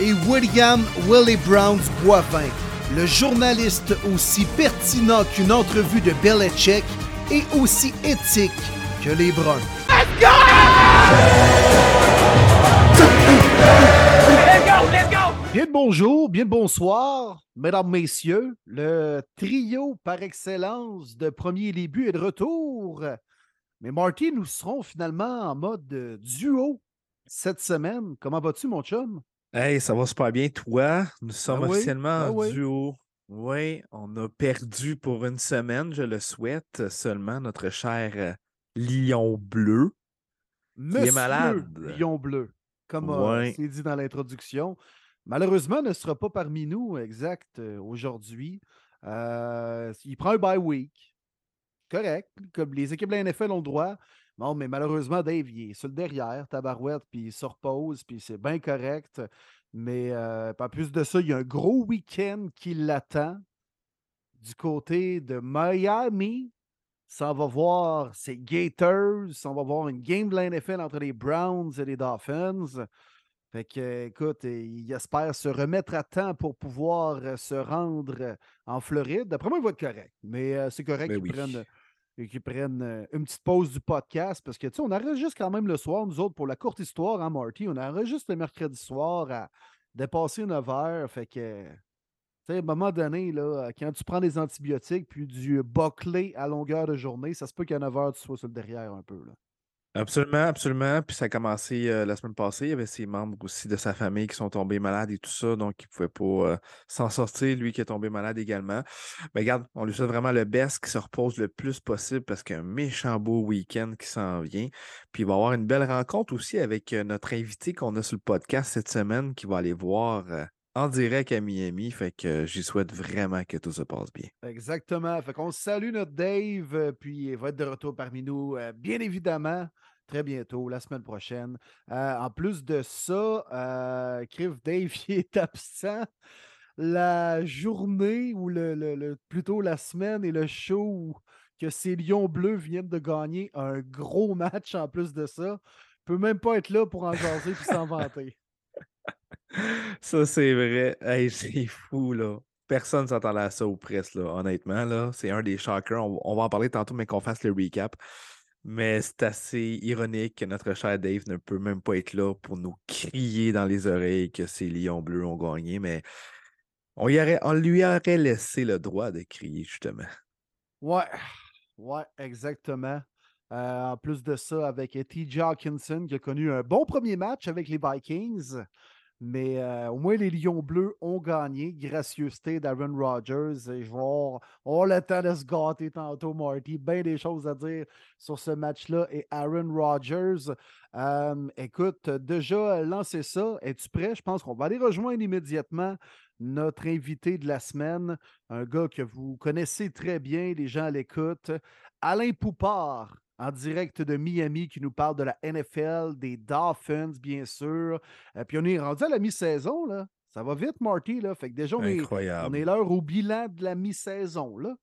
Et William Willie Browns Boivin, le journaliste aussi pertinent qu'une entrevue de Belichick et aussi éthique que les Bruns. Bien le bonjour, bien le bonsoir, mesdames, messieurs. Le trio par excellence de premier début est de retour. Mais Marty, nous serons finalement en mode duo cette semaine. Comment vas-tu, mon chum? Hey, ça va super bien. Toi, nous sommes oui, officiellement ben en oui. duo. Oui, on a perdu pour une semaine, je le souhaite, seulement notre cher euh, lion bleu. Monsieur malade. Lion Bleu, comme euh, Ouais. c'est dit dans l'introduction. Malheureusement, ne sera pas parmi nous exact euh, aujourd'hui. Euh, il prend un bye week. Correct. Comme les équipes de la NFL ont le droit. Non, mais malheureusement, Dave, il est sur le derrière, tabarouette, puis il se repose, puis c'est bien correct. Mais euh, en plus de ça, il y a un gros week-end qui l'attend du côté de Miami. Ça va voir ses Gators. On va voir une game de la NFL entre les Browns et les Dolphins. Fait que, écoute, il espère se remettre à temps pour pouvoir euh, se rendre euh, en Floride. D'après moi, il va être correct. Mais euh, c'est correct Ben qu'ils oui. prennent, qu'ils prennent euh, une petite pause du podcast parce que, tu sais, on enregistre quand même le soir, nous autres, pour la courte histoire, hein, Marty. On enregistre le mercredi soir à dépasser 9 heures. Fait que, tu sais, à un moment donné, quand tu prends des antibiotiques puis du boclé à longueur de journée, ça se peut qu'à 9 heures, tu sois sur le derrière un peu. Là. Absolument, absolument. Puis ça a commencé euh, la semaine passée. Il y avait ses membres aussi de sa famille qui sont tombés malades et tout ça, donc il ne pouvait pas euh, s'en sortir, lui qui est tombé malade également. Mais regarde, on lui souhaite vraiment le best, qui se repose le plus possible parce qu'il y a un méchant beau week-end qui s'en vient. Puis il va avoir une belle rencontre aussi avec euh, notre invité qu'on a sur le podcast cette semaine qui va aller voir en direct à Miami. Fait que euh, j'y souhaite vraiment que tout se passe bien. Exactement. Fait qu'on salue notre Dave, euh, puis il va être de retour parmi nous, euh, bien évidemment, très bientôt, la semaine prochaine. Euh, en plus de ça, euh, Criv Dave est absent la journée ou le, le- plutôt la semaine et le show que ces Lions bleus viennent de gagner un gros match en plus de ça. peut même pas être là pour en jaser puis s'en vanter. Ça, c'est vrai. Hey, c'est fou, là. Personne ne s'attendait à ça ou presque, là. Honnêtement, là. C'est un des shockers. On, on va en parler tantôt, mais qu'on fasse le recap. Mais c'est assez ironique que notre cher Dave ne peut même pas être là pour nous crier dans les oreilles que ces Lions bleus ont gagné. Mais on, y aurait, on lui aurait laissé le droit de crier, justement. Ouais, ouais, exactement. Euh, en plus de ça, avec T.J. Hawkinson qui a connu un bon premier match avec les Vikings. Mais euh, au moins, les Lions bleus ont gagné. Gracieuseté d'Aaron Rodgers. Et je vais avoir, le temps de se gâter tantôt, Marty. Bien des choses à dire sur ce match-là. Et Aaron Rodgers, euh, écoute, déjà lancé ça. Es-tu prêt? Je pense qu'on va aller rejoindre immédiatement notre invité de la semaine, un gars que vous connaissez très bien, les gens à l'écoute, Alain Poupard, en direct de Miami, qui nous parle de la NFL, des Dolphins, bien sûr. Euh, puis on est rendu à la mi-saison, là. Ça va vite, Marty, là. Fait que déjà, on est, on est l'heure au bilan de la mi-saison, là.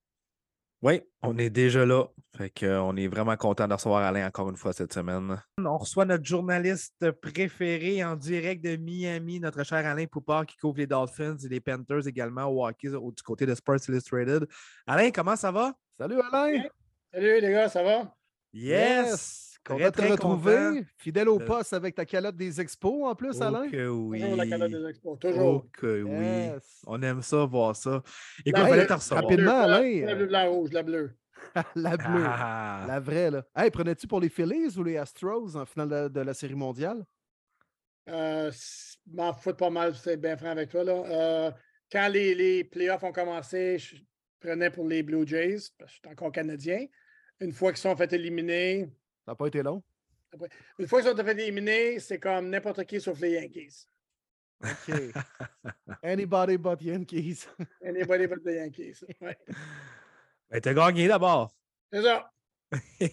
Oui, on est déjà là. Fait que, euh, on est vraiment content de recevoir Alain encore une fois cette semaine. On reçoit notre journaliste préféré en direct de Miami, notre cher Alain Poupard qui couvre les Dolphins et les Panthers également au hockey du côté de Sports Illustrated. Alain, comment ça va? Salut, Alain! Salut les gars, ça va? Yes! Très, de te retrouver. content. Fidèle au poste avec ta calotte des expos, en plus, Oh Alain? que oui. Toujours la calotte des expos, Oh toujours. que oui. On aime ça, voir ça. Écoute, La il fallait te recevoir. rapidement. Alain, La, bleue, la rouge, la bleue. la bleue. Ah. La vraie, là. Hey, prenais-tu pour les Phillies ou les Astros en finale de, de la Série mondiale? Euh, m'en fous pas mal, c'est bien franc avec toi. Là. Euh, quand les, les playoffs ont commencé, je prenais pour les Blue Jays, parce que je suis encore Canadien. Une fois qu'ils sont fait éliminer, Ça n'a pas été long? une fois qu'ils sont fait éliminer, c'est comme n'importe qui sauf les Yankees. OK. Anybody but Yankees. Anybody but the Yankees. Ouais. Ben, t'as gagné d'abord. C'est ça. C'est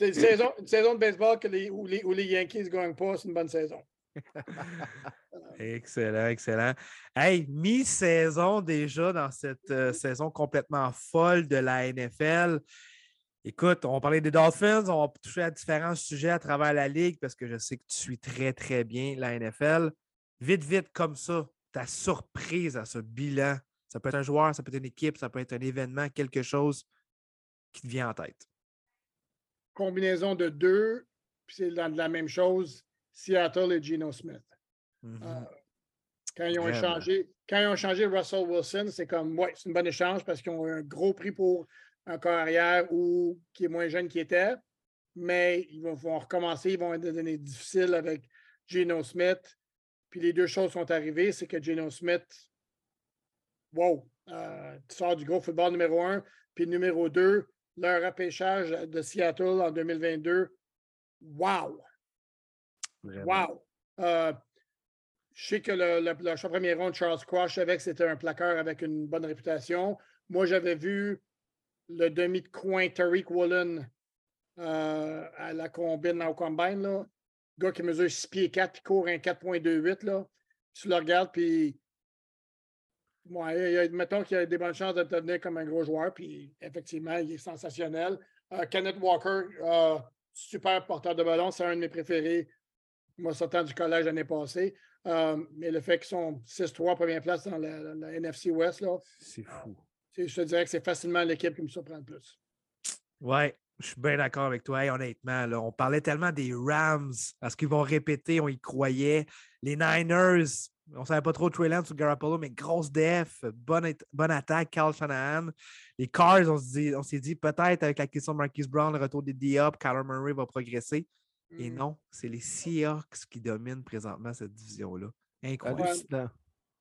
Une saison, une saison de baseball que les, où, les, où les Yankees ne gagnent pas, c'est une bonne saison. excellent, excellent. Hey, mi-saison déjà dans cette euh, saison complètement folle de la NFL. Écoute, on parlait des Dolphins, on va toucher à différents sujets à travers la ligue parce que je sais que tu suis très, très bien la NFL. Vite, vite, comme ça, ta surprise à ce bilan. Ça peut être un joueur, ça peut être une équipe, ça peut être un événement, quelque chose qui te vient en tête. Combinaison de deux, puis c'est la, la même chose, Seattle et Geno Smith. Mhm. Euh, quand, ils ont échangé, quand ils ont échangé Russell Wilson, c'est comme, ouais, c'est une bonne échange parce qu'ils ont eu un gros prix pour un corps arrière ou qui est moins jeune qu'il était, mais ils vont, vont recommencer, ils vont être des années difficiles avec Geno Smith. Puis les deux choses sont arrivées, c'est que Geno Smith, wow, euh, tu sors du gros football numéro un, puis numéro deux, leur repêchage de Seattle en 2022, wow! Vraiment. Wow! Euh, je sais que le, le, premier rond de Charles savais que c'était un plaqueur avec une bonne réputation. Moi, j'avais vu le demi de coin Tariq Woolen euh, à la combine, au combine, là. gars qui mesure 6 pieds 4 puis court un 4.28. Là. Tu le regardes, puis ouais, il a- mettons qu'il a des bonnes chances de devenir comme un gros joueur, puis effectivement, il est sensationnel. Euh, Kenneth Walker, euh, super porteur de ballon, c'est un de mes préférés. Moi, sortant du collège l'année passée. Euh, mais le fait qu'ils sont 6-3 première place dans la, la- la NFC West, là, C'est fou. Je te dirais que c'est facilement l'équipe qui me surprend le plus. Ouais, je suis bien d'accord avec toi. Hey, honnêtement, là, on parlait tellement des Rams. Est-ce qu'ils vont répéter? On y croyait. Les Niners, on ne savait pas trop Trey Lance ou Garoppolo, mais grosse def, bonne, bonne attaque, Carl Shanahan. Les Cars, on se dit- on s'est dit, peut-être avec la question de Marquise Brown, le retour des D-Up, Kyler Murray va progresser. Et Mm. non, c'est les Seahawks qui dominent présentement cette division-là. Incroyable.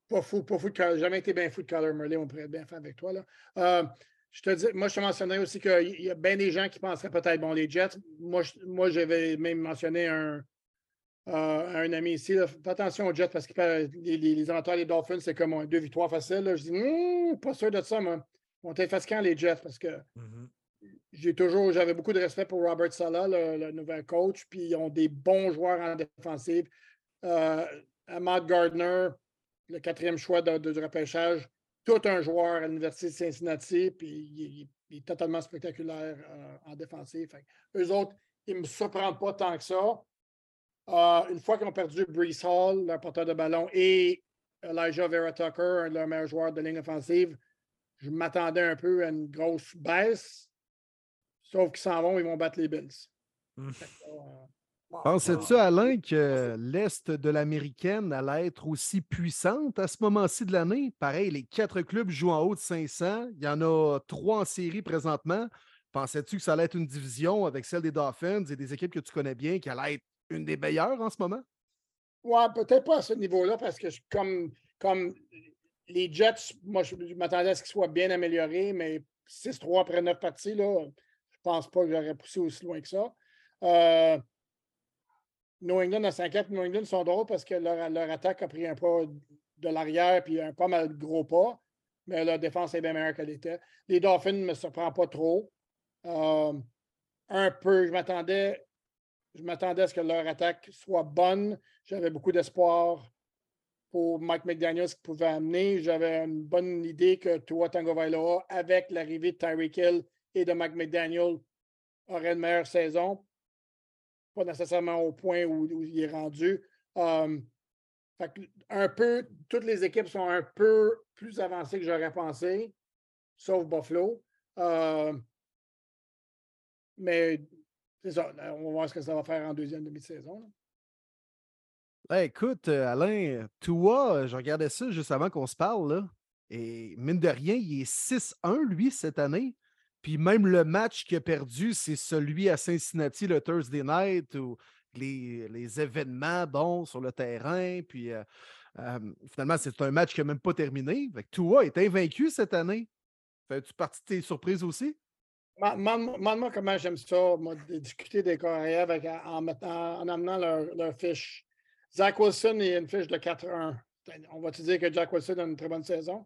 Pas fou, pas fou de jamais été bien fou de Kyler Murray, on pourrait être bien fait avec toi. Là. Euh, je te dis, moi, je te mentionnerais aussi qu'il y a bien des gens qui penseraient peut-être, bon, les Jets. Moi, je- moi j'avais même mentionné un, euh, un ami ici. là, Fais attention aux Jets parce que les, les, les amateurs des Dolphins, c'est comme deux victoires faciles. là. Je dis, Hum, pas sûr de ça, moi. On était fatigants, les Jets, parce que Mhm. j'ai toujours, j'avais beaucoup de respect pour Robert Sala, le, le nouvel coach, puis ils ont des bons joueurs en défensive. Euh, Ahmad Gardner, le quatrième choix de, de- du repêchage, tout un joueur à l'Université de Cincinnati, puis il, il- il est totalement spectaculaire euh, en que eux autres, ils ne me surprennent pas tant que ça. Euh, une fois qu'ils ont perdu Brees Hall, leur porteur de ballon, et Elijah Vera Tucker, un de leurs meilleurs joueurs de ligne offensive, je m'attendais un peu à une grosse baisse. Sauf qu'ils s'en vont, ils vont battre les Bills. Que, euh. Pensais-tu, Alain, que l'Est de l'Américaine allait être aussi puissante à ce moment-ci de l'année? Pareil, les quatre clubs jouent en haut de 500. Il y en a trois en série présentement. Pensais-tu que ça allait être une division avec celle des Dolphins et des équipes que tu connais bien qui allait être une des meilleures en ce moment? Ouais, peut-être pas à ce niveau-là, parce que je- comme, comme les Jets, moi, je, m'attendais à ce qu'ils soient bien améliorés, mais 6-3 après 9 parties, là, je pense pas que j'aurais poussé aussi loin que ça. Euh, New England à 5-4, New England sont drôles parce que leur, leur attaque a pris un pas de l'arrière puis un pas mal de gros pas, mais leur défense est bien meilleure qu'elle était. Les Dolphins ne me surprennent pas trop. Euh, un peu, je m'attendais je m'attendais à ce que leur attaque soit bonne. J'avais beaucoup d'espoir pour Mike McDaniels qui pouvait amener. J'avais une bonne idée que Tua Tagovailoa, avec l'arrivée de Tyreek Hill et de Mike McDaniel, aurait une meilleure saison. Pas nécessairement au point où, il est rendu. Que un peu, toutes les équipes sont un peu plus avancées que j'aurais pensé, sauf Buffalo. Euh, mais c'est ça. on va voir ce que ça va faire en deuxième demi-saison. Ben, écoute, euh, Alain, toi, je regardais ça juste avant qu'on se parle, là, et mine de rien, il est 6-1, lui, cette année. Puis même le match qu'il a perdu, c'est celui à Cincinnati, le Thursday night, où les, événements, bon, sur le terrain. Puis euh, finalement, c'est un match qui n'a même pas terminé. Fait que Tua est invaincu cette année. Fais-tu partie de tes surprises aussi? Ma- Demande-moi comment j'aime ça, moi, discuter des avec, en, amenant leur, fiche Zach Wilson a une fiche de 4-1. On va te dire que Jack Wilson a une très bonne saison?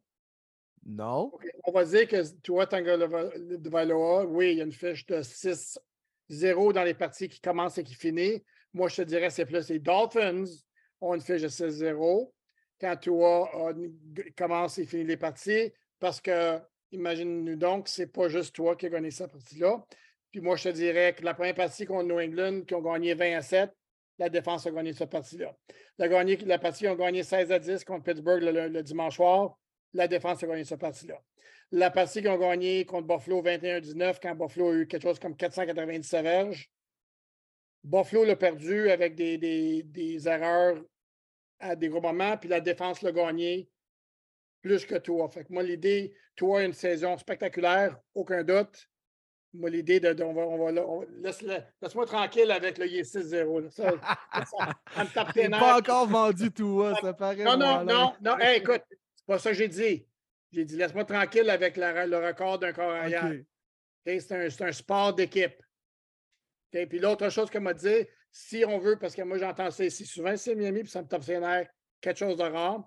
Non. On va dire que Tua Tagovailoa, oui, il y a une fiche de 6-0 dans les parties qui commencent et qui finissent. Moi, je te dirais c'est plus les Dolphins ont une fiche de 6-0 quand Tua commence et finit les parties parce que, imagine-nous donc, c'est pas juste toi qui a gagné cette partie-là. Puis moi, je te dirais que la première partie contre New England, qui ont gagné 20 à 7, la défense a gagné cette partie-là. La, la partie, ils ont gagné 16 à 10 contre Pittsburgh le, dimanche soir. La défense a gagné cette partie-là. La partie qu'ils ont gagné contre Buffalo 21-19, quand Buffalo a eu quelque chose comme 497 verges, Buffalo l'a perdu avec des, des, erreurs à des gros moments, puis la défense l'a gagné plus que toi. Fait que moi, l'idée, toi, une saison spectaculaire, aucun doute. Moi, l'idée de, on va, on va, laisse-moi tranquille avec le 6-0. Ça, ça, pas encore vendu tout, ça paraît. Non, non, non, non. écoute, c'est pas ça que j'ai dit. J'ai dit, laisse-moi tranquille avec le record d'un corps arrière. C'est un, un, sport d'équipe. Puis l'autre chose qu'elle m'a dit, si on veut, parce que moi j'entends ça ici souvent, c'est Miami, puis ça me tape ses nerfs, quelque chose de rare.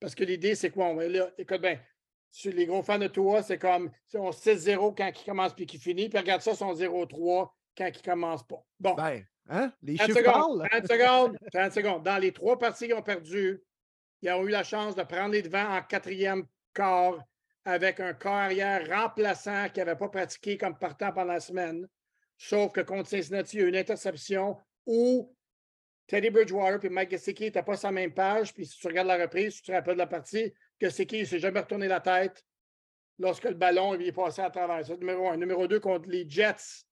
Parce que l'idée, c'est quoi? On va là, écoute bien, sur les gros fans de toi, c'est comme on 6-0 quand il commence puis qu'il finit, puis regarde ça, son 0-3 quand il commence pas. Bon. Ben, hein? Les 30 chiffres secondes, 30 secondes, 30 secondes. Dans les trois parties qu'ils ont perdu, ils ont eu la chance de prendre les devants en quatrième quart avec un corps arrière remplaçant qui n'avait pas pratiqué comme partant pendant la semaine. Sauf que contre Cincinnati, il y a eu une interception où Teddy Bridgewater et Mike Gesicki n'étaient pas sur la même page. Puis si tu regardes la reprise, tu te rappelles de la partie, Gesicki ne s'est jamais retourné la tête lorsque le ballon est passé à travers. Ça, numéro un. Numéro deux, contre les Jets,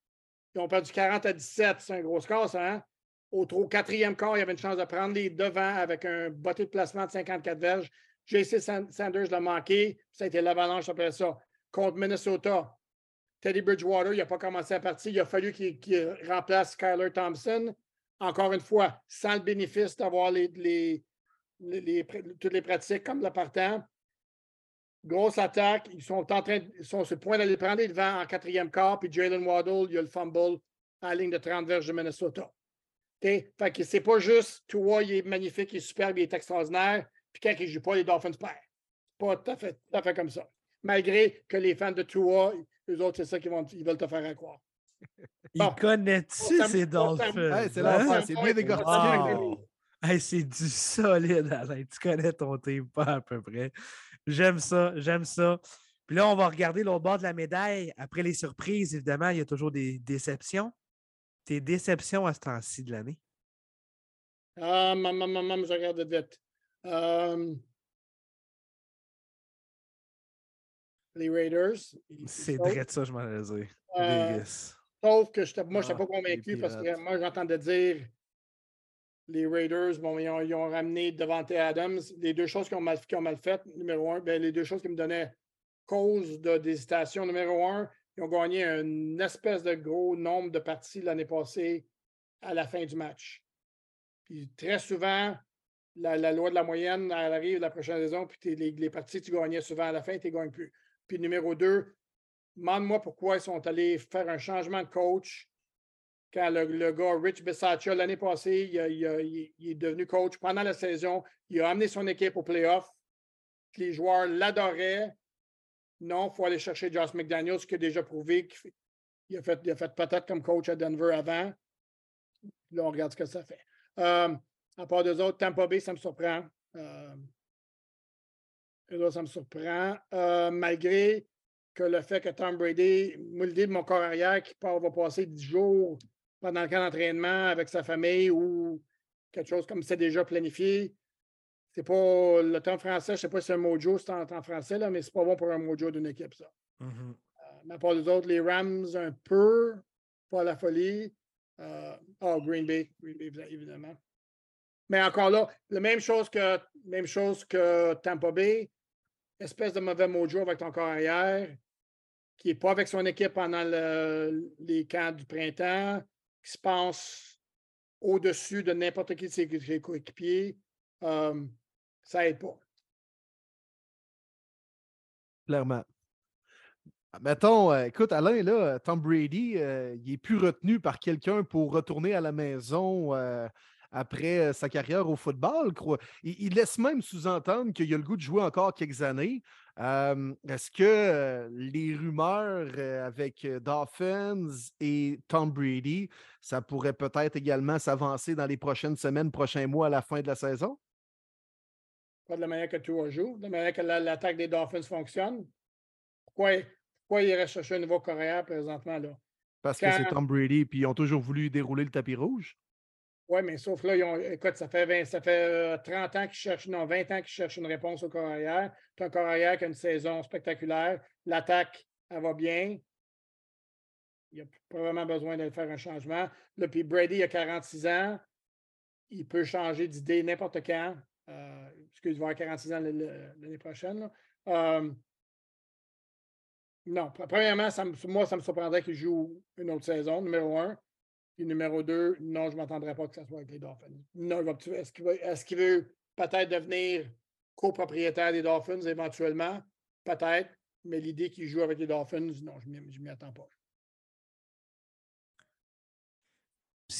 ils ont perdu 40 à 17. C'est un gros score, ça, hein? Au trop quatrième quart, il y avait une chance de prendre les devants avec un botté de placement de 54 verges. JC Sanders l'a manqué. Ça a été l'avalanche après ça. Contre Minnesota, Teddy Bridgewater, il n'a pas commencé la partie. Il a fallu qu'il remplace Skyler Thompson encore une fois, sans le bénéfice d'avoir les, les, toutes les pratiques comme le partant. Grosse attaque. Ils sont en train, sont sur le point d'aller prendre les devants en quatrième quart, puis Jalen Waddle, il y a le fumble à la ligne de 30 verges de Minnesota. Fait que c'est pas juste toi, il est magnifique, il est superbe, il est extraordinaire, puis quand il ne joue pas, les Dolphins perdent. Pas tout à, fait, tout à fait comme ça. Malgré que les fans de Tua, eux autres, c'est ça qu'ils ils veulent te faire croire. Il connaît-tu ces dolphins? c'est hein? c'est bien décortiqué. c'est du solide, Alain. Tu connais ton team pas à peu près. J'aime ça, j'aime ça. Puis là, on va regarder l'autre bord de la médaille. Après les surprises, évidemment, il y a toujours des déceptions. Tes déceptions à ce temps-ci de l'année? Ah, maman, maman, je regarde vite. Um... Les Raiders. C'est vrai de ça, je m'en allais dire. Euh, Sauf que moi, je n'étais pas convaincu parce que moi, j'entendais dire les Raiders, bon, ils ont, ramené Devante Adams. Les deux choses qui ont mal, qui ont mal faites, numéro un, ben, les deux choses qui me donnaient cause d'hésitation, numéro un, ils ont gagné une espèce de gros nombre de parties l'année passée à la fin du match. Puis très souvent, la, loi de la moyenne, elle arrive la prochaine saison, puis les, les, parties que tu gagnais souvent à la fin, tu ne gagnes plus. Puis numéro deux, Demande-moi pourquoi ils sont allés faire un changement de coach quand le, gars Rich Bisaccia, l'année passée, il, est devenu coach pendant la saison. Il a amené son équipe au playoff. Les joueurs l'adoraient. Non, il faut aller chercher Josh McDaniels, qui a déjà prouvé qu'il a fait, il fait peut-être comme coach à Denver avant. Là, on regarde ce que ça fait. Euh, à part deux autres, Tampa Bay, ça me surprend. Euh, là, ça me surprend. Euh, malgré que le fait que Tom Brady, moi, l'idée de mon corps arrière qui va passer 10 jours pendant le camp d'entraînement avec sa famille ou quelque chose comme c'est déjà planifié. C'est pas le temps français, je ne sais pas si c'est un mojo, c'est en temps français, là, mais c'est pas bon pour un mojo d'une équipe, ça. Mm-hmm. Euh, mais pas les autres, les Rams, un peu, pas la folie. Euh, oh, Green Bay, Green Bay, évidemment. Mais encore là, la même chose que, même chose que Tampa Bay, espèce de mauvais mojo avec ton corps arrière, qui n'est pas avec son équipe pendant les camps du printemps, qui se pense au-dessus de n'importe qui de ses coéquipiers, euh, ça n'aide pas. Clairement. Mettons, euh, écoute, Alain, là, Tom Brady, euh, il n'est plus retenu par quelqu'un pour retourner à la maison après sa carrière au football. Il, laisse même sous-entendre qu'il a le goût de jouer encore quelques années. Est-ce que les rumeurs avec Dolphins et Tom Brady, ça pourrait peut-être également s'avancer dans les prochaines semaines, prochains mois à la fin de la saison? Pas de la manière que Tua joue, de la manière que l'attaque des Dolphins fonctionne. Pourquoi, pourquoi il irait chercher un nouveau coréen présentement? Là? Parce que c'est Tom Brady, puis ils ont toujours voulu dérouler le tapis rouge. Oui, mais sauf là, ils ont, écoute, ça fait, ça fait 30 ans qu'ils cherchent, non, 20 ans qu'ils cherchent une réponse au corps arrière. Tu as un corps arrière qui a une saison spectaculaire. L'attaque, elle va bien. Il a pas vraiment besoin de faire un changement. Là, puis Brady a 46 ans. Il peut changer d'idée n'importe quand. Euh, qu'il va avoir 46 ans l'année prochaine. Euh, non, premièrement, moi, ça me surprendrait qu'il joue une autre saison, numéro un. Puis numéro deux, non, je ne m'attendrais pas que ça soit avec les Dolphins. Non, est-ce qu'il veut peut-être devenir copropriétaire des Dolphins éventuellement? Peut-être, mais l'idée qu'il joue avec les Dolphins, non, je ne m'y attends pas.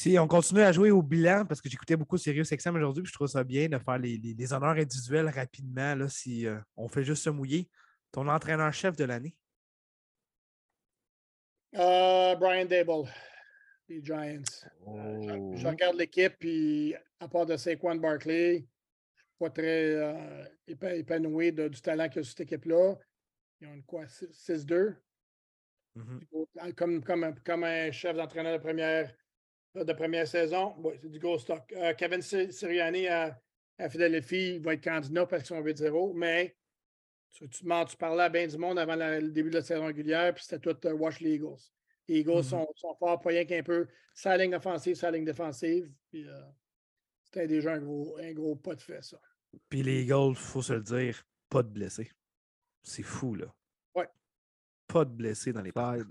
Si on continue à jouer au bilan, parce que j'écoutais beaucoup Sirius XM aujourd'hui, puis je trouve ça bien de faire les, honneurs individuels rapidement, là, si euh, on fait juste se mouiller. Ton entraîneur-chef de l'année? Euh, Brian Dable, les Giants. Oh. Je, regarde l'équipe, puis à part de Saquon Barkley, je ne suis pas très euh, épanoui du talent qu'il y a sur cette équipe-là. Ils ont quoi, 6-2? Mm-hmm. comme, comme, comme, un chef d'entraîneur de première, de première saison, oui, c'est du gros stock. Euh, Kevin Sirianni à, à Philadelphie il va être candidat parce qu'ils sont 8-0, mais tu, tu, tu, parlais à bien du monde avant le début de la saison régulière, puis c'était tout uh, watch les Eagles. Les Eagles mm-hmm. sont, sont, forts, pas rien qu'un peu. Sa ligne offensive, sa ligne défensive. Puis euh, c'était déjà un gros, un gros pas de fait, ça. Puis les Eagles, il faut se le dire, pas de blessés. C'est fou, là. Ouais. Pas de blessés dans les pailles.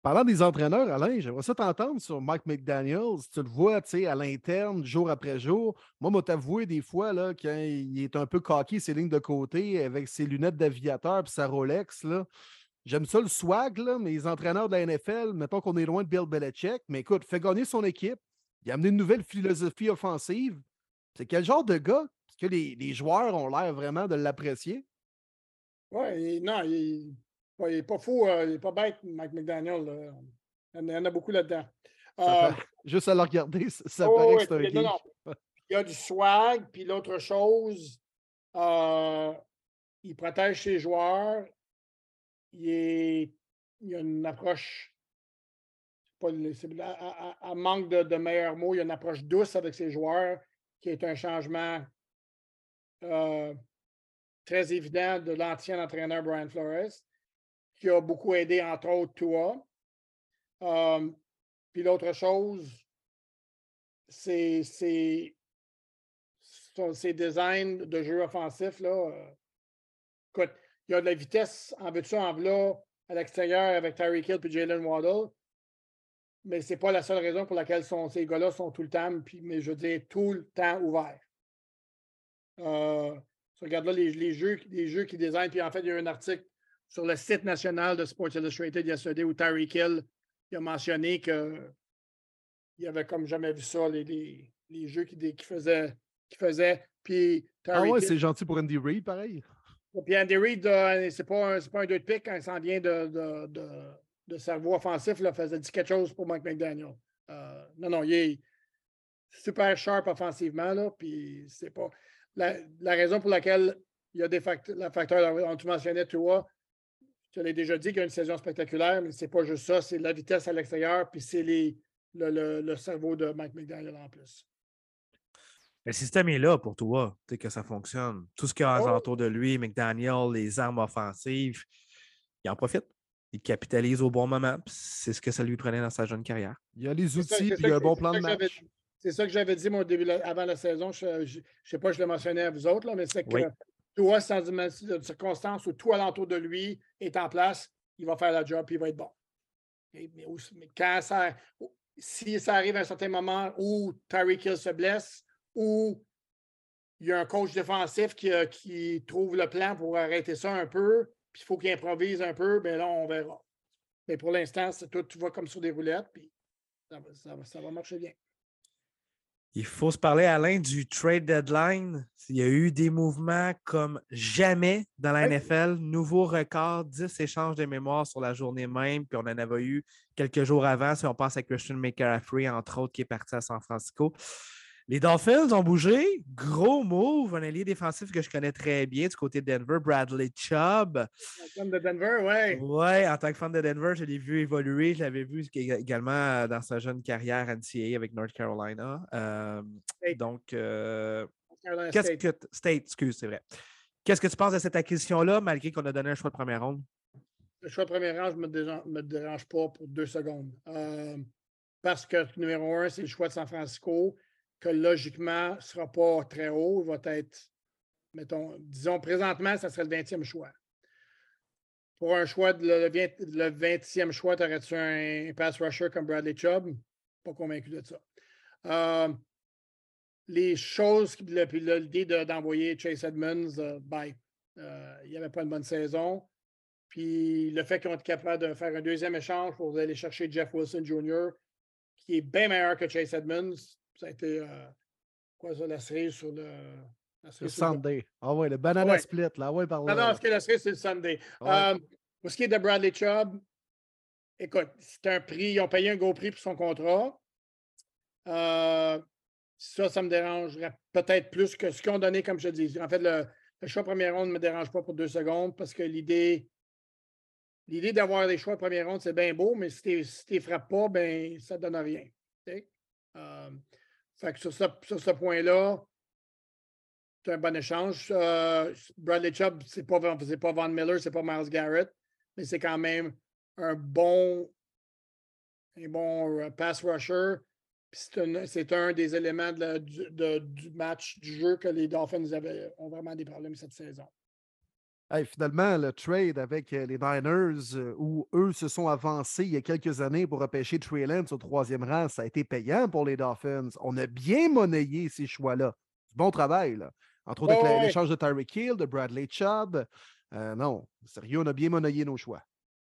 Parlant des entraîneurs, Alain, j'aimerais ça t'entendre sur Mike McDaniels. Tu le vois à l'interne, jour après jour. Moi, moi, t'avouer des fois, là, quand il est un peu coquille, ses lignes de côté, avec ses lunettes d'aviateur et sa Rolex, là, J'aime ça le swag, là, mais les entraîneurs de la NFL, mettons qu'on est loin de Bill Belichick, mais écoute, fait gagner son équipe. Il a amené une nouvelle philosophie offensive. C'est quel genre de gars? Est-ce que les, les, joueurs ont l'air vraiment de l'apprécier? Oui, non, il n'est pas fou, euh, il n'est pas bête, Mike McDaniel. Il y en a beaucoup là-dedans. Euh, juste à le regarder, ça, paraît que c'est un non, non. Il y a du swag, puis l'autre chose, euh, il protège ses joueurs. Il, est, il a une approche, pas, à, à, manque de, de, meilleurs mots, il y a une approche douce avec ses joueurs qui est un changement très évident de l'ancien entraîneur Brian Flores qui a beaucoup aidé, entre autres, toi. puis l'autre chose, c'est ses designs de jeu offensif. Là, euh, écoute, il y a de la vitesse en veux en là à l'extérieur avec Tyreek Hill et Jalen Waddle. Mais ce n'est pas la seule raison pour laquelle ces gars-là sont tout le temps, puis, mais je veux tout le temps ouverts. Euh, regarde là les, les, jeux, les jeux designent, puis en fait, il y a un article sur le site national de Sports Illustrated yesterday où Tyreek Hill il a mentionné qu'il avait comme jamais vu ça, les, les, les jeux qu'il qui faisait. Qui faisait. Puis ah ouais, c'est gentil pour Andy Reid, pareil. Puis Andy Reid, euh, c'est pas, un, pas un deux de pique quand il s'en vient de, de, de, de cerveau offensif, là, faisait dit quelque chose pour Mike McDaniel. Euh, non, non, il est super sharp offensivement, là, puis c'est pas. La, la, raison pour laquelle il y a des facteurs, facteur, dont tu mentionnais, toi, je l'ai déjà dit qu'il y a une saison spectaculaire, mais ce n'est pas juste ça, c'est la vitesse à l'extérieur, puis c'est le, le, le, cerveau de Mike McDaniel en plus. Le système est là pour toi, que ça fonctionne. Tout ce qu'il y a oh! autour de lui, McDaniel, les armes offensives, il en profite. Il capitalise au bon moment. C'est ce que ça lui prenait dans sa jeune carrière. Il y a les outils, puis il y a un bon plan de match. C'est ça que j'avais dit mon début avant la saison. Je ne sais pas, je le mentionnais à vous autres, là, mais c'est que toi, sans une circonstance où tout alentour de lui est en place, il va faire la job et il va être bon. mais, quand ça, si ça arrive à un certain moment où Tyreek Hill se blesse ou il y a un coach défensif qui, trouve le plan pour arrêter ça un peu, puis il faut qu'il improvise un peu, bien là, on verra. Mais pour l'instant, tout, tout va comme sur des roulettes, puis ça va marcher bien. Il faut se parler, Alain, du trade deadline. Il y a eu des mouvements comme jamais dans la NFL. Nouveau record, 10 échanges de mémoire sur la journée même. Puis on en avait eu quelques jours avant, si on pense à Christian McCaffrey, entre autres, qui est parti à San Francisco. Les Dolphins ont bougé. Gros move. Un allié défensif que je connais très bien du côté de Denver, Bradley Chubb. En de Denver, oui. Oui, en tant que fan de Denver, je l'ai vu évoluer. Je l'avais vu également euh, dans sa jeune carrière NCAA avec North Carolina. Euh, donc, euh, qu'est-ce que. State, excuse, c'est vrai. Qu'est-ce que tu penses de cette acquisition-là, malgré qu'on a donné un choix de première ronde? Le choix de première ronde, je ne me, dérange pas pour deux secondes. parce que numéro un, c'est le choix de San Francisco que logiquement ne sera pas très haut. Il va être, mettons, disons, présentement, ça serait le 20e choix. Pour un choix, le, 20, e choix, t'aurais-tu un, pass rusher comme Bradley Chubb? Pas convaincu de ça. Euh, les choses, puis l'idée d'envoyer Chase Edmonds, euh, euh, il n'y avait pas une bonne saison. Puis le fait qu'on est capable de faire un deuxième échange pour aller chercher Jeff Wilson Jr., qui est bien meilleur que Chase Edmonds, ça a été, euh, quoi ça, la série sur le. le Sunday. Ah ouais, le banana split, là. Ouais, par Non, non, ce qui est la série, c'est le Sunday. Euh, pour ce qui est de Bradley Chubb, écoute, c'est un prix, ils ont payé un gros prix pour son contrat. Euh, ça, ça me dérangerait peut-être plus que ce qu'ils ont donné, comme je dis. En fait, le, choix première ronde ne me dérange pas pour deux secondes parce que l'idée. L'idée d'avoir des choix de première ronde, c'est bien beau, mais si tu ne les frappes pas, ben, ça ne donne rien. Fait que sur ce, point-là, c'est un bon échange. Euh, Bradley Chubb, c'est pas, pas Von Miller, c'est pas Miles Garrett, mais c'est quand même un bon, un bon euh, pass rusher. C'est un, des éléments du match, du jeu que les Dolphins avaient, ont vraiment des problèmes cette saison finalement, le trade avec euh, les Niners, euh, où eux se sont avancés il y a quelques années pour repêcher Trey Lance au troisième rang, ça a été payant pour les Dolphins. On a bien monnayé ces choix-là. Bon travail, là. Entre autres, avec l'échange de Tyreek Hill, de Bradley Chubb. Euh, non, sérieux, on a bien monnayé nos choix.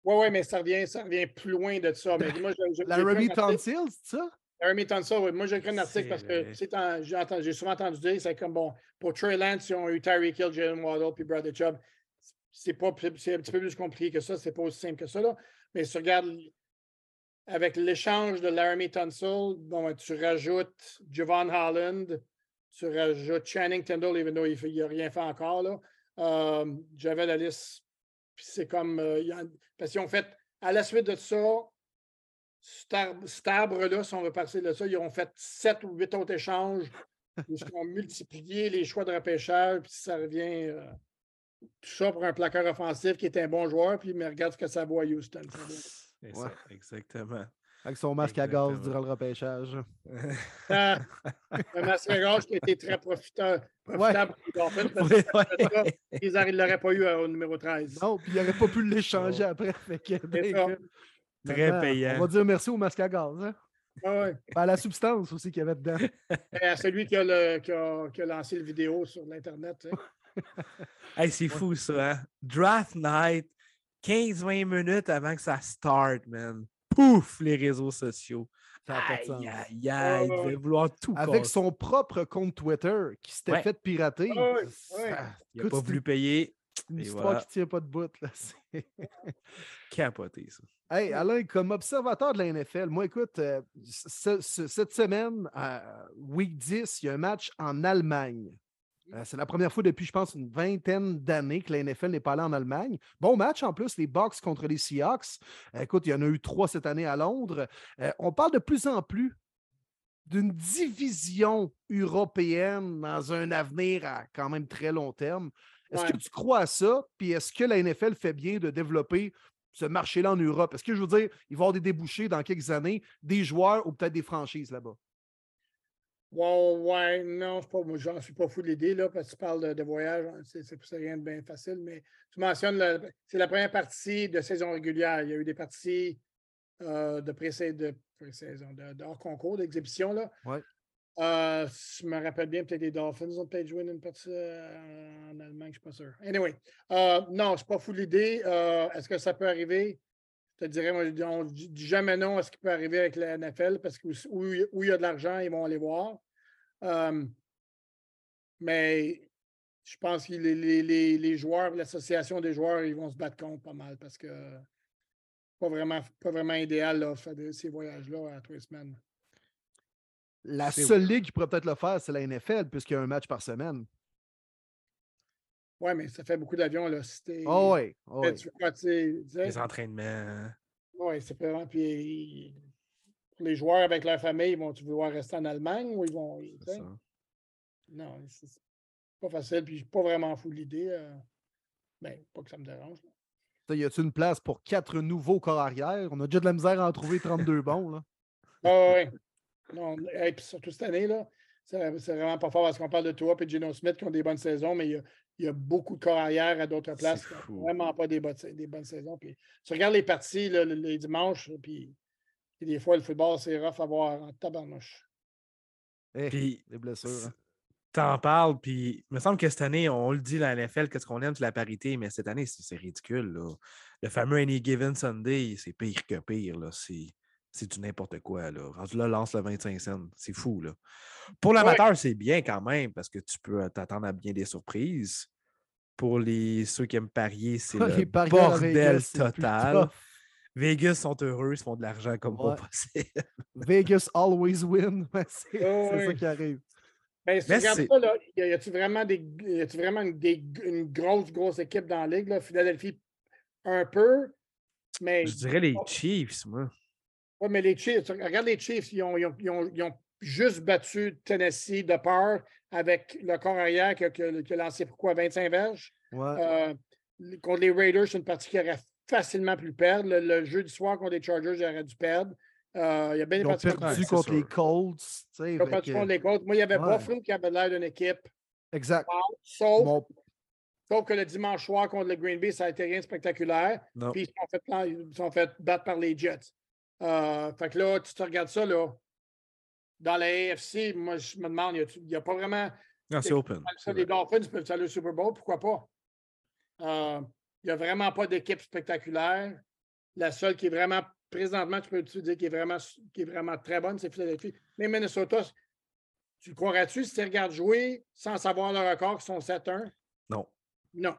Oui, oui, mais ça revient, ça revient plus loin de ça. Mais moi, Laramie Tonsil, c'est ça? Laramie Tonsil, oui. Moi, j'ai écrit un article parce que j'ai souvent entendu dire, c'est comme bon, pour Trey Lance, ils ont eu Tyreek Hill, Jalen Waddle, puis Bradley Chubb c'est un petit peu plus compliqué que ça, c'est pas aussi simple que ça. Là. Mais si tu regardes avec l'échange de Laramie Tunsil, bon, ben, tu rajoutes Javon Holland, tu rajoutes Channing Tindall, even though il n'a rien fait encore. Là. Euh, j'avais la liste. Puis c'est comme. Euh, parce qu'ils ont fait, à la suite de ça, cet arbre-là, si on veut passer de ça, ils ont fait sept ou huit autres échanges. Ils ont multiplié les choix de repêchage, puis ça revient. Euh, tout ça pour un plaqueur offensif qui est un bon joueur, puis mais regarde ce que ça vaut à Houston. exactement. Avec son masque à gaz durant le repêchage. Ah, un masque à gaz qui a été très profiteur, profitable pour les Dolphins. ils ne l'auraient pas eu au numéro 13. Non, puis ils n'auraient pas pu l'échanger après. très payant. On va dire merci au masque à gaz. Hein? Ah ouais. À la substance aussi qu'il y avait dedans. Et à celui qui a, le, qui, a, qui a lancé le vidéo sur l'Internet hey, c'est fou ça. Hein? Draft night, 15-20 minutes avant que ça start, man. Pouf, les réseaux sociaux. Aïe, aïe, aïe, il devait vouloir tout Avec son propre compte Twitter qui s'était fait pirater. il n'a pas voulu payer. Une histoire qui ne tient pas de bout. Là. Capoté, ça. Hey, Alain, comme observateur de la NFL, moi, écoute, euh, cette semaine, week 10, il y a un match en Allemagne. Euh, c'est la première fois depuis, je pense, une vingtaine d'années que la NFL n'est pas allée en Allemagne. Bon match en plus, les Bucks contre les Seahawks. Euh, écoute, il y en a eu trois cette année à Londres. Euh, on parle de plus en plus d'une division européenne dans un avenir à quand même très long terme. Est-ce que tu crois à ça? Puis est-ce que la NFL fait bien de développer ce marché-là en Europe? Est-ce que je veux dire, il va y avoir des débouchés dans quelques années, des joueurs ou peut-être des franchises là-bas? Ouais, ouais, non, moi, j'en suis pas fou de l'idée, là, parce que tu parles de, voyage, hein, c'est rien de bien facile, mais tu mentionnes, c'est la première partie de saison régulière. Il y a eu des parties euh, de pré-saison, de, hors concours, d'exhibition, là. Ouais. Euh, je me rappelle bien, peut-être les Dolphins ont peut-être joué une partie euh, en Allemagne, je ne suis pas sûr. Anyway, non, je ne suis pas fou de l'idée. Est-ce que ça peut arriver? Je te dirais, moi, on ne dit jamais non à ce qui peut arriver avec la NFL parce que où, il y a de l'argent, ils vont aller voir. Euh, mais je pense que les, les, les, les joueurs, l'association des joueurs, ils vont se battre contre pas mal parce que pas vraiment, pas vraiment idéal là, faire ces voyages-là à trois semaines. La seule ligue qui pourrait peut-être le faire, c'est la NFL, puisqu'il y a un match par semaine. Ouais, mais ça fait beaucoup d'avions. là. Si t'es- Oh oui, oh oui. tu vois, Les entraînements. ouais, c'est vraiment. Puis les joueurs avec leur famille, ils vont-tu vouloir rester en Allemagne ou ils vont. ça. Non, c'est pas facile. Puis je suis pas vraiment fou de l'idée. euh, Ben, pas que ça me dérange. là. Y a-t-il une place pour quatre nouveaux corps arrière? On a déjà de la misère à en trouver 32 bons. Là. Ah ouais. Non, et puis surtout cette année, là, c'est c'est vraiment pas fort parce qu'on parle de toi et Geno Smith qui ont des bonnes saisons, mais il y a, il y a beaucoup de corps arrière à d'autres places vraiment pas des bonnes, des bonnes saisons. Puis, tu regardes les parties là, le- les dimanches, puis, puis des fois, le football, c'est rough à voir en tabarnouche. Eh, Puis, les blessures. hein. t'en parles, puis il me semble que cette année, on le dit, la NFL, qu'est-ce qu'on aime, c'est la parité, mais cette année, c'est c'est ridicule. là. Le fameux Any Given Sunday, c'est pire que pire. là. C'est du n'importe quoi. Là. Rendu là, lance le 25 cents. C'est fou. Là. Pour l'amateur, c'est bien quand même, parce que tu peux euh, t'attendre à bien des surprises. Pour les, ceux qui aiment parier, c'est le bordel Vegas, total. Vegas sont heureux, ils se font de l'argent comme Ouais. pas possible. Vegas always win. C'est Oh, ça qui arrive. Ben, si tu regardes ça, là, y a- a-tu vraiment, des, y a-tu vraiment une, des- une grosse, grosse équipe dans la ligue? Là? Philadelphie, un peu, mais Je dirais les Chiefs, moi. Oui, mais les Chiefs, regarde les Chiefs, ils ont, ils ont- ils ont- ils ont juste battu Tennessee de peur avec le corps arrière qui a, qui lancé pourquoi 25 verges? Ouais. Euh, contre les Raiders, c'est une partie qui aurait facilement pu perdre. Le, le jeu du soir contre les Chargers, ils auraient dû perdre. Euh, il y a bien Ils des ont perdu contre les. Colts. Ils ont perdu contre les Colts. Moi, il y avait Ouais. Buffalo qui avait l'air d'une équipe, Exact. sauf, Mon- sauf que le dimanche soir contre le Green Bay, ça a été rien de spectaculaire. Non. Puis ils se sont fait, plan- ils sont fait battre par les Jets. Euh, fait que là, tu te regardes ça, là. Dans la AFC, moi, je me demande, il n'y a, pas vraiment. Non, c'est open. Ça, les. Dolphins peuvent aller au Super Bowl, pourquoi pas? Euh, Il n'y a vraiment pas d'équipe spectaculaire. La seule qui est vraiment, présentement, tu peux te dire qui est vraiment, qui est vraiment très bonne, c'est Philadelphie. Mais Minnesota, tu le croirais-tu si tu regardes jouer sans savoir le record qui sont 7-1? Non. Non.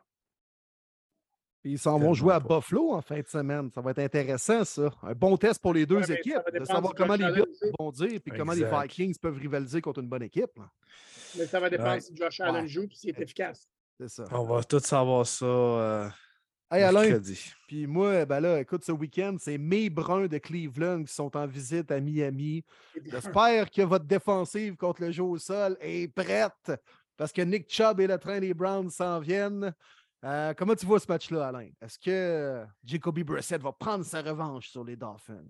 Puis Ils s'en vont jouer à. Buffalo en fin de semaine. Ça va être intéressant, ça. Un bon test pour les deux Ouais, équipes, de savoir comment les Bills vont dire puis comment les. Vikings peuvent rivaliser contre une bonne équipe. là. Mais ça va dépendre Ouais. si Josh Allen Ouais. joue et s'il est efficace. C'est ça. On va tous savoir ça euh, Hey Alain, puis moi, ben là, écoute, ce week-end, c'est mes bruns de Cleveland qui sont en visite à Miami. J'espère que votre défensive contre le jeu au sol est prête parce que Nick Chubb et le train des Browns s'en viennent. Euh, comment tu vois ce match-là, Alain? Est-ce que euh, Jacoby Brissett va prendre sa revanche sur les Dolphins?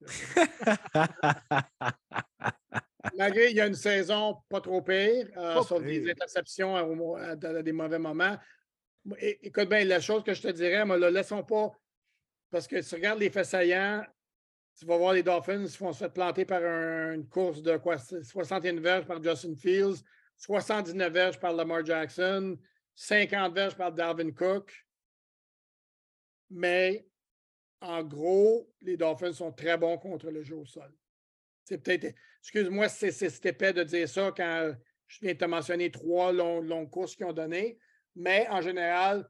Malgré il y a une saison pas trop pire, euh, sauf des interceptions à, à des mauvais moments. É- Écoute bien, la chose que je te dirais, le laissons pas. Parce que si tu regardes les faits saillants, tu vas voir les Dolphins qui vont se faire planter par un- une course de quoi? 61 verges par Justin Fields, 79 verges par Lamar Jackson, 50 verges par Dalvin Cook. Mais en gros, les Dolphins sont très bons contre le jeu au sol. C'est peut-être. Excuse-moi si c'est épais de dire ça quand je viens de te mentionner trois longs- longues courses qu'ils ont données, mais en général,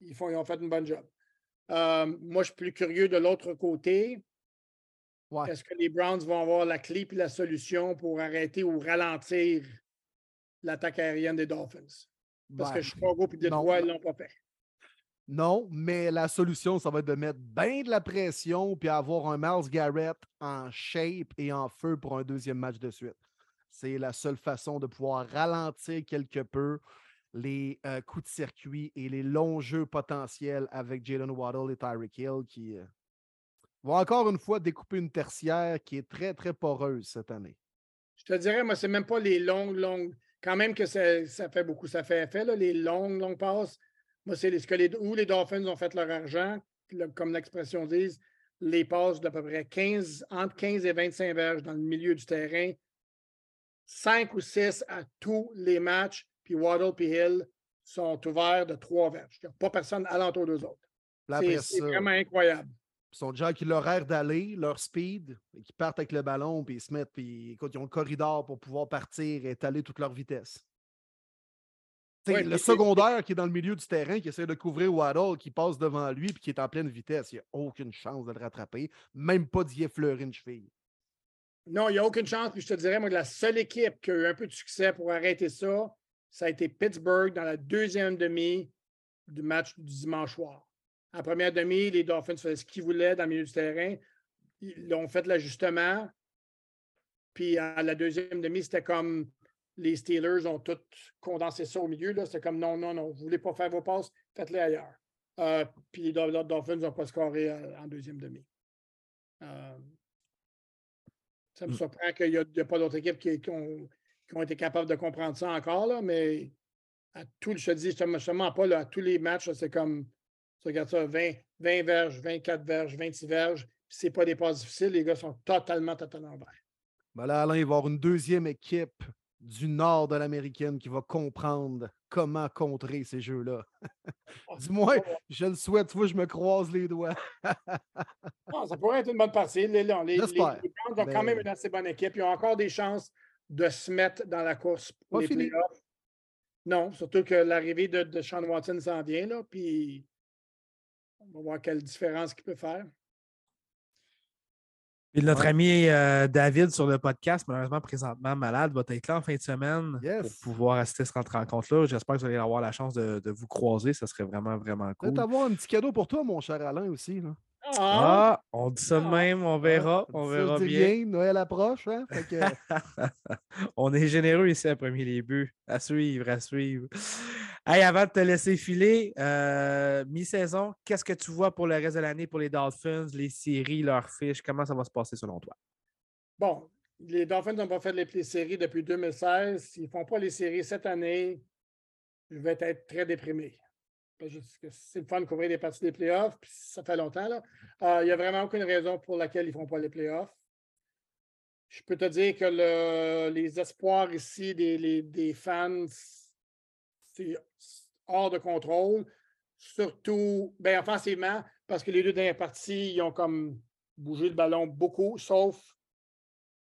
ils, font, ils ont fait une bonne job. Euh, moi, je suis plus curieux de l'autre côté. Ouais. Est-ce que les Browns vont avoir la clé et la solution pour arrêter ou ralentir l'attaque aérienne des Dolphins? Parce Ben, que Chicago et. Detroit, ne l'ont pas fait. Non, mais la solution, ça va être de mettre bien de la pression puis avoir un Miles Garrett en shape et en feu pour un deuxième match de suite. C'est la seule façon de pouvoir ralentir quelque peu les euh, coups de circuit et les longs jeux potentiels avec Jalen Waddle et Tyreek Hill qui euh, vont encore une fois découper une tertiaire qui est très, très poreuse cette année. Je te dirais, moi, c'est même pas les longues, longues. Quand même que ça, ça fait beaucoup, ça fait effet, là, les longues, longues passes. Moi, c'est les- ce que les, où les Dolphins ont fait leur argent, le- comme l'expression dit, les passes d'à peu près 15, entre 15 et 25 verges dans le milieu du terrain. 5 ou 6 à tous les matchs, puis Waddle puis Hill sont ouverts de 3 verges. Il n'y a pas personne alentour d'eux autres. C'est vraiment incroyable. Sont déjà qui l'horaire d'aller, leur speed, et qui partent avec le ballon, puis ils se mettent, puis écoute, ils ont le corridor pour pouvoir partir et étaler toute leur vitesse. Ouais, le secondaire qui est dans le milieu du terrain, qui essaie de couvrir Waddle, qui passe devant lui, puis qui est en pleine vitesse, il n'y a aucune chance de le rattraper, même pas d'y effleurer une cheville. Non, il n'y a aucune chance. Puis je te dirais, moi, la seule équipe qui a eu un peu de succès pour arrêter ça, ça a été Pittsburgh dans la deuxième demi du match du dimanche soir. En première demi, les Dolphins faisaient ce qu'ils voulaient dans le milieu du terrain. Ils ont fait l'ajustement. Puis à la deuxième demi, c'était comme les Steelers ont tout condensé ça au milieu. C'était comme non, non, non, vous ne voulez pas faire vos passes, faites-les ailleurs. Euh, puis les Dol- Dolphins n'ont pas scoré euh, en deuxième demi. Euh, ça me Mm. surprend qu'il n'y a, pas d'autres équipes qui, qui ont, qui ont été capables de comprendre ça encore, là, mais à tout, je te dis, je te je te mens pas, là, à tous les matchs, c'est comme, tu regardes ça, 20, 20 verges, 24 verges, 26 verges, puis c'est pas des passes difficiles, les gars sont totalement, totalement verts. Ben là, Alain, il va y avoir une deuxième équipe du nord de l'américaine qui va comprendre comment contrer ces jeux-là. Dis-moi, je le souhaite, tu vois, je me croise les doigts. Non, ça pourrait être une bonne partie. Les, les, les, les ont quand même une assez bonne équipe. Ils ont encore des chances de se mettre dans la course pour Pas les fini. playoffs. Non, surtout que l'arrivée de, de Sean Watson s'en vient, là, puis on va voir quelle différence qu'il peut faire. Puis notre Ouais. ami euh, David sur le podcast, malheureusement présentement malade, va être là en fin de semaine Yes. pour pouvoir assister à cette rencontre-là. J'espère que vous allez avoir la chance de, de vous croiser. Ça serait vraiment, vraiment cool. t'avoir un petit cadeau pour toi, mon cher Alain, aussi. Là. Ah! Ah, on dit ça de Ah. même, on verra, Hein? on verra bien. rien, Noël approche. Hein? Fait que, on est généreux ici à premier les buts. À suivre, à suivre. Hey, avant de te laisser filer, euh, mi-saison, qu'est-ce que tu vois pour le reste de l'année pour les Dolphins, les séries, leurs fiches? Comment ça va se passer selon toi? Bon, les Dolphins n'ont pas fait les, les séries depuis 2016. S'ils ne font pas les séries cette année, je vais être très déprimé. Que C'est le fun de couvrir les parties des playoffs, puis ça fait longtemps. Euh, Il n'y a vraiment aucune raison pour laquelle ils ne font pas les playoffs. Je peux te dire que le- les espoirs ici des, des fans, c'est hors de contrôle. Surtout, bien, offensivement, parce que les deux dernières parties, ils ont comme bougé le ballon beaucoup, sauf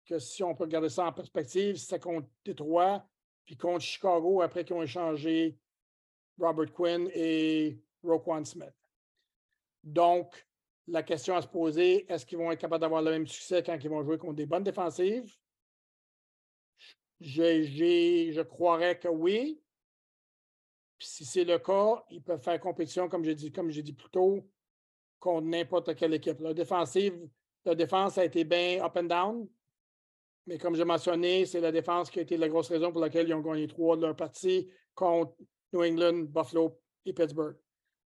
que si on peut regarder ça en perspective, c'était contre Détroit, puis contre Chicago, après qu'ils ont échangé Robert Quinn et Roquan Smith. Donc, la question à se poser, est-ce qu'ils vont être capables d'avoir le même succès quand ils vont jouer contre des bonnes défensives? Je croirais que oui. Si c'est le cas, ils peuvent faire compétition, comme j'ai dit, dit plus tôt, contre n'importe quelle équipe. La défensive, la défense a été bien up and down. Mais comme j'ai mentionné, c'est la défense qui a été la grosse raison pour laquelle ils ont gagné trois de leurs parties contre New England, Buffalo et Pittsburgh.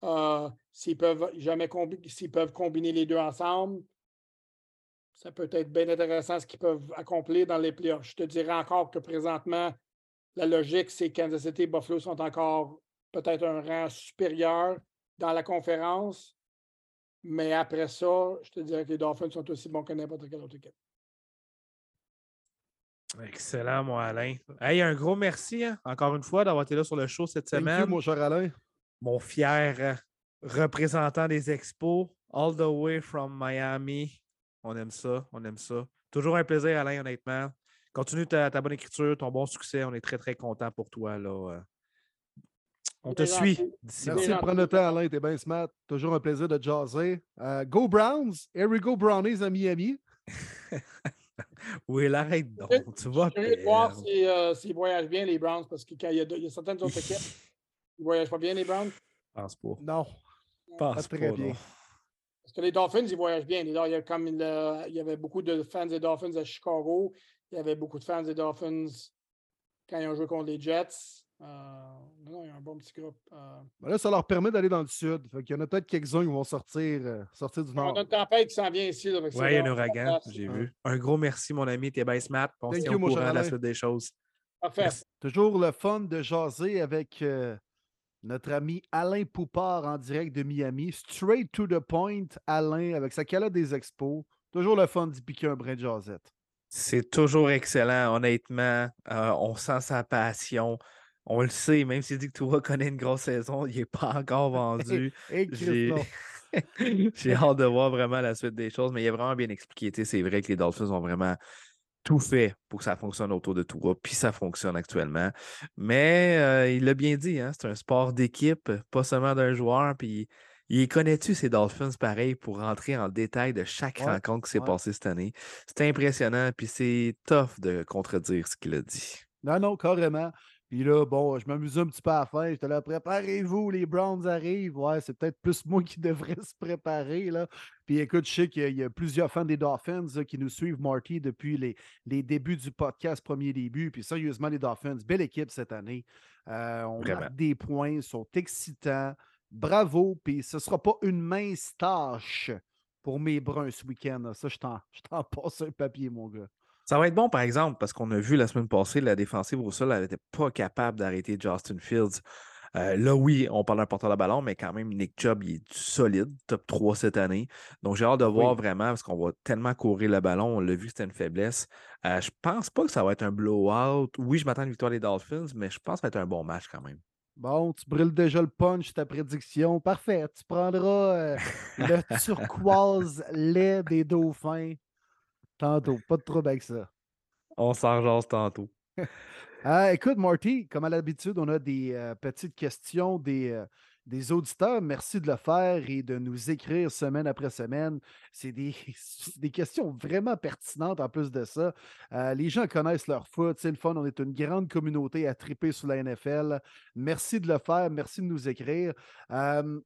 Euh, s'ils peuvent jamais peuvent combiner les deux ensemble, ça peut être bien intéressant ce qu'ils peuvent accomplir dans les playoffs. Je te dirais encore que présentement, la logique, c'est que Kansas City et Buffalo sont encore peut-être un rang supérieur dans la conférence. Mais après ça, je te dirais que les Dolphins sont aussi bons que n'importe quelle autre équipe. Excellent, mon Alain. Hey, un gros merci, hein, encore une fois, d'avoir été là sur le show cette thank you, semaine. mon cher Alain. Mon fier euh, représentant des expos, all the way from Miami. On aime ça, on aime ça. Toujours un plaisir, Alain, honnêtement. Continue ta, ta bonne écriture, ton bon succès. On est très, très content pour toi. Là. euh. On te suit Merci de prendre le temps, Alain. T'es bien smart. Toujours un plaisir de jaser. Euh, go Browns. Here we go Brownies à Miami. Oui, l'arrête donc. Je- Tu vas Je de voir perdre. si, euh, s'ils voyagent bien, les Browns, parce qu'il y, y a certaines autres équipes qui ne voyagent pas bien, les Browns. Je pense pas. Non. Je pense très pas, bien. non. Parce que les Dolphins, ils voyagent bien. Les il, y a comme le- il y avait beaucoup de fans des Dolphins à Chicago. Il y avait beaucoup de fans des Dolphins quand ils ont joué contre les Jets. Euh, non, il y a un bon petit groupe. Euh, Ben là, ça leur permet d'aller dans le sud. Fait qu'il y en a peut-être quelques-uns qui vont sortir, euh, sortir du on nord. a une tempête qui s'en vient ici. Oui, il y a un ouragan, j'ai vu. Un gros merci, mon ami. T'es bien smart. puis On se Thank tient you, au courant de la suite des choses. Parfait. Merci. Toujours le fun de jaser avec euh, notre ami Alain Poupard en direct de Miami. Straight to the point, Alain, avec sa calotte des expos. Toujours le fun d'y piquer un brin de jasette. C'est toujours excellent, honnêtement. Euh, on sent sa passion. On le sait, même s'il dit que Toura connaît une grosse saison, il n'est pas encore vendu. J'ai- hâte de voir vraiment la suite des choses, mais il est vraiment bien expliqué. C'est vrai que les Dolphins ont vraiment tout fait pour que ça fonctionne autour de toi, puis ça fonctionne actuellement. Mais euh, il l'a bien dit, hein, c'est un sport d'équipe, pas seulement d'un joueur, puis il connaît-tu ces Dolphins pareil pour rentrer en détail de chaque rencontre qui s'est passée cette année? C'est impressionnant, puis c'est tough de contredire ce qu'il a dit. Non, non, carrément. Puis là, bon, je m'amusais un petit peu à la fin. J'étais là, préparez-vous, les Browns arrivent. Ouais, c'est peut-être plus moi qui devrais se préparer. Là. Puis écoute, je sais qu'il y, a plusieurs fans des Dolphins qui nous suivent, Marty, depuis les, les, débuts du podcast, premier début. Puis sérieusement, les Dolphins, belle équipe cette année. Euh, on a des points, sont excitants. Bravo. Puis ce ne sera pas une mince tâche pour mes Bruns ce week-end. Ça, je t'en passe un papier, mon gars. Ça va être bon, par exemple, parce qu'on a vu la semaine passée, la défensive au sol, elle n'était pas capable d'arrêter Justin Fields. Euh, là, oui, on parle d'un porteur de ballon, mais quand même, Nick Chubb, il est solide, top 3 cette année. Donc, j'ai hâte de voir vraiment, parce qu'on va tellement courir le ballon. On l'a vu, c'était une faiblesse. Euh, je pense pas que ça va être un blowout. Oui, je m'attends à une victoire des Dolphins, mais je pense que ça va être un bon match quand même. Bon, tu brûles déjà le punch, ta prédiction. Parfait. Tu prendras euh, le turquoise lait des dauphins Tantôt, pas de trouble avec ça. On s'en tantôt. Ah, écoute, Marty, comme à l'habitude, on a des euh, petites questions des, euh, des auditeurs. Merci de le faire et de nous écrire semaine après semaine. C'est des, questions vraiment pertinentes en plus de ça. Euh, les gens connaissent leur foot. C'est le fun. On est une grande communauté à triper sur la NFL. Merci de le faire. Merci de nous écrire.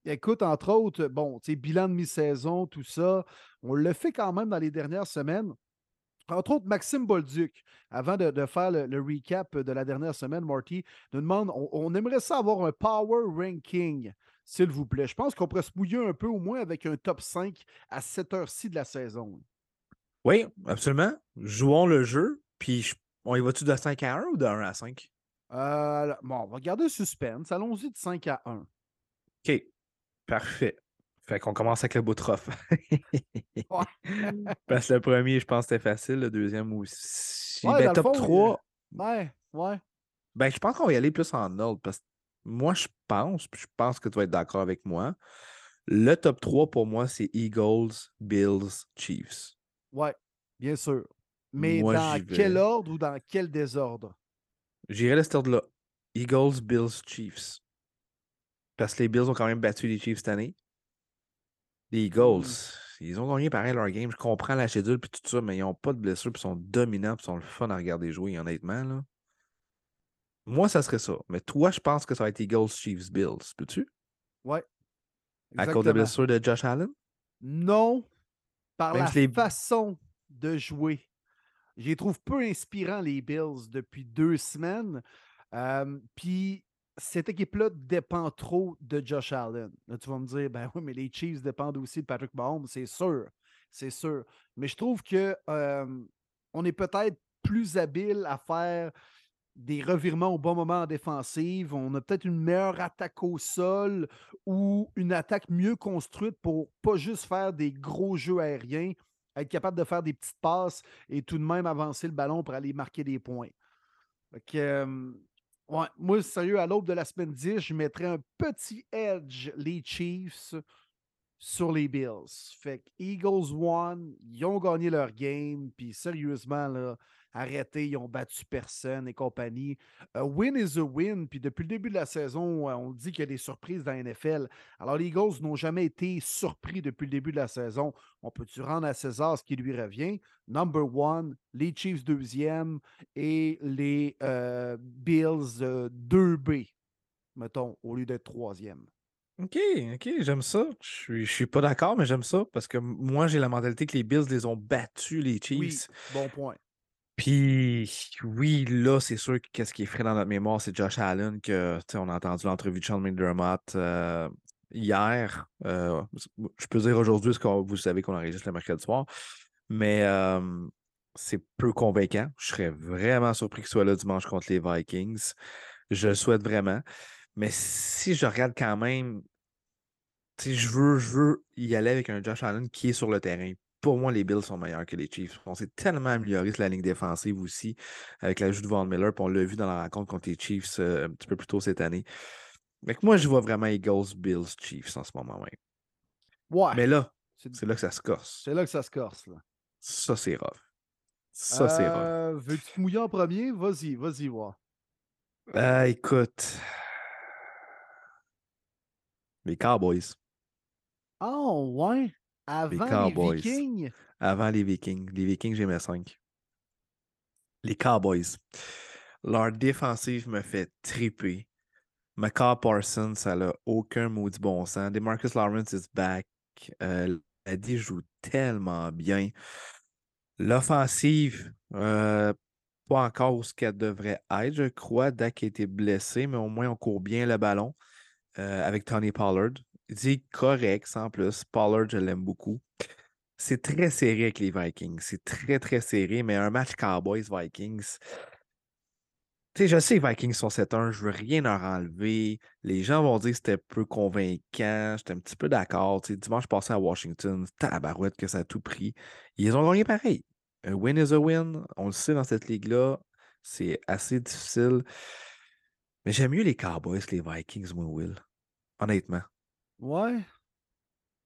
écoute, entre autres, bon, bilan de mi-saison, tout ça. On le fait quand même dans les dernières semaines. Entre autres, Maxime Bolduc, avant de, faire le, recap de la dernière semaine, Marty, nous demande on, aimerait ça avoir un power ranking, s'il vous plaît. Je pense qu'on pourrait se mouiller un peu au moins avec un top 5 à cette heure-ci de la saison. Oui, absolument. Jouons le jeu, puis on y va-tu de 5 à 1 ou de 1 à 5? Euh, bon, on va garder le suspense. Allons-y de 5 à 1. OK. Parfait. Fait qu'on commence avec le bout Parce que le premier, je pense que c'était facile. Le deuxième aussi. Ouais, ben, top 3. Ouais, ouais. Ben, je pense qu'on va y aller plus en ordre parce que moi, je pense, puis je pense que tu vas être d'accord avec moi. Le top 3 pour moi, c'est Eagles, Bills, Chiefs. Ouais, bien sûr. Mais dans quel ordre ou dans quel désordre? J'irai le cet ordre-là. Eagles, Bills, Chiefs. Parce que les Bills ont quand même battu les Chiefs cette année. Les Eagles, mmh. ils ont gagné pareil leur game. Je comprends la schedule et tout ça, mais ils n'ont pas de blessure puis sont dominants puis sont le fun à regarder jouer, honnêtement. Là. Moi, ça serait ça. Mais toi, je pense que ça va être Eagles, Chiefs, Bills. Peux-tu? Ouais. À cause de la blessure de Josh Allen? Non. Par la façon de jouer. Je les trouve peu inspirants, les Bills, depuis deux semaines. Puis cette équipe-là dépend trop de Josh Allen. Là, tu vas me dire, ben oui, mais les Chiefs dépendent aussi de Patrick Mahomes, c'est sûr. C'est sûr. Mais je trouve que on est peut-être plus habile à faire des revirements au bon moment en défensive. On a peut-être une meilleure attaque au sol ou une attaque mieux construite pour pas juste faire des gros jeux aériens, être capable de faire des petites passes et tout de même avancer le ballon pour aller marquer des points. Ouais, moi, sérieux, à l'aube de la semaine 10, je mettrais un petit edge, les Chiefs, sur les Bills. Fait que Eagles won, ils ont gagné leur game, puis sérieusement, là, arrêté, ils ont battu personne et compagnie. A win is a win. Puis depuis le début de la saison, euh, on dit qu'il y a des surprises dans la NFL. Alors, les Eagles n'ont jamais été surpris depuis le début de la saison. On peut-tu rendre à César ce qui lui revient? Number one, les Chiefs deuxième et les euh, Bills 2B, euh, mettons, au lieu d'être troisième. OK, OK, j'aime ça. Je suis, suis pas d'accord, mais j'aime ça parce que moi, j'ai la mentalité que les Bills les ont battus, les Chiefs. Oui, bon point. Puis oui, là, c'est sûr que ce qui est frais dans notre mémoire, c'est Josh Allen, que on a entendu l'entrevue de Sean McDermott euh, hier. Euh, je peux dire aujourd'hui, parce que vous savez qu'on enregistre le mercredi soir, mais c'est peu convaincant. Je serais vraiment surpris qu'il soit là dimanche contre les Vikings. Je le souhaite vraiment. Mais si je regarde quand même, je veux, je veux y aller avec un Josh Allen qui est sur le terrain pour moi, les Bills sont meilleurs que les Chiefs. On s'est tellement amélioré sur la ligne défensive aussi avec l'ajout de Von Miller. Puis on l'a vu dans la rencontre contre les Chiefs euh, un petit peu plus tôt cette année. Mais moi, je vois vraiment Eagles, Bills, Chiefs en ce moment même. Ouais. Mais là, c'est là que ça se corse. c'est là que ça se corse. Là. Ça, c'est rough. Ça, c'est rough. Euh, Veux-tu te mouiller en premier? Vas-y, vas-y, voir. Ah, écoute. Les Cowboys. Oh, ouais? Avant les, Cowboys. Vikings? Avant les Vikings. Les Vikings, j'aimais 5. Les Cowboys. Leur défensive me fait triper. McCall Parsons, ça n'a aucun maudit bon sens. DeMarcus Lawrence is back. Euh, la D joue tellement bien. L'offensive, euh, pas encore où ce qu'elle devrait être, je crois. Dak a été blessé, mais au moins on court bien le ballon euh, avec Tony Pollard. Dit correct, sans plus. Pollard, je l'aime beaucoup. C'est très serré avec les Vikings. C'est très, très serré, mais un match Cowboys-Vikings, tu sais, je sais Vikings sont 7-1, je veux rien leur enlever. Les gens vont dire que c'était peu convaincant. J'étais un petit peu d'accord. Tu sais, dimanche passé à Washington, tabarouette que ça a tout pris. Ils ont gagné pareil. Un win is a win. On le sait dans cette ligue-là. C'est assez difficile. Mais j'aime mieux les Cowboys que les Vikings, moi, Will. Honnêtement. Ouais.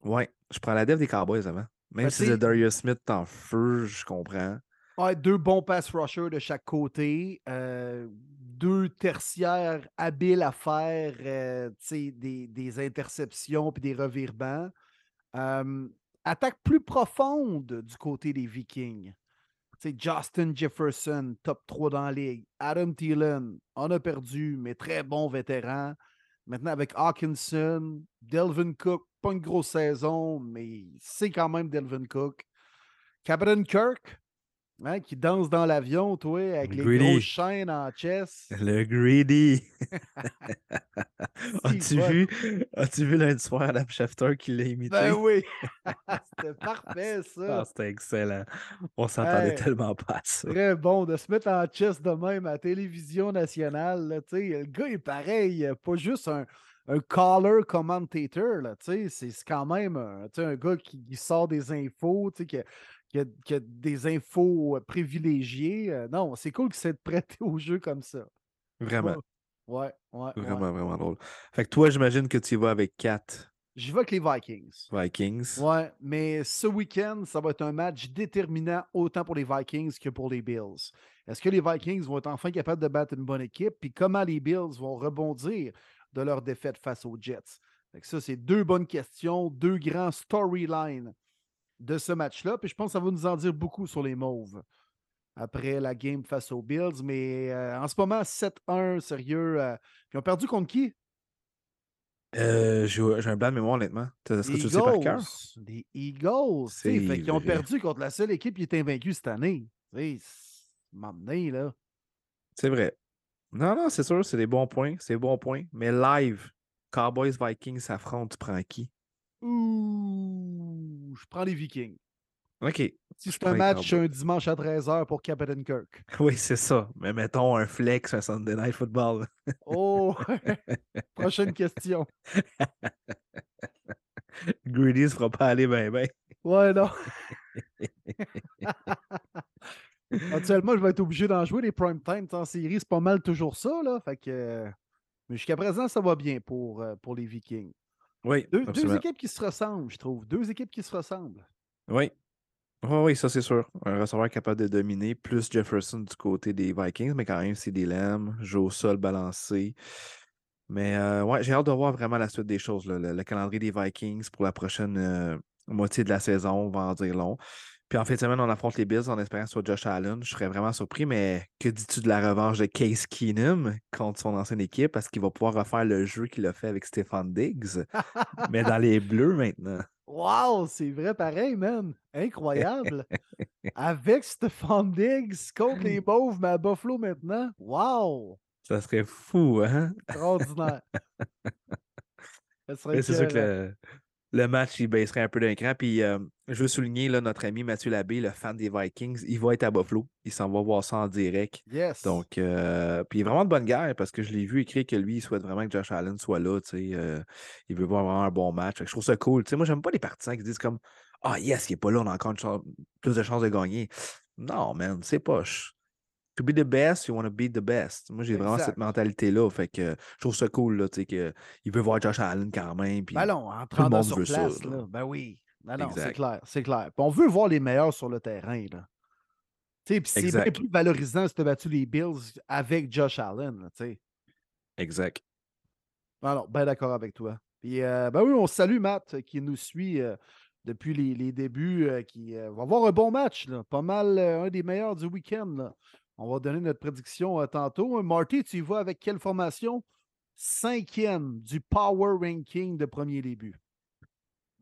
Ouais, je prends la dev des Cowboys avant. Même Ben, si le Darius Smith est en feu, je comprends. Ouais, deux bons pass rushers de chaque côté. euh, deux tertiaires habiles à faire euh, des, des interceptions puis des revirements. Euh, attaque plus profonde du côté des Vikings. Justin Jefferson, top 3 dans la ligue. Adam Thielen, on a perdu, mais très bon vétéran. Maintenant, avec Hawkinson, Delvin Cook, pas une grosse saison, mais c'est quand même Delvin Cook. Captain Kirk, hein, qui danse dans l'avion, toi, avec les Greedy. grosses chaînes en chest. Le Greedy. As-tu vu, as-tu vu lundi soir Adam Schefter qui l'a imité? Ben oui! C'était parfait, ça. Ah, c'était excellent. On s'attendait Hey. tellement pas à ça. Très bon de se mettre en chest de même à la télévision nationale. là, le gars est pareil, euh, pas juste un, un caller commentator. là, C'est quand même un, sais, un gars qui, qui sort des infos, qui, qui a- qui a des infos euh, privilégiées. Euh, non, c'est cool qu'il s'est prêté au jeu comme ça. Vraiment, Ouais, ouais. ouais. vraiment, vraiment drôle. Fait que toi, j'imagine que tu y vas avec 4 J'y vais avec les Vikings. Vikings. Ouais, mais ce week-end, ça va être un match déterminant autant pour les Vikings que pour les Bills. Est-ce que les Vikings vont être enfin capables de battre une bonne équipe? Puis comment les Bills vont rebondir de leur défaite face aux Jets? Fait que ça, c'est deux bonnes questions, deux grands storylines de ce match-là. Puis je pense que ça va nous en dire beaucoup sur les Mauves après la game face aux Bills. Mais euh, en ce moment, 7-1, sérieux. euh, puis ils ont perdu contre qui? Euh, J'ai un blanc de mémoire, honnêtement. Est-ce que Les tu le sais par cœur? Eagles. Les Eagles. Fait qu'ils ont perdu contre la seule équipe qui est invaincue cette année. M'emmener, là. C'est vrai. Non, non, c'est sûr, c'est des bons points. C'est des bons points. Mais live, Cowboys Vikings s'affrontent, tu prends qui? Ouh, je prends les Vikings. OK. Si c'est un match un dimanche à 13h pour Captain Kirk. Oui, c'est ça. Mais mettons un flex, un Sunday Night Football. Oh! Prochaine question. Greedy se fera pas aller ben ben. Ouais, non. Actuellement, je vais être obligé d'en jouer les prime time en série. C'est pas mal toujours ça, là. Fait que. Mais jusqu'à présent, ça va bien pour, euh, pour les Vikings. Oui, Deux, équipes qui se ressemblent, je trouve. Deux équipes qui se ressemblent. Oui. Oui, oui, ça c'est sûr. Un receveur capable de dominer, plus Jefferson du côté des Vikings, mais quand même, c'est des lames, joue au sol balancé. Mais euh, ouais, j'ai hâte de voir vraiment la suite des choses. là. Le, le calendrier des Vikings pour la prochaine euh, moitié de la saison, on va en dire long. Puis en fin de semaine, on affronte les Bills en espérant soit Josh Allen. Je serais vraiment surpris, mais que dis-tu de la revanche de Case Keenum contre son ancienne équipe? Parce qu'il va pouvoir refaire le jeu qu'il a fait avec Stéphane Diggs, mais dans les bleus maintenant. Wow, c'est vrai pareil, man. Incroyable. Avec Stephon Diggs contre les Mauves, mais à Buffalo maintenant. Wow! Ça serait fou, hein? Extraordinaire. Ça serait Mais C'est sûr que le, le match, il baisserait un peu d'un cran. Puis euh, je veux souligner là, notre ami Mathieu Labbé, le fan des Vikings, il va être à Buffalo. Il s'en va voir ça en direct. Yes. Donc, euh, puis il est vraiment de bonne guerre parce que je l'ai vu écrire que lui, il souhaite vraiment que Josh Allen soit là. euh, il veut voir vraiment un bon match. Je trouve ça cool. Tu sais, moi, j'aime pas les partisans qui disent comme Ah, yes, il est pas là, on a encore une chance- plus de chances de gagner. Non, man, c'est poche. To be the best, you want to beat the best. Moi, j'ai vraiment cette mentalité-là. Fait que je trouve ça cool, là, tu sais, qu'il veut voir Josh Allen quand même. Puis Ben non, en tout le 30 monde sur veut ça, place, là. là. Ben oui. Ben non, c'est clair, c'est clair. Puis on veut voir les meilleurs sur le terrain, là. Tu sais, puis c'est bien plus valorisant si tu as battu les Bills avec Josh Allen, là, tu sais. Exact. Alors, bien d'accord avec toi. Puis, euh, ben oui, on salue Matt qui nous suit euh, depuis les, les débuts, euh, qui euh, va avoir un bon match, là. pas mal un des meilleurs du week-end. On va donner notre prédiction euh, tantôt. Euh, Marty, tu y vas avec quelle formation? Cinquième du Power Ranking de premier début.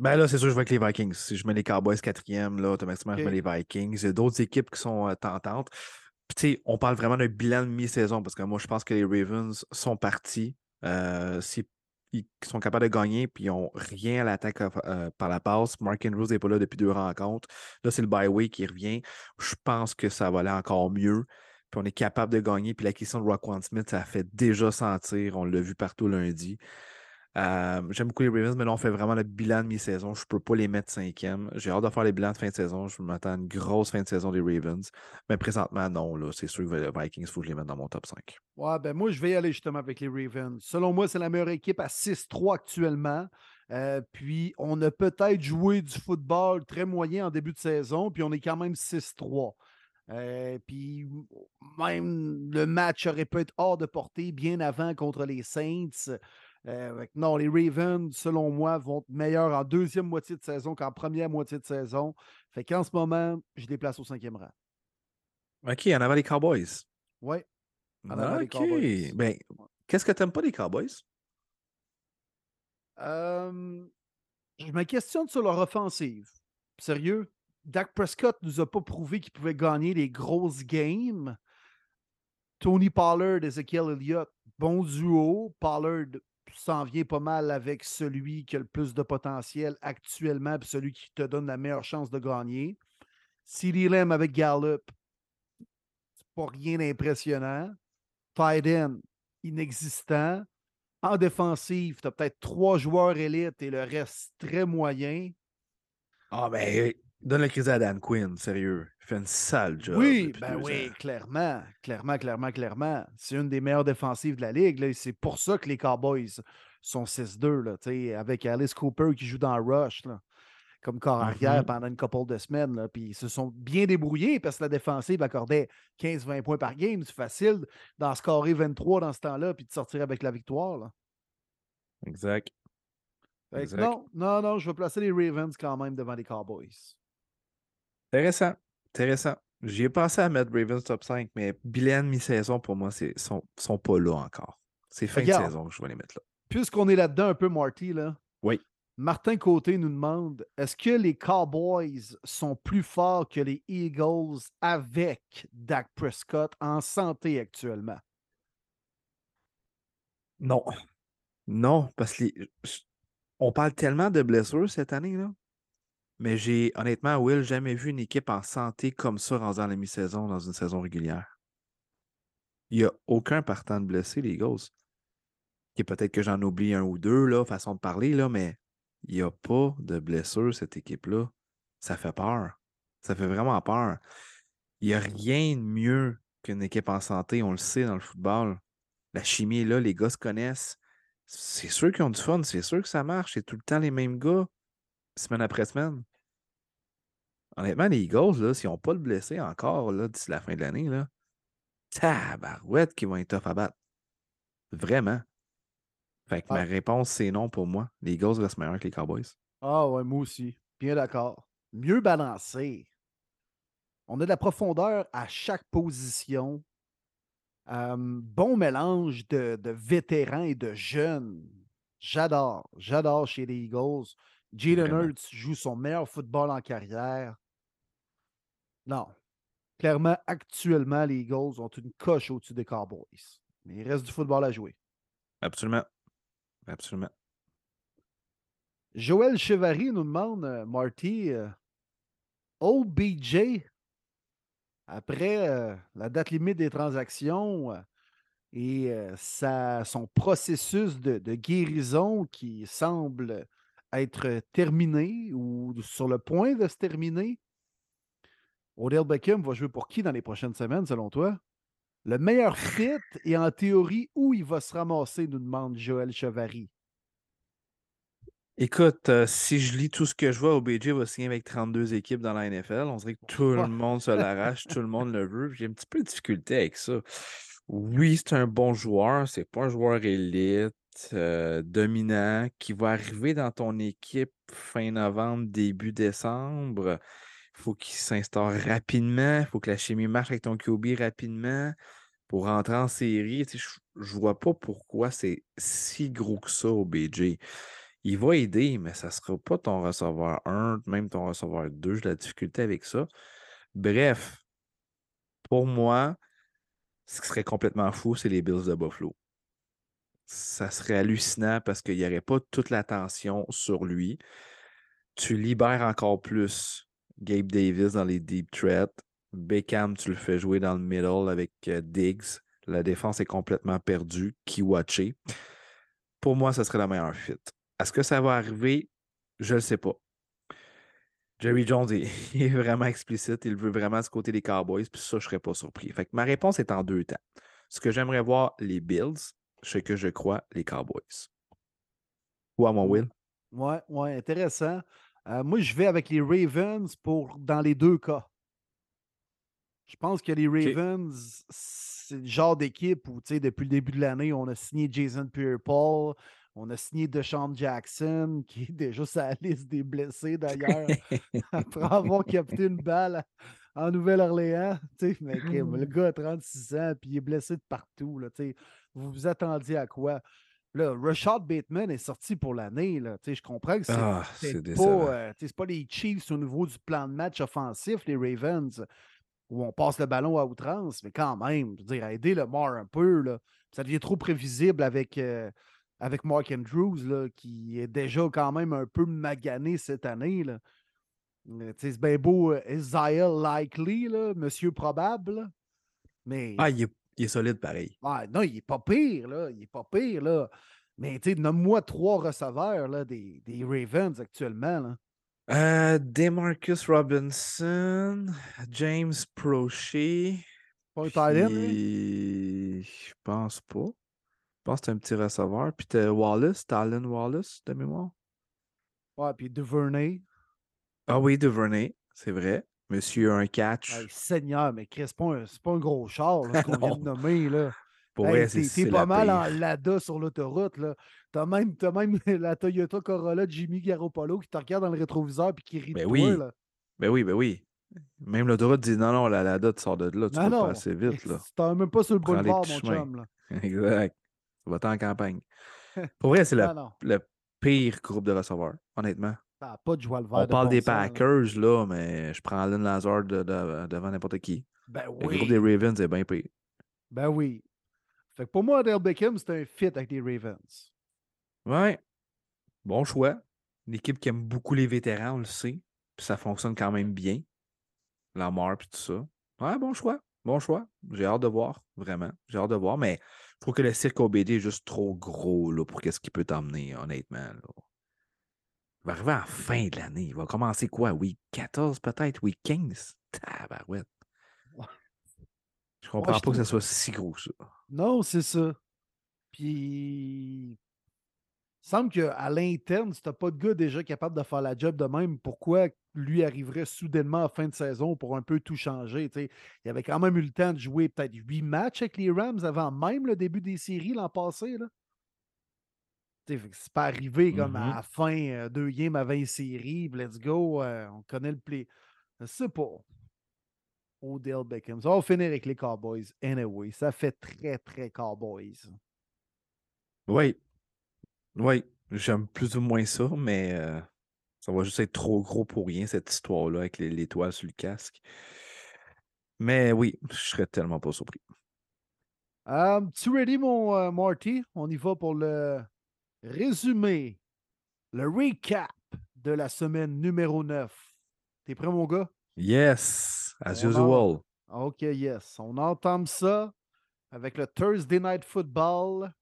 Ben là, c'est sûr, je vais avec les Vikings. Si je mets les Cowboys quatrième, là, automatiquement, je mets les Vikings. Il y a d'autres équipes qui sont euh, tentantes. Puis, tu sais, on parle vraiment d'un bilan de mi-saison parce que moi, je pense que les Ravens sont partis. Euh, ils sont capables de gagner puis ils n'ont rien à l'attaque euh, par la passe, Mark Andrews n'est pas là depuis deux rencontres. Là, c'est le week qui revient. Je pense que ça va aller encore mieux. Puis on est capable de gagner. Puis la question de Roquan Smith, ça fait déjà sentir. On l'a vu partout lundi. Euh, J'aime beaucoup les Ravens, mais là, on fait vraiment le bilan de mi-saison. Je ne peux pas les mettre cinquième. J'ai hâte de faire les bilans de fin de saison. Je m'attends à une grosse fin de saison des Ravens. Mais présentement, non. C'est sûr que les Vikings, il faut que je les mette dans mon top 5. Ouais, ben moi, je vais y aller justement avec les Ravens. Selon moi, c'est la meilleure équipe à 6-3 actuellement. Euh, puis, on a peut-être joué du football très moyen en début de saison, puis on est quand même 6-3. Euh, puis, même le match aurait pu être hors de portée bien avant contre les Saints. Euh, non, les Ravens, selon moi, vont être meilleurs en deuxième moitié de saison qu'en première moitié de saison. Fait qu'en ce moment, je les place au cinquième rang. OK, en avant les Cowboys. Ouais. En avant les OK. Cowboys. Ben, qu'est-ce que tu n'aimes pas des Cowboys? Euh, je me questionne sur leur offensive. Sérieux, Dak Prescott nous a pas prouvé qu'il pouvait gagner les grosses games. Tony Pollard, Ezekiel Elliott, bon duo. Pollard s'en vient pas mal avec celui qui a le plus de potentiel actuellement puis celui qui te donne la meilleure chance de gagner. CeeDee Lamb avec Gallup, c'est pas rien d'impressionnant. Tight end, inexistant. En défensive, tu peut-être trois joueurs élites et le reste très moyen. Ah, ben, donne le crédit à Dan Quinn, sérieux. Il fait une sale job. oui, ben oui, ans. clairement. Clairement, clairement, clairement. C'est une des meilleures défensives de la Ligue. C'est pour ça que les Cowboys sont 6-2, là, tu sais, avec Alice Cooper qui joue dans Rush, là, comme corps arrière Mhm. pendant une couple de semaines. là, Puis ils se sont bien débrouillés parce que la défensive accordait 15-20 points par game. C'est facile d'en scorer 23 dans ce temps-là puis de sortir avec la victoire. là. Exact. non, non, non, je vais placer les Ravens quand même devant les Cowboys. Intéressant. Intéressant. J'y ai pensé à mettre Ravens top 5, mais bilan mi-saison, pour moi, c'est sont, sont pas là encore. C'est fin Regarde. de saison que je vais les mettre là. Puisqu'on est là-dedans un peu, Marty, là, Oui. Martin Côté nous demande est-ce que les Cowboys sont plus forts que les Eagles avec Dak Prescott en santé actuellement? Non. Non, parce que les- on parle tellement de blessures cette année, là. Mais j'ai, honnêtement, Will, jamais vu une équipe en santé comme ça rendue dans la mi-saison dans une saison régulière. Il n'y a aucun partant de blessé, les Eagles. Et peut-être que j'en oublie un ou deux, là, façon de parler, là, mais il n'y a pas de blessure, cette équipe-là. Ça fait peur. Ça fait vraiment peur. Il n'y a rien de mieux qu'une équipe en santé, on le sait dans le football. La chimie est là, les gars se connaissent. C'est sûr qu'ils ont du fun, c'est sûr que ça marche. C'est tout le temps les mêmes gars, semaine après semaine. Honnêtement, les Eagles, là, s'ils n'ont pas de blessé encore là, d'ici la fin de l'année, là, tabarouette qui vont être tough à battre. Vraiment. Fait que Ah. ma réponse, c'est non pour moi. Les Eagles restent meilleurs que les Cowboys. Ah ouais, moi aussi. Bien d'accord. Mieux balancé. On a de la profondeur à chaque position. Euh, bon mélange de, de vétérans et de jeunes. J'adore. J'adore chez les Eagles. Jalen. Hurts joue son meilleur football en carrière. Non. Clairement, actuellement, les Eagles ont une coche au-dessus des Cowboys. Mais il reste du football à jouer. Absolument. Absolument. Joël Chevary nous demande, euh, Marty, euh, OBJ, après euh, la date limite des transactions et sa- son processus de, de guérison qui semble être terminé ou sur le point de se terminer, Odell Beckham va jouer pour qui dans les prochaines semaines, selon toi? Le meilleur fit et en théorie, où il va se ramasser, nous demande Joël Chevary. Écoute, euh, si je lis tout ce que je vois, OBJ va signer avec 32 équipes dans la NFL. On dirait que tout le monde se l'arrache, tout le monde le veut. J'ai un petit peu de difficulté avec ça. Oui, c'est un bon joueur, c'est pas un joueur élite, euh, dominant, qui va arriver dans ton équipe fin novembre, début décembre. Faut qu'il s'instaure rapidement, il faut que la chimie marche avec ton QB rapidement pour rentrer en série. Tu sais, je, vois pas pourquoi c'est si gros que ça au BJ. Il va aider, mais ça sera pas ton receveur 1, même ton receveur 2. J'ai de la difficulté avec ça. Bref, pour moi, ce qui serait complètement fou, c'est les Bills de Buffalo. Ça serait hallucinant parce qu'il n'y aurait pas toute l'attention sur lui. Tu libères encore plus Gabe Davis dans les deep threats. Beckham, tu le fais jouer dans le middle avec euh, Diggs. La défense est complètement perdue. Kiwache. Pour moi, ce serait la meilleure fit. Est-ce que ça va arriver? Je ne le sais pas. Jerry Jones est, vraiment explicite. Il veut vraiment ce côté des Cowboys. Puis ça, je ne serais pas surpris. Fait que ma réponse est en deux temps. Ce que j'aimerais voir, les Bills. Ce que je crois, les Cowboys. Ou à mon Will? Ouais, ouais, intéressant. Euh, moi, je vais avec les Ravens pour dans les deux cas. Je pense que les Ravens, c'est le genre d'équipe où, tu sais, depuis le début de l'année, on a signé Jason Pierre-Paul, on a signé DeShaun Jackson, qui est déjà sur la liste des blessés d'ailleurs, après avoir capté une balle en Nouvelle-Orléans. tu sais, le gars a 36 ans, puis il est blessé de partout. Là, tu sais. vous vous attendiez à quoi? Là, Rashad Bateman est sorti pour l'année. Je comprends que c'est Ah, pas, euh, pas les Chiefs au niveau du plan de match offensif, les Ravens, où on passe le ballon à outrance, mais quand même, je veux dire, aider le Mar un peu. Là, ça devient trop prévisible avec, euh, avec Mark Andrews, là, qui est déjà quand même un peu magané cette année. Là. Euh, C'est bien beau Isaiah Likely, là, monsieur probable, mais Ah, il est, il est solide pareil. Non, il est pas pire, là. Il est pas pire, là. Mais tu sais, nomme-moi trois receveurs là, des, des Ravens actuellement. Là. Euh, Demarcus Robinson, James Prochet. Pas un tight end, Je pense pas. Je pense que c'est un petit receveur. Puis t'as Wallace, Talon Wallace de mémoire. Ouais, puis Duvernay. Ah oui, Duvernay, c'est vrai. Monsieur un catch. Hey, Seigneur, mais Chris, c'est pas, un- c'est pas un gros char qu'on vient de nommer. Là. Pour Hey, t'es pas la mal pire. en Lada sur l'autoroute. là. T'as même, t'as même la Toyota Corolla de Jimmy Garoppolo qui te regarde dans le rétroviseur puis qui rit de Ben toi. oui. Là. Ben oui, ben oui. Même l'autoroute dit non, non, la Lada, tu sors de là, tu Non, non. pas assez vite. Là. T'es même pas sur le boulevard, mon chum. Là. exact. Vas en campagne. Pour vrai, c'est le pire groupe de receveurs, honnêtement. Pas de joie le vert. On de parle bon des sens. Packers, là, mais je prends Allen Lazard de- de- devant n'importe qui. Ben Le oui. groupe des Ravens est bien pire. Ben oui. Fait que pour moi, Adele Beckham, c'est un fit avec les Ravens. Ouais. Bon choix. Une équipe qui aime beaucoup les vétérans, on le sait. Puis ça fonctionne quand même bien. Lamar puis tout ça. Ouais, bon choix. Bon choix. J'ai hâte de voir, vraiment. J'ai hâte de voir, mais je trouve que le cirque OBD est juste trop gros là, pour qu'est-ce qu'il peut t'emmener, honnêtement. là. Il va arriver à la fin de l'année. Il va commencer quoi? Week 14 peut-être? Week 15? Tabarouette. Ouais. Je comprends je pas que ça soit si gros ça. Non, c'est ça. Puis, il semble qu'à l'interne, si t'as pas de gars déjà capable de faire la job de même, pourquoi lui arriverait soudainement à fin de saison pour un peu tout changer? tu sais? Il avait quand même eu le temps de jouer peut-être huit matchs avec les Rams avant même le début des séries l'an passé. Là. Tu sais, fait que C'est pas arrivé comme à la fin, euh, deux games avant une série, puis let's go, euh, on connaît le play. Sais pas. Odell Beckham. Ça va finir avec les Cowboys. Anyway, ça fait très, très Cowboys. Oui. Oui. J'aime plus ou moins ça, mais euh, ça va juste être trop gros pour rien, cette histoire-là, avec les- l'étoile sur le casque. Mais oui, je serais tellement pas surpris. Euh, tu ready, mon euh, Marty? On y va pour le résumé, le recap de la semaine numéro 9. T'es prêt, mon gars? Yes, as On usual. OK, yes. On entame ça avec le Thursday Night Football.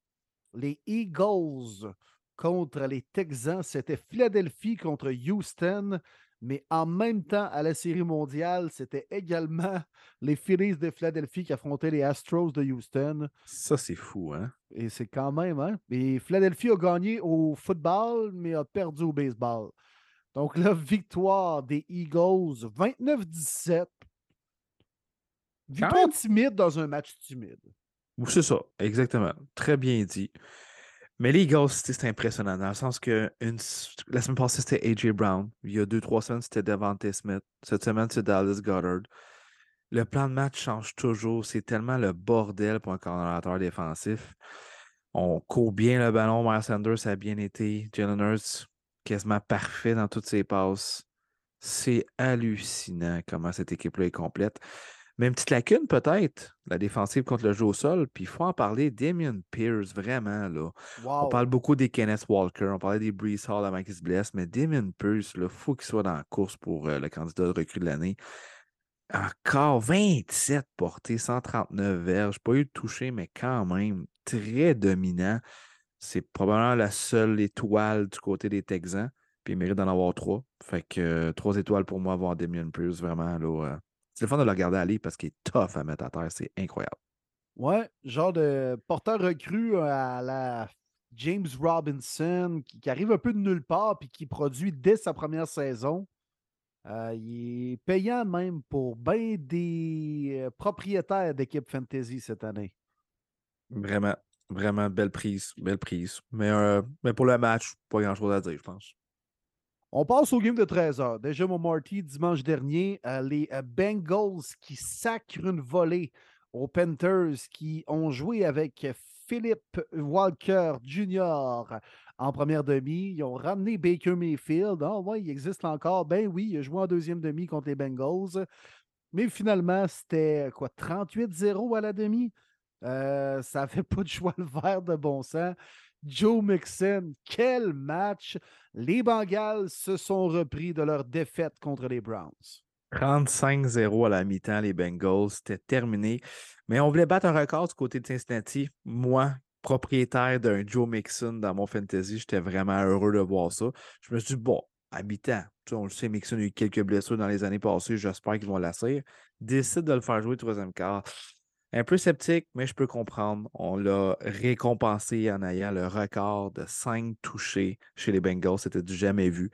Les Eagles contre les Texans. C'était Philadelphie contre Houston. Mais en même temps, à la Série mondiale, c'était également les Phillies de Philadelphie qui affrontaient les Astros de Houston. Ça, c'est fou, hein? Et c'est quand même, hein? Et Philadelphie a gagné au football, mais a perdu au baseball. Donc la victoire des Eagles, 29-17. Victoire timide dans un match timide. C'est ça, exactement. Très bien dit. Mais les Eagles, c'est impressionnant dans le sens que une, la semaine passée, c'était A.J. Brown. Il y a deux, trois semaines, c'était Devante Smith. Cette semaine, c'est Dallas Goddard. Le plan de match change toujours. C'est tellement le bordel pour un coordinateur défensif. On court bien le ballon. Miles Sanders a bien été. Jalen Hurts, quasiment parfait dans toutes ses passes. C'est hallucinant comment cette équipe-là est complète. Même petite lacune, peut-être, la défensive contre le jeu au sol. Puis il faut en parler. Damien Pierce, vraiment, là. On parle beaucoup des Kenneth Walker, on parlait des Brees Hall avant qu'il se blesse, mais Damien Pierce, il faut qu'il soit dans la course pour euh, le candidat de recrue de l'année. Encore 27 portées, 139 verges. Pas eu de toucher, mais quand même très dominant. C'est probablement la seule étoile du côté des Texans. Puis il mérite d'en avoir trois. Fait que euh, trois étoiles pour moi, avoir Damien Pierce, vraiment, là. Euh, c'est le fun de le regarder aller parce qu'il est tough à mettre à terre. C'est incroyable. Ouais, genre de porteur recru à la James Robinson qui, arrive un peu de nulle part puis qui produit dès sa première saison. Euh, il est payant même pour bien des propriétaires d'équipe fantasy cette année. Vraiment, vraiment belle prise, belle prise. Mais, euh, mais pour le match, pas grand-chose à dire, je pense. On passe au game de 13h. Déjà, mon Marty, dimanche dernier, euh, les euh, Bengals qui sacrent une volée aux Panthers qui ont joué avec Philippe Walker Jr. en première demi. Ils ont ramené Baker Mayfield. Ah, ouais, il existe encore. Ben oui, il a joué en deuxième demi contre les Bengals. Mais finalement, c'était quoi, 38-0 à la demi? Euh, ça n'avait pas de choix le vert de bon sens. Joe Mixon, quel match! Les Bengals se sont repris de leur défaite contre les Browns. 35-0 à la mi-temps, les Bengals, c'était terminé. Mais on voulait battre un record du côté de Cincinnati. Moi, propriétaire d'un Joe Mixon dans mon fantasy, j'étais vraiment heureux de voir ça. Je me suis dit, bon, à mi-temps, on le sait, Mixon a eu quelques blessures dans les années passées, j'espère qu'ils vont lasser. Décide de le faire jouer troisième quart. Un peu sceptique, mais je peux comprendre. On l'a récompensé en ayant le record de cinq touchés chez les Bengals. C'était du jamais vu.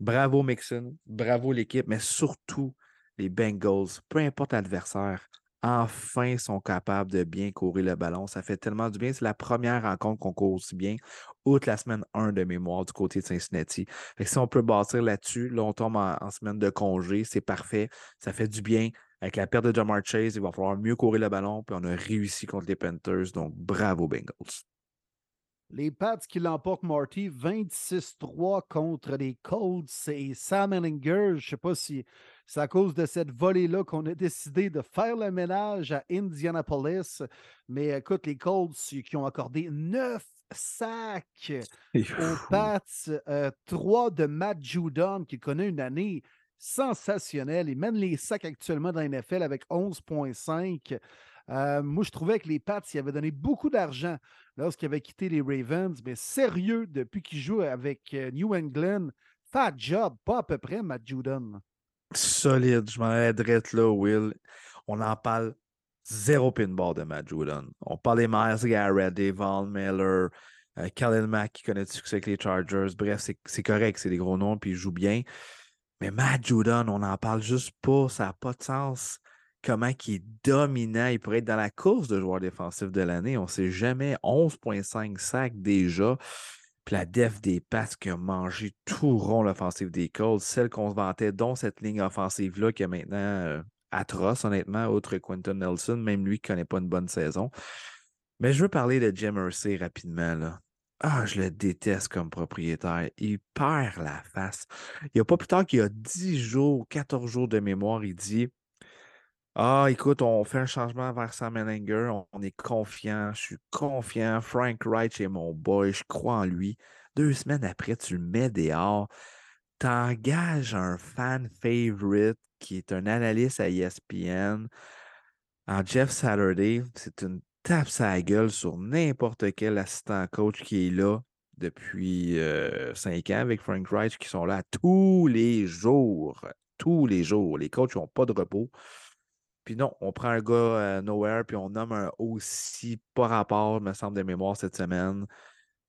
Bravo Mixon, bravo l'équipe, mais surtout les Bengals, peu importe l'adversaire, enfin sont capables de bien courir le ballon. Ça fait tellement du bien. C'est la première rencontre qu'on court aussi bien, outre la semaine 1 de mémoire du côté de Cincinnati. si on peut bâtir là-dessus, là, on tombe en semaine de congé, c'est parfait. Ça fait du bien. Avec la perte de Jamar Chase, il va falloir mieux courir le ballon. Puis on a réussi contre les Panthers. Donc, bravo, Bengals. Les Pats qui l'emportent, Marty, 26-3 contre les Colts et Sam Ellinger. Je ne sais pas si c'est à cause de cette volée-là qu'on a décidé de faire le ménage à Indianapolis. Mais écoute, les Colts qui ont accordé 9 sacs aux Pats, 3 euh, de Matt Judon qui connaît une année sensationnel. Il mène les sacs actuellement dans la NFL avec 11,5. Euh, moi, je trouvais que les Pats, y avaient donné beaucoup d'argent lorsqu'ils avaient quitté les Ravens, mais sérieux, depuis qu'ils jouent avec euh, New England, fat job, pas à peu près, Matt Judon. Solide, je m'en aiderais là, Will. On en parle zéro pinball de Matt Judon. On parle des Miles Garrett, des Von Miller, euh, Mack qui connaît du succès avec les Chargers. Bref, c'est correct, c'est des gros noms, puis ils jouent bien. Mais Matt Judon, on n'en parle juste pas. Ça n'a pas de sens. Comment il est dominant. Il pourrait être dans la course de joueur défensif de l'année. On ne sait jamais. 11,5 sacs déjà. Puis la def des passes qui a mangé tout rond l'offensive des Colts, celle qu'on se vantait, dont cette ligne offensive-là qui est maintenant euh, atroce, honnêtement, autre Quentin Nelson, même lui qui ne connaît pas une bonne saison. Mais je veux parler de Jim Hersey rapidement. Là. Ah, je le déteste comme propriétaire. Il perd la face. Il n'y a pas plus tard qu'il y a 10 jours, 14 jours de mémoire, il dit Ah, écoute, on fait un changement vers Sam Menninger, on, est confiant, je suis confiant. Frank Wright est mon boy, je crois en lui. Deux semaines après, tu le mets dehors. T'engages un fan favorite qui est un analyste à ESPN. Jeff Saturday, c'est une tape sa gueule sur n'importe quel assistant coach qui est là. depuis cinq ans avec Frank Reich qui sont là tous les jours. Tous les jours. Les coachs n'ont pas de repos. Puis non, on prend un gars nowhere, puis on nomme un aussi pas rapport, me semble, de mémoire cette semaine.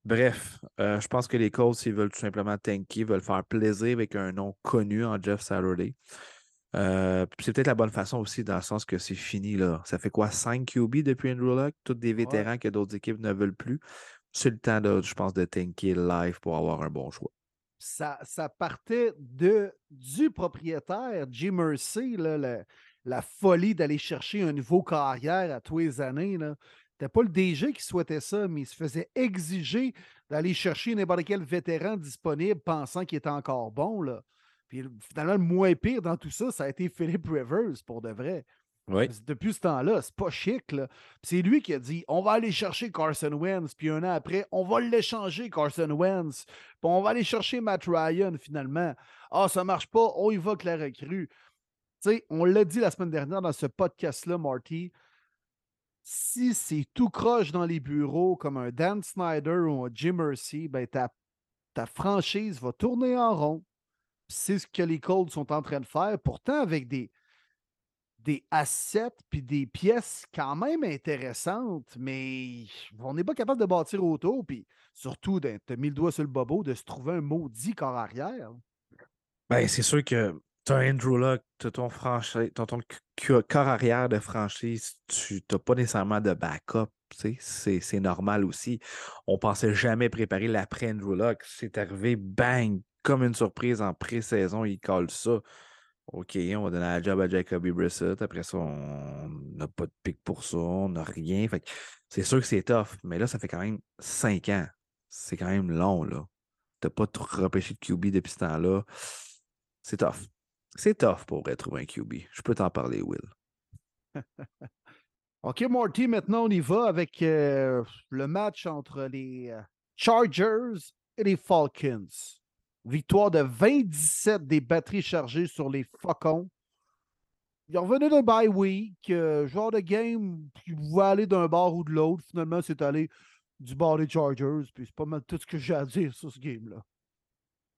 Bref, je pense que les Colts, ils veulent tout simplement tanker, veulent faire plaisir avec un nom connu en Jeff Saturday. C'est peut-être la bonne façon aussi, dans le sens que c'est fini. là. Ça fait quoi, 5 QB depuis Andrew Luck? Tous des vétérans que d'autres équipes ne veulent plus c'est le temps, je pense, de tanker live pour avoir un bon choix. Ça, ça partait de, du propriétaire, Jim Mercy, la, folie d'aller chercher un nouveau carrière à tous les années. C'était pas le DG qui souhaitait ça, mais il se faisait exiger d'aller chercher n'importe quel vétéran disponible pensant qu'il était encore bon. Là. Puis finalement, le moins pire dans tout ça, ça a été Philip Rivers, pour de vrai. Depuis ce temps-là, c'est pas chic. C'est lui qui a dit on va aller chercher Carson Wentz, puis un an après, on va l'échanger, Carson Wentz, puis on va aller chercher Matt Ryan finalement. Ah, ça marche pas, on y va que la recrue. sais, on l'a dit la semaine dernière dans ce podcast-là, Marty. Si c'est tout croche dans les bureaux comme un Dan Snyder ou un Jim Mercy, ben ta, ta franchise va tourner en rond. C'est ce que les Colts sont en train de faire. Pourtant, avec des, des assets puis des pièces quand même intéressantes, mais on n'est pas capable de bâtir autour, puis surtout, de mis le doigt sur le bobo, de se trouver un maudit corps arrière. Ben, c'est sûr que tu as Andrew Luck, tu ton, ton, corps arrière de franchise, tu n'as pas nécessairement de backup. C'est normal aussi. On pensait jamais préparer l'après Andrew Luck. C'est arrivé, bang, comme une surprise en pré-saison, il colle ça. OK, on va donner la job à Jacoby Brissett. Après ça, on n'a pas de pic pour ça, on n'a rien. Fait c'est sûr que c'est tough, mais là, ça fait quand même cinq ans. C'est quand même long, là. T'as pas repêché de QB depuis ce temps-là. C'est tough. C'est tough pour retrouver un QB. Je peux t'en parler, Will. OK, Marty, maintenant on y va avec euh, le match entre les euh, Chargers et les Falcons. Victoire de 27 des batteries chargées sur les Faucons. Ils revenaient d'un bye week, euh, genre de game qui pouvait aller d'un bord ou de l'autre. Finalement, c'est allé du bord des Chargers. Puis c'est pas mal tout ce que j'ai à dire sur ce game-là.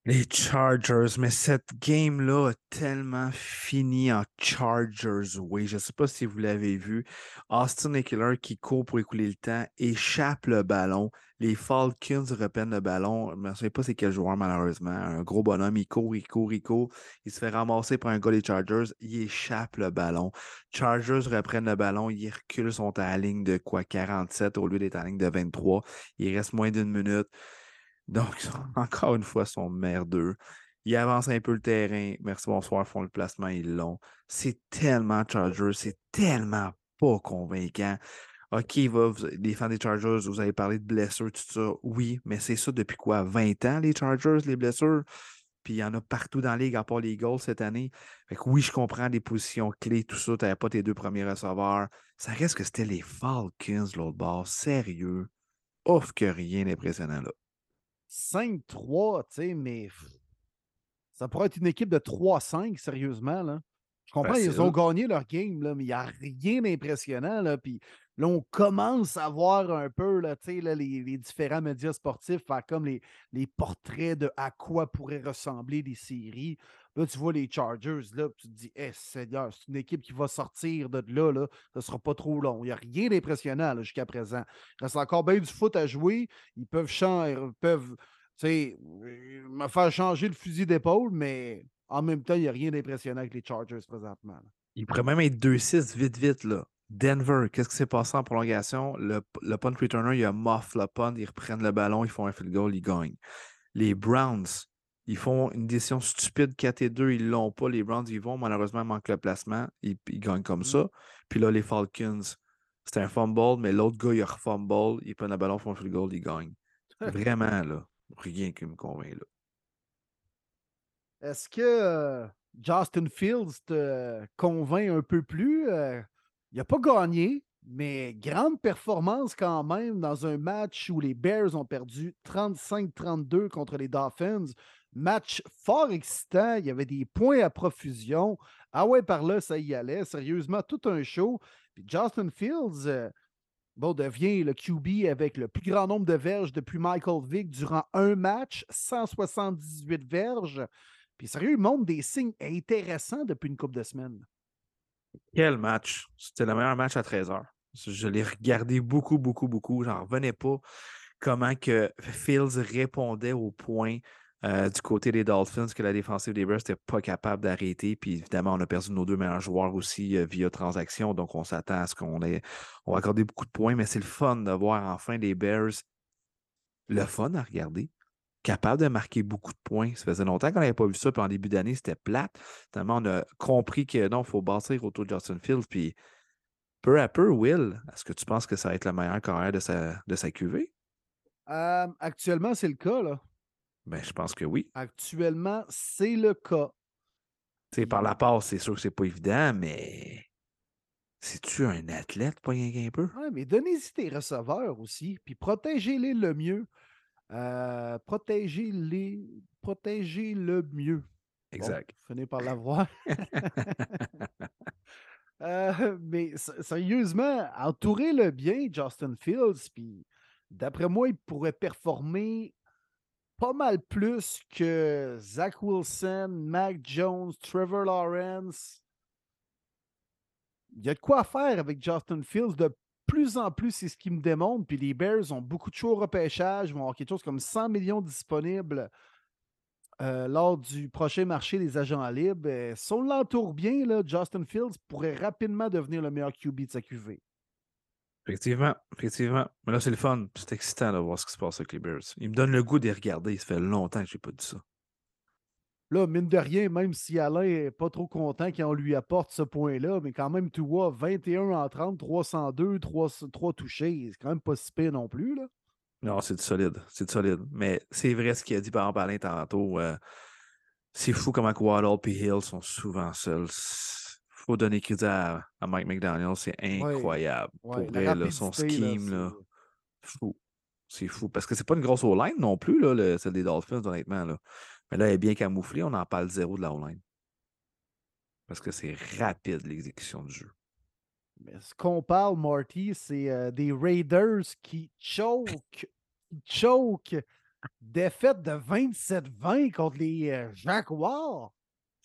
Les Chargers, mais cette game-là a tellement fini en Chargers oui. Je ne sais pas si vous l'avez vu. Austin Eckler qui court pour écouler le temps, échappe le ballon. Les Falcons reprennent le ballon. Je ne souviens pas c'est quel joueur, malheureusement. Un gros bonhomme, il court, il court, il court. Il se fait ramasser par un gars des Chargers. Il échappe le ballon. Chargers reprennent le ballon. Ils reculent, sont à la ligne de quoi? 47 au lieu d'être à la ligne de 23. Il reste moins d'une minute. Donc, encore une fois, son merdeux. Ils avancent un peu le terrain. Merci, bonsoir, font le placement, ils l'ont. C'est tellement Chargers, c'est tellement pas convaincant. OK, va, les fans des Chargers, vous avez parlé de blessures, tout ça. Oui, mais c'est ça depuis quoi? 20 ans, les Chargers, les blessures? Puis il y en a partout dans la ligue, à part les goals cette année. Fait que oui, je comprends des positions clés, tout ça. Tu n'avais pas tes deux premiers receveurs. Ça reste que c'était les Falcons, l'autre bord. Sérieux? Ouf que rien d'impressionnant là. 5-3, tu sais, mais ça pourrait être une équipe de 3-5, sérieusement. Là. Je comprends, ils ont gagné leur game, là, mais il n'y a rien d'impressionnant. Là, puis là, on commence à voir un peu là, là, les, les, différents médias sportifs faire comme les, les portraits de à quoi pourraient ressembler les séries. Là, tu vois les Chargers, là, tu te dis, eh, Seigneur, c'est une équipe qui va sortir de là, là. Ça ne sera pas trop long. Il n'y a rien d'impressionnant jusqu'à présent. Il reste encore bien du foot à jouer. Ils peuvent changer, peuvent me faire changer le fusil d'épaule, mais en même temps, il n'y a rien d'impressionnant avec les Chargers présentement. Il pourrait même être 2-6 vite, vite. là. Denver, qu'est-ce qui s'est passé en prolongation? Le, le punt returner, il a moff le punt, ils reprennent le ballon, ils font un field goal, ils gagnent. Les Browns, ils font une décision stupide 4 et 2, ils l'ont pas. Les Browns, ils vont, malheureusement, manquent le placement. Ils, gagnent comme ça. Puis là, les Falcons, c'est un fumble, mais l'autre gars, il a fumble, ils prennent le ballon, font un field goal, ils gagnent. Vraiment, là. Rien qui me convainc, là. Est-ce que euh, Justin Fields te convainc un peu plus? Euh, il n'a pas gagné, mais grande performance quand même dans un match où les Bears ont perdu 35-32 contre les Dolphins. Match fort excitant. Il y avait des points à profusion. Ah ouais, par là, ça y allait. Sérieusement, tout un show. Puis Justin Fields, euh, bon, devient le QB avec le plus grand nombre de verges depuis Michael Vick durant un match, 178 verges. Puis sérieux, il montre des signes intéressants depuis une couple de semaines. Quel match! C'était le meilleur match à 13h. Je l'ai regardé beaucoup, beaucoup, beaucoup. J'en revenais pas comment que Fields répondait aux points euh, du côté des Dolphins que la défensive des Bears n'était pas capable d'arrêter. Puis évidemment, on a perdu nos deux meilleurs joueurs aussi euh, via transaction. Donc, on s'attend à ce qu'on ait. On va accorder beaucoup de points, mais c'est le fun de voir enfin les Bears. Le fun à regarder. Capable de marquer beaucoup de points. Ça faisait longtemps qu'on n'avait pas vu ça. Puis en début d'année, c'était plate. Tellement on a compris que non, il faut bâtir autour de Justin Fields. Puis peu à peu, Will, est-ce que tu penses que ça va être la meilleure carrière de sa, de sa QV? Euh, actuellement, c'est le cas. Là. Ben, je pense que oui. Actuellement, c'est le cas. sais, par la passe, c'est sûr que c'est pas évident, mais c'est-tu un athlète, pas rien qu'un peu? Oui, mais donnez-y tes receveurs aussi, puis protégez-les le mieux. Euh, protégez-les, protégez le mieux. Exact. Bon, par l'avoir. euh, mais sérieusement, entourez-le bien, Justin Fields, puis d'après moi, il pourrait performer pas mal plus que Zach Wilson, Mac Jones, Trevor Lawrence. Il y a de quoi faire avec Justin Fields. De plus en plus, c'est ce qui me démontre. Puis les Bears ont beaucoup de choix au repêchage. Vont avoir quelque chose comme 100 millions disponibles euh, lors du prochain marché des agents libres. si on l'entoure bien, Justin Fields pourrait rapidement devenir le meilleur QB de sa QV. Effectivement, effectivement. Mais là, c'est le fun. C'est excitant de voir ce qui se passe avec les Bears. Il me donne le goût d'y regarder. Ça fait longtemps que je n'ai pas dit ça. Là, mine de rien, même si Alain n'est pas trop content qu'on lui apporte ce point-là, mais quand même, tu vois, 21 en 30, 302, 3, 3 touchés. C'est quand même pas si pire non plus. Là. Non, c'est du solide. C'est solide. Mais c'est vrai ce qu'il a dit par exemple Alain tantôt. Euh, c'est fou comment Waddle et Hill sont souvent seuls faut donner crédit à, Mike McDaniel, c'est incroyable. pour vrai, son scheme, là, fou. C'est fou. Parce que c'est pas une grosse O-line non plus, là, celle des Dolphins, honnêtement. Là. Mais là, elle est bien camouflée, on en parle zéro de la O-line. Parce que c'est rapide, l'exécution du jeu. Mais ce qu'on parle, Marty, c'est euh, des Raiders qui choke, choke défaite de 27-20 contre les euh, Jaguars.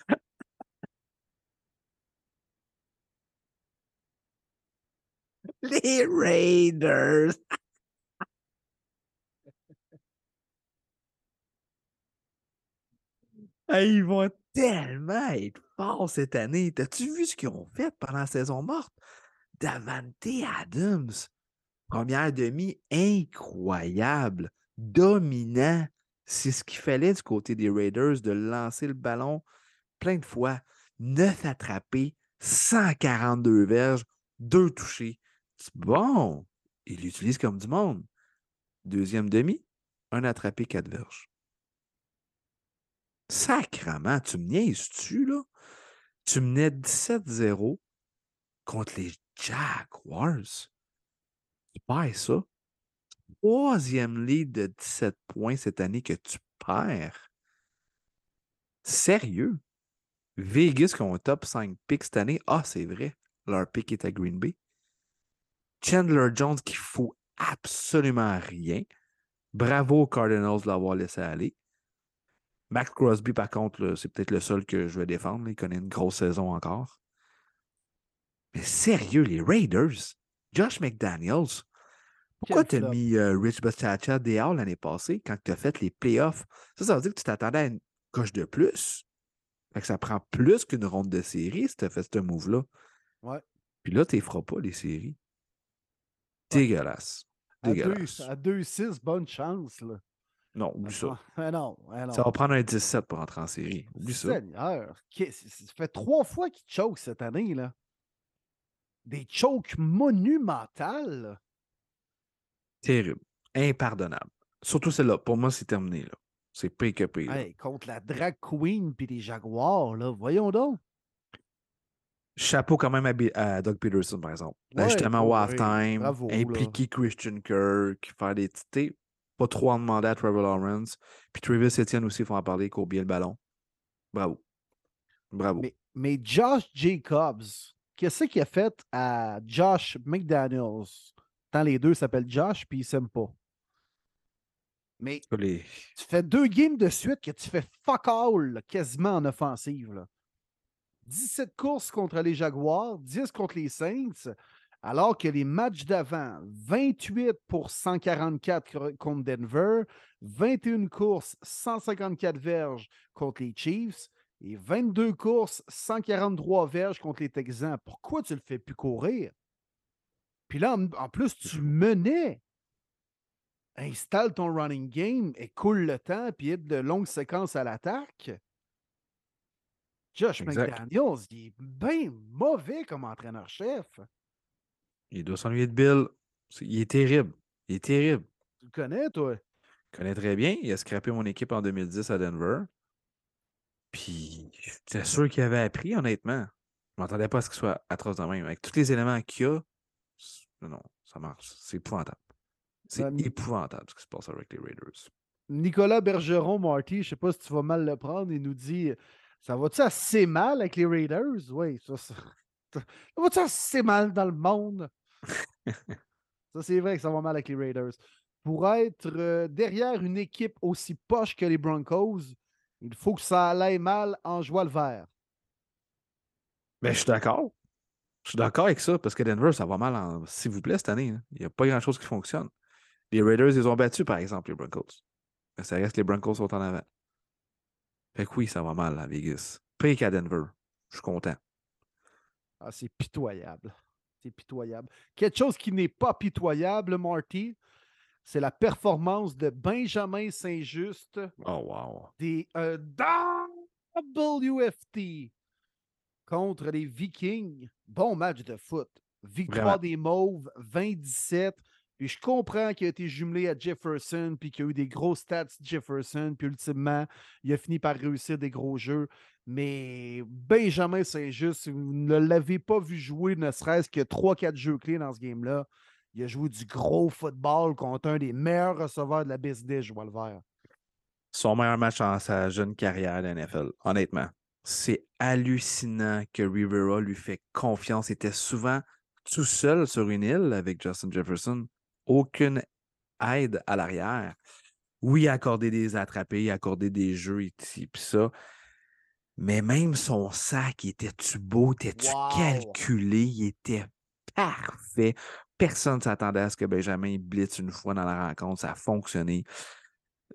Les Raiders. Ils vont tellement être forts cette année. T'as-tu vu ce qu'ils ont fait pendant la saison morte? Davante Adams. Première demi incroyable, dominant. C'est ce qu'il fallait du côté des Raiders de lancer le ballon plein de fois. Neuf attrapés, 142 verges, deux touchés. Bon, il l'utilise comme du monde. Deuxième demi, un attrapé, quatre verges. Sacrement, tu me niaises-tu, là? Tu menais 17-0 contre les Jaguars. Tu perds ça. Troisième lead de 17 points cette année que tu perds. Sérieux? Vegas qui ont un top 5 pick cette année. Ah, c'est vrai. Leur pick est à Green Bay. Chandler Jones qui fout absolument rien. Bravo aux Cardinals de l'avoir laissé aller. Max Crosby, par contre, c'est peut-être le seul que je vais défendre. Il connaît une grosse saison encore. Mais sérieux, les Raiders, Josh McDaniels, pourquoi tu as mis euh, Rich Bastacha dehors l'année passée quand tu as fait les playoffs? Ça, ça veut dire que tu t'attendais à une coche de plus. Fait que ça prend plus qu'une ronde de série si tu as fait ce move-là. Ouais. Puis là, tu ne feras pas les séries. Dégueulasse. Dégueulasse. À 2-6, bonne chance. Là. Non, oublie ça. Ah, non, non. Ça va prendre un 17 pour entrer en série. Oublie Seigneur. ça. Ça fait trois fois qu'il choke cette année. là. Des chokes monumentales. Terrible. Impardonnable. Surtout celle-là. Pour moi, c'est terminé. là. C'est pire que pire. Hey, contre la drag queen puis les jaguars, là. voyons donc. Chapeau quand même à, Doug Peterson, par exemple. Justement, au halftime, impliquer Christian Kirk, faire des tités. Pas trop en demander à Trevor Lawrence. Puis Travis Etienne aussi, il faut en parler, bien le ballon. Bravo. Bravo. Mais, Josh Jacobs, qu'est-ce qu'il a fait à Josh McDaniels? Tant les deux s'appellent Josh, puis ils s'aiment pas. Mais tu fais deux games de suite que tu fais fuck all là, quasiment en offensive. là. 17 courses contre les Jaguars, 10 contre les Saints, alors que les matchs d'avant, 28 pour 144 cr- contre Denver, 21 courses, 154 verges contre les Chiefs et 22 courses, 143 verges contre les Texans. Pourquoi tu le fais plus courir? Puis là, en, en plus, tu menais. Installe ton running game, écoule le temps, puis aide de longues séquences à l'attaque. Josh Exact. McDaniels, il est bien mauvais comme entraîneur-chef. Il doit s'ennuyer de Bill. Il est terrible. Il est terrible. Tu le connais, toi? Je connais très bien. Il a scrappé mon équipe en 2010 à Denver. Puis, j'étais sûr qu'il avait appris, honnêtement. Je m'attendais pas à ce qu'il soit atroce de même. Avec tous les éléments qu'il y a, non, ça marche. C'est épouvantable. C'est Ben, épouvantable ce qui se passe avec les Raiders. Nicolas Bergeron, Marty, je sais pas si tu vas mal le prendre, il nous dit Ça va-tu assez mal avec les Raiders? Oui, ça, ça. Ça va-tu assez mal dans le monde? ça, c'est vrai que ça va mal avec les Raiders. Pour être euh, derrière une équipe aussi poche que les Broncos, il faut que ça aille mal en joie le vert. Mais je suis d'accord. Je suis d'accord avec ça parce que Denver, ça va mal, en... s'il vous plaît, cette année. hein. Il n'y a pas grand-chose qui fonctionne. Les Raiders, ils ont battu, par exemple, les Broncos. Mais ça reste les Broncos sont en avant. Fait que oui, ça va mal à Vegas. Pire qu'à Denver. Je suis content. Ah, c'est pitoyable. C'est pitoyable. Quelque chose qui n'est pas pitoyable, Marty, c'est la performance de Benjamin Saint-Just Oh, wow. des euh, WFT contre les Vikings. Bon match de foot. Victoire Vraiment. des Mauves, 20-17. Puis je comprends qu'il a été jumelé à Jefferson, puis qu'il a eu des gros stats Jefferson, puis ultimement, il a fini par réussir des gros jeux. Mais Benjamin Saint-Just, si vous ne l'avez pas vu jouer, ne serait-ce que 3-4 jeux clés dans ce game-là, il a joué du gros football contre un des meilleurs receveurs de la BSD, je vois le vert. Son meilleur match en sa jeune carrière à la NFL, honnêtement. C'est hallucinant que Rivera lui fait confiance. Il était souvent tout seul sur une île avec Justin Jefferson. Aucune aide à l'arrière. Oui, accorder des attrapés, accorder des jeux et ci, pis ça. Mais même son sac, il était-tu beau, était-tu Wow! calculé, il était parfait. Personne ne s'attendait à ce que Benjamin blitz une fois dans la rencontre. Ça a fonctionné.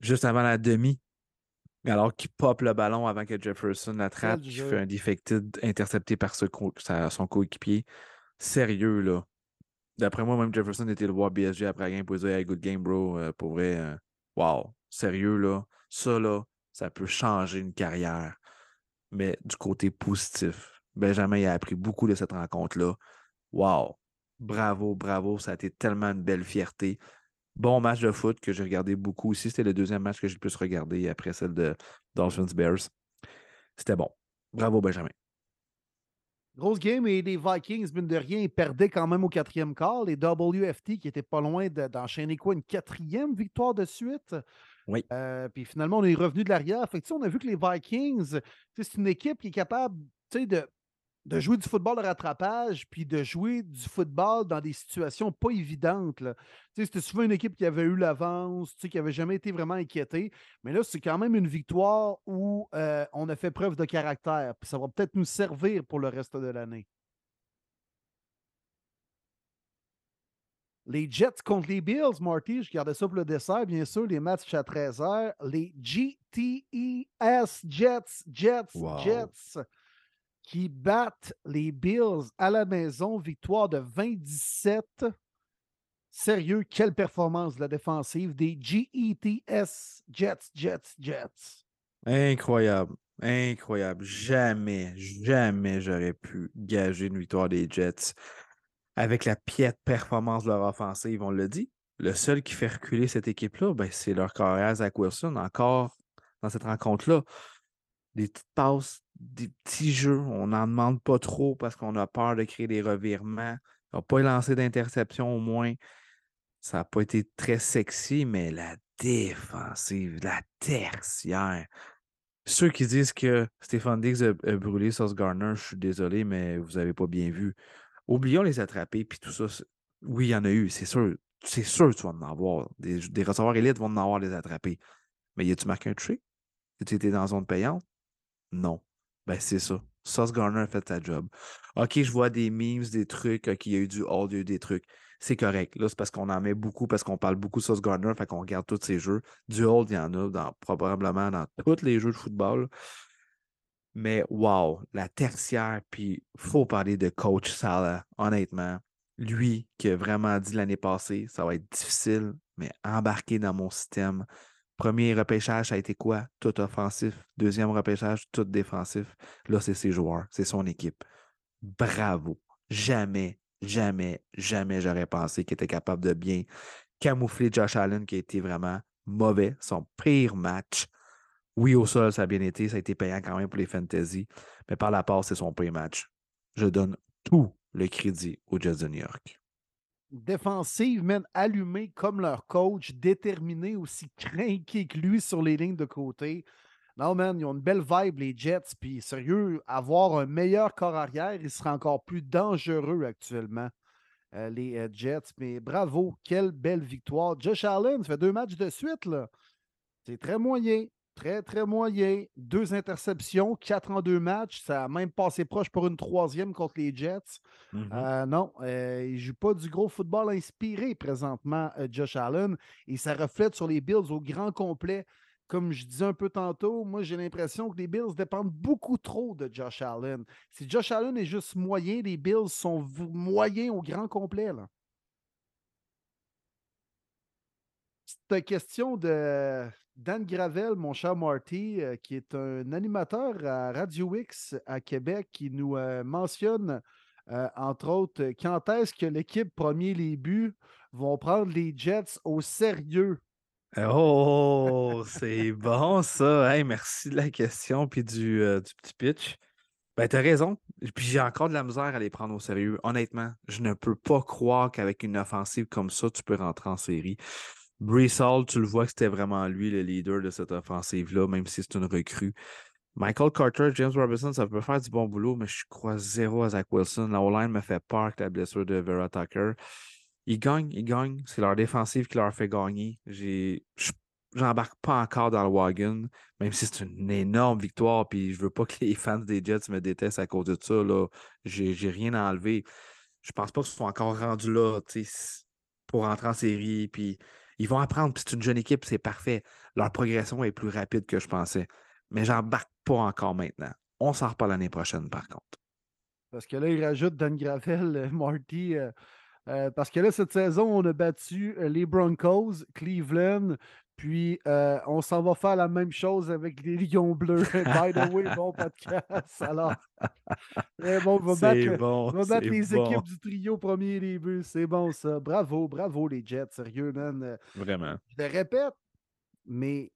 Juste avant la demi, alors qu'il pop le ballon avant que Jefferson l'attrape, qui fait un defected intercepté par ce co- sa- son coéquipier. Sérieux, là. D'après moi, même Jefferson était le voir BSG après la game pour dire Hey, good game, bro. Euh, pour vrai, euh, wow. Sérieux, là. Ça, là, ça peut changer une carrière. Mais du côté positif, Benjamin a appris beaucoup de cette rencontre-là. Wow. Bravo, bravo. Ça a été tellement une belle fierté. Bon match de foot que j'ai regardé beaucoup aussi. C'était le deuxième match que j'ai le plus regardé après celle de Dolphins Bears. C'était bon. Bravo, Benjamin. Grosse game et les Vikings, mine de rien, ils perdaient quand même au quatrième quart. Les WFT qui étaient pas loin de- d'enchaîner quoi, une quatrième victoire de suite? Oui. Euh, puis finalement, on est revenu de l'arrière. Fait que, tu sais, on a vu que les Vikings, c'est une équipe qui est capable tu sais, de, de jouer du football de rattrapage, puis de jouer du football dans des situations pas évidentes. là. Tu sais, C'était souvent une équipe qui avait eu l'avance, qui n'avait jamais été vraiment inquiétée. Mais là, c'est quand même une victoire où euh, on a fait preuve de caractère. Puis ça va peut-être nous servir pour le reste de l'année. Les Jets contre les Bills, Marty, je gardais ça pour le dessert, bien sûr, les matchs à 13h. Les GTES Jets, Jets, Wow. Jets qui battent les Bills à la maison, victoire de 20-17. Sérieux, quelle performance de la défensive des GETS Jets, Jets, Jets. Incroyable. Incroyable. Jamais, jamais j'aurais pu gager une victoire des Jets avec la piètre performance de leur offensive. On l'a dit. Le seul qui fait reculer cette équipe-là, ben, c'est leur carrière Zach Wilson, encore dans cette rencontre-là. Des petites passes, des petits jeux. On n'en demande pas trop parce qu'on a peur de créer des revirements. Ils n'ont pas lancé d'interception au moins. Ça n'a pas été très sexy, mais la défensive, la tertiaire. Ceux qui disent que Stéphane Diggs a, brûlé Sauce Garner, je suis désolé, mais vous n'avez pas bien vu. Oublions les attrapés puis tout ça. Oui, il y en a eu, c'est sûr. C'est sûr tu vas en avoir. Des, receveurs élites vont en avoir les attraper. Mais y a-tu marqué un trick? Tu étais dans zone payante? Non. Ben, c'est ça. Sauce Garner a fait sa job. OK, je vois des memes, des trucs, OK, il y a eu du eu des trucs. C'est correct. Là, c'est parce qu'on en met beaucoup, parce qu'on parle beaucoup de Sauce Garner, fait qu'on regarde tous ces jeux. Du hold, il y en a dans, probablement dans tous les jeux de football. Mais wow, la tertiaire, puis faut parler de coach Salah, honnêtement. Lui qui a vraiment dit l'année passée, ça va être difficile, mais embarquer dans mon système. Premier repêchage, ça a été quoi? Tout offensif. Deuxième repêchage, tout défensif. Là, c'est ses joueurs, c'est son équipe. Bravo. Jamais, jamais, jamais j'aurais pensé qu'il était capable de bien camoufler Josh Allen qui a été vraiment mauvais, son pire match. Oui, au sol, ça a bien été, ça a été payant quand même pour les fantasy, mais par la passe, c'est son pire match. Je donne tout le crédit aux Jets de New York. Défensive, même allumée comme leur coach, déterminé, aussi craqué que lui sur les lignes de côté. Non, man, ils ont une belle vibe, les Jets. Puis, sérieux, avoir un meilleur corps arrière, il serait encore plus dangereux actuellement, euh, les euh, Jets. Mais bravo, quelle belle victoire. Josh Allen, fait deux matchs de suite, là. C'est très moyen. Très, très moyen. Deux interceptions, quatre en deux matchs. Ça a même passé proche pour une troisième contre les Jets. Mhm. Euh, non, euh, il ne joue pas du gros football inspiré présentement, euh, Josh Allen. Et ça reflète sur les Bills au grand complet. Comme je disais un peu tantôt, moi j'ai l'impression que les Bills dépendent beaucoup trop de Josh Allen. Si Josh Allen est juste moyen, les Bills sont moyens au grand complet. Là. Petite question de Dan Gravel, mon cher Marty, euh, qui est un animateur à Radio X à Québec, qui nous euh, mentionne, euh, entre autres, quand est-ce que l'équipe premier les buts vont prendre les Jets au sérieux? Oh, c'est bon ça. Hey, merci de la question puis du, du petit pitch. Ben, t'as raison. Puis j'ai encore de la misère à les prendre au sérieux. Honnêtement, je ne peux pas croire qu'avec une offensive comme ça, tu peux rentrer en série. Brees Hall, tu le vois que c'était vraiment lui le leader de cette offensive-là, même si c'est une recrue. Michael Carter, James Robinson, ça peut faire du bon boulot, mais je crois zéro à Zach Wilson. La O-line me fait peur avec la blessure de Vera Tucker. Ils gagnent, ils gagnent. C'est leur défensive qui leur fait gagner. J'embarque pas encore dans le wagon, même si c'est une énorme victoire. Puis je veux pas que les fans des Jets me détestent à cause de ça. Là. J'ai, rien à enlever. Je pense pas qu'ils sont encore rendus là, pour rentrer en série. Puis ils vont apprendre. Puis c'est une jeune équipe, c'est parfait. Leur progression est plus rapide que je pensais. Mais j'embarque pas encore maintenant. On s'en reparle l'année prochaine, par contre. Parce que là, il rajoute Dan Gravel, euh, Marty. euh, euh, parce que là, cette saison, on a battu les Broncos, Cleveland, puis euh, on s'en va faire la même chose avec les Lions bleus. By the way, bon podcast. Alors, très bon, on va battre, bon. on va battre les bon. équipes du trio premier début. C'est bon, ça. Bravo, bravo, les Jets. Sérieux, man. Vraiment. Je le répète, mais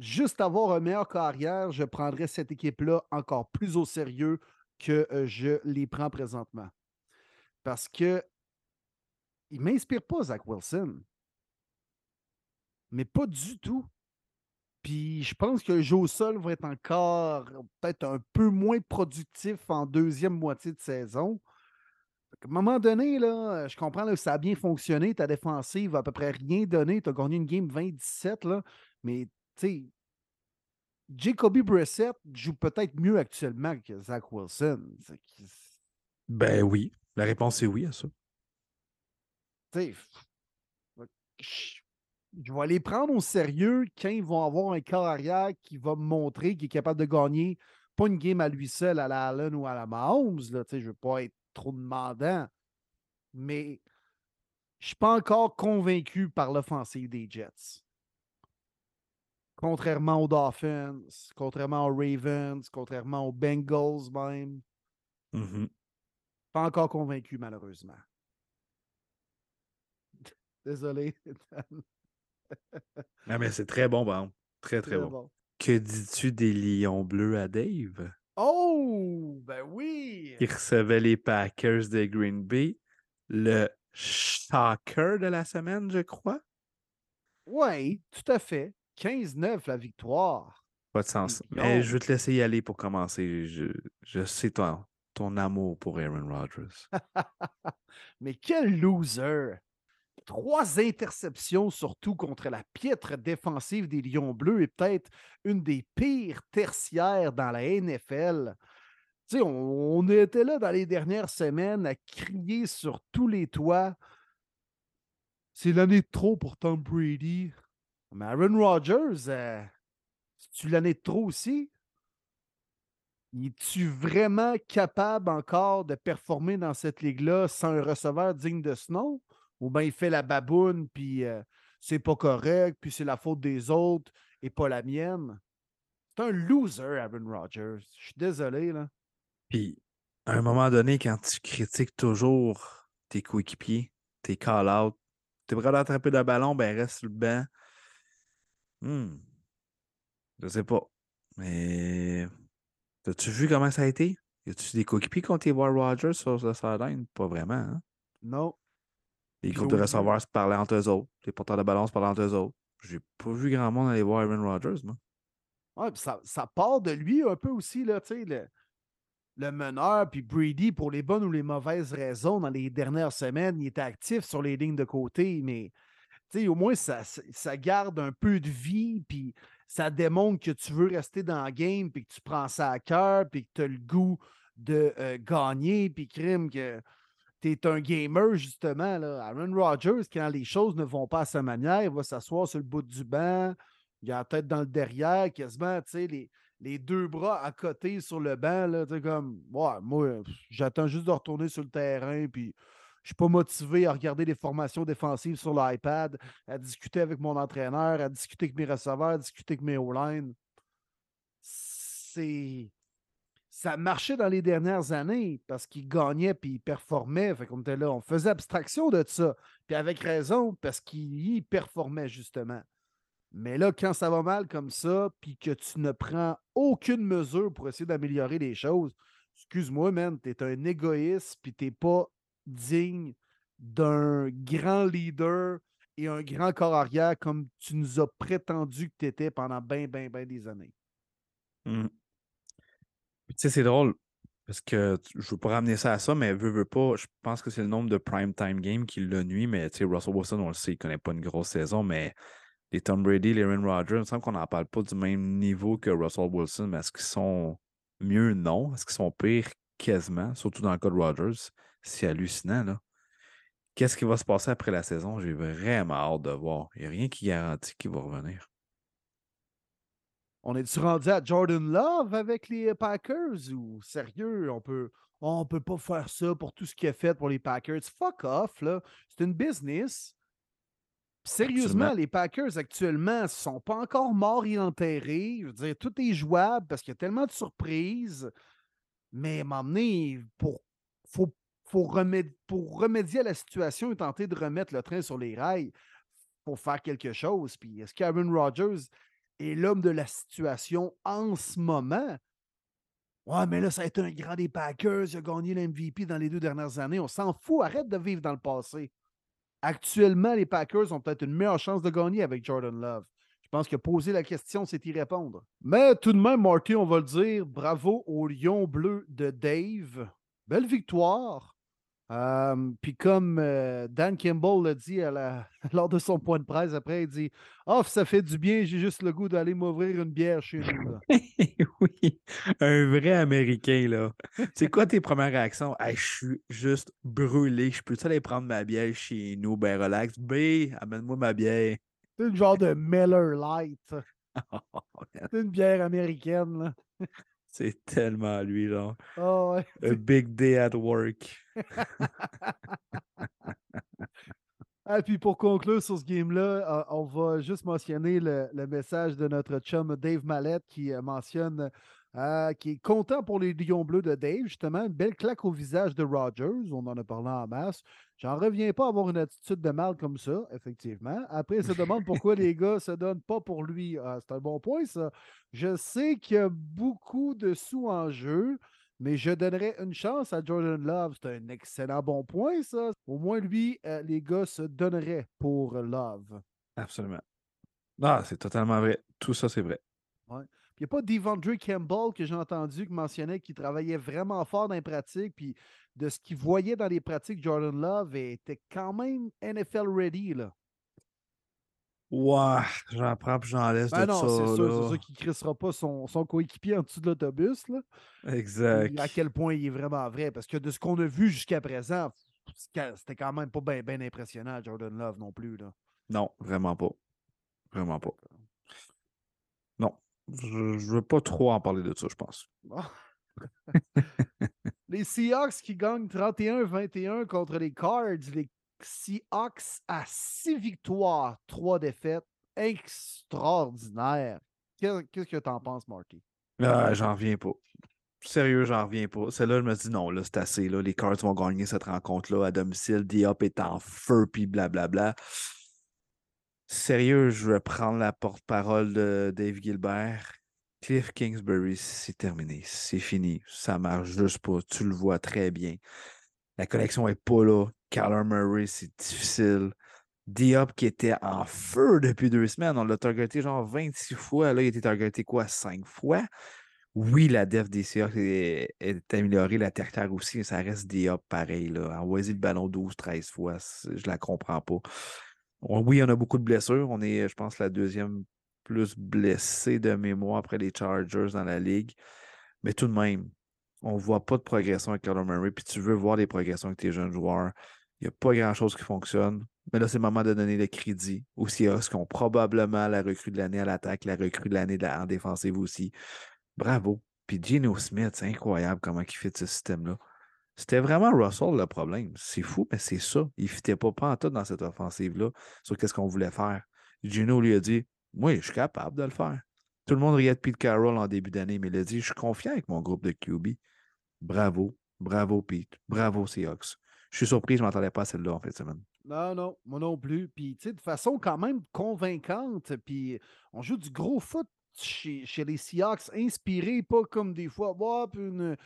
juste avoir un meilleur carrière, je prendrais cette équipe-là encore plus au sérieux que euh, je les prends présentement. Parce que il ne m'inspire pas, Zach Wilson. Mais pas du tout. Puis je pense que le jeu au sol va être encore peut-être un peu moins productif en deuxième moitié de saison. À un moment donné, là, je comprends que ça a bien fonctionné. Ta défensive a à peu près rien donné. Tu as gagné une game 20-17, là, mais tu sais, Jacoby Brissett joue peut-être mieux actuellement que Zach Wilson. Ben oui. La réponse est oui à ça. tu sais, je je vais les prendre au sérieux quand ils vont avoir un corps arrière qui va me montrer qu'il est capable de gagner pas une game à lui seul à la Allen ou à la Mahomes. Là, je ne veux pas être trop demandant, mais je ne suis pas encore convaincu par l'offensive des Jets. Contrairement aux Dolphins, contrairement aux Ravens, contrairement aux Bengals même. Mhm. Pas encore convaincu, malheureusement. Désolé. Ah, mais c'est très bon, bon. Très, très, Très bon. bon. Que dis-tu des Lions bleus à Dave? Oh, ben oui! Qui recevait les Packers de Green Bay. Le shocker de la semaine, je crois. Oui, tout à fait. 15-9 la victoire. Pas de sens. Mais je vais te laisser y aller pour commencer. Je, je sais ton, ton amour pour Aaron Rodgers. Mais quel loser! Trois interceptions, surtout contre la piètre défensive des Lions Bleus, et peut-être une des pires tertiaires dans la NFL. Tu sais, on, on était là dans les dernières semaines à crier sur tous les toits. C'est l'année de trop pour Tom Brady. Mais Aaron Rodgers, euh, c'est-tu l'année de trop aussi? Es-tu vraiment capable encore de performer dans cette ligue-là sans un receveur digne de ce nom? Ou bien il fait la baboune, puis euh, c'est pas correct, puis c'est la faute des autres et pas la mienne? C'est un loser, Aaron Rodgers. Je suis désolé, là. Puis, à un moment donné, quand tu critiques toujours tes coéquipiers, tes call-outs, t'es prêt à attraper le ballon, ben reste le banc. Hmm. Je sais pas. Mais as-tu vu comment ça a été? Y a-tu des coéquipiers qui ont été voir Rogers sur le sideline? Pas vraiment, hein? Non. Les groupes de receveurs se parlaient entre eux autres. Les porteurs de ballon se parlaient entre eux autres. J'ai pas vu grand monde aller voir Aaron Rodgers, moi. Ouais, puis ça, ça part de lui un peu aussi, là, tu sais, le, le meneur, puis Brady, pour les bonnes ou les mauvaises raisons, dans les dernières semaines, il était actif sur les lignes de côté, mais au moins, ça, ça- ça garde un peu de vie, puis ça démontre que tu veux rester dans le game, puis que tu prends ça à cœur, puis que tu as le goût de euh, gagner, puis crime que tu un gamer, justement. Là. Aaron Rodgers, quand les choses ne vont pas à sa manière, il va s'asseoir sur le bout du banc, il a la tête dans le derrière, quasiment, tu sais, les, deux bras à côté sur le banc, là, comme, ouais, moi, j'attends juste de retourner sur le terrain, puis je suis pas motivé à regarder les formations défensives sur l'iPad, à discuter avec mon entraîneur, à discuter avec mes receveurs, à discuter avec mes O-line. C'est. Ça marchait dans les dernières années parce qu'il gagnait puis il performait. On faisait abstraction de ça. Puis avec raison, parce qu'il performait justement. Mais là, quand ça va mal comme ça, puis que tu ne prends aucune mesure pour essayer d'améliorer les choses, excuse-moi, man, t'es un égoïste, puis t'es pas digne d'un grand leader et un grand corps arrière comme tu nous as prétendu que tu étais pendant bien, bien, bien des années. Hmm. Tu sais, c'est drôle parce que je veux pas ramener ça à ça, mais veux, veux pas, je pense que c'est le nombre de prime time games qui le nuit, mais tu sais, Russell Wilson, on le sait, il connaît pas une grosse saison, mais les Tom Brady, les Aaron Rodgers, il me semble qu'on n'en parle pas du même niveau que Russell Wilson, mais est-ce qu'ils sont mieux? Non. Est-ce qu'ils sont pires? Quasiment, surtout dans le cas de Rodgers. C'est hallucinant, là. Qu'est-ce qui va se passer après la saison? J'ai vraiment hâte de voir. Il n'y a rien qui garantit qu'il va revenir. On est-tu rendu à Jordan Love avec les Packers ou sérieux, on peut on peut pas faire ça pour tout ce qu'il a fait pour les Packers? Fuck off, là. C'est une business. Sérieusement, Absolument. les Packers actuellement ne sont pas encore morts et enterrés. Je veux dire, tout est jouable parce qu'il y a tellement de surprises. Mais à un moment donné, pour, faut, faut reméd- pour remédier à la situation et tenter de remettre le train sur les rails, il faut faire quelque chose. Puis est-ce qu'Aaron Rodgers est l'homme de la situation en ce moment? Ouais, mais là, ça a été un grand des Packers. Il a gagné l'MVP dans les deux dernières années. On s'en fout. Arrête de vivre dans le passé. Actuellement, les Packers ont peut-être une meilleure chance de gagner avec Jordan Love. Je pense que poser la question, c'est y répondre. Mais tout de même, Marty, on va le dire, bravo au Lion bleu de Dave. Belle victoire. Euh, Puis comme euh, Dan Kimball l'a dit à la- lors de son point de presse après, il dit Oh, ça fait du bien, j'ai juste le goût d'aller m'ouvrir une bière chez nous. oui, un vrai Américain, là. C'est quoi tes premières réactions? Hey, je suis juste brûlé. Je peux-tu aller prendre ma bière chez nous? Ben, relax. B, amène-moi ma bière. C'est une genre de Miller Light. Oh, C'est une bière américaine. Là. C'est tellement lui, genre. Ouais. A big day at work. Ah, puis pour conclure sur ce game-là, euh, on va juste mentionner le, le message de notre chum Dave Mallette qui euh, mentionne euh, qui est content pour les Lions Bleus de Dave. Justement, une belle claque au visage de Rogers. On en a parlé en masse. J'en reviens pas à avoir une attitude de mal comme ça, effectivement. Après, il se demande pourquoi les gars se donnent pas pour lui. Ah, C'est un bon point, ça. Je sais qu'il y a beaucoup de sous en jeu. Mais je donnerais une chance à Jordan Love. C'est un excellent bon point, ça. Au moins, lui, euh, les gars se donneraient pour Love. Absolument. Ah, c'est totalement vrai. Tout ça, c'est vrai. Il n'y a pas Devondre Campbell que j'ai entendu qui mentionnait qu'il travaillait vraiment fort dans les pratiques, puis de ce qu'il voyait dans les pratiques, Jordan Love était quand même NFL ready. Là. Ouais, j'en prends puis j'en laisse Ben de non, ça. c'est sûr, c'est sûr qu'il ne crissera pas son, son coéquipier en dessous de l'autobus. là. Exact. À quel point il est vraiment vrai. Parce que de ce qu'on a vu jusqu'à présent, c'était quand même pas bien impressionnant, Jordan Love non plus. Là. Non, vraiment pas. Vraiment pas. Je, je veux pas trop en parler de ça, je pense. Bon. les Seahawks qui gagnent 31-21 contre les Cards. Les Seahawks à 6 victoires, 3 défaites. Extraordinaire. Qu'est- Qu'est-ce que tu en penses, Marty? Ah, j'en reviens pas. Sérieux, j'en reviens pas. Celle-là, je me dis non, là, c'est assez. Là. Les Cards vont gagner cette rencontre-là à domicile. Diop est en feu, puis blablabla. Sérieux, je vais prendre la porte-parole de Dave Gilbert. Cliff Kingsbury, c'est terminé. C'est fini. Ça marche juste pas. Tu le vois très bien. La connexion est pas là. Kyler Murray, c'est difficile. Diop qui était en feu depuis deux semaines. On l'a targeté genre 26 fois. Là, il été targeté quoi? 5 fois? Oui, la def des Seahawks est, améliorée, la terre aussi, ça reste Diop pareil. Là. Envoyer le ballon 12-13 fois, je la comprends pas. On- oui, on a beaucoup de blessures. On est, je pense, la deuxième plus blessée de mémoire après les Chargers dans la ligue. Mais tout de même, on ne voit pas de progression avec Kyler Murray. Puis tu veux voir des progressions avec tes jeunes joueurs. Il n'y a pas grand-chose qui fonctionne. Mais là, c'est le moment de donner le crédit aux Seahawks qui ont probablement la recrue de l'année à l'attaque, la recrue de l'année la- en défensive aussi. Bravo. Puis Geno Smith, c'est incroyable comment il fait ce système-là. C'était vraiment Russell le problème. C'est fou, mais c'est ça. Il ne fitait pas tout dans cette offensive-là sur qu'est-ce qu'on voulait faire. Gino lui a dit Oui, je suis capable de le faire. Tout le monde riait de Pete Carroll en début d'année, mais il a dit Je suis confiant avec mon groupe de QB. Bravo. Bravo, Pete. Bravo, Seahawks. Je suis surpris, je ne m'entendais pas à celle-là en de semaine. Non, non, moi non plus. Puis, tu sais, de façon quand même convaincante. Puis, on joue du gros foot chez, les Seahawks, inspiré, pas comme des fois, une,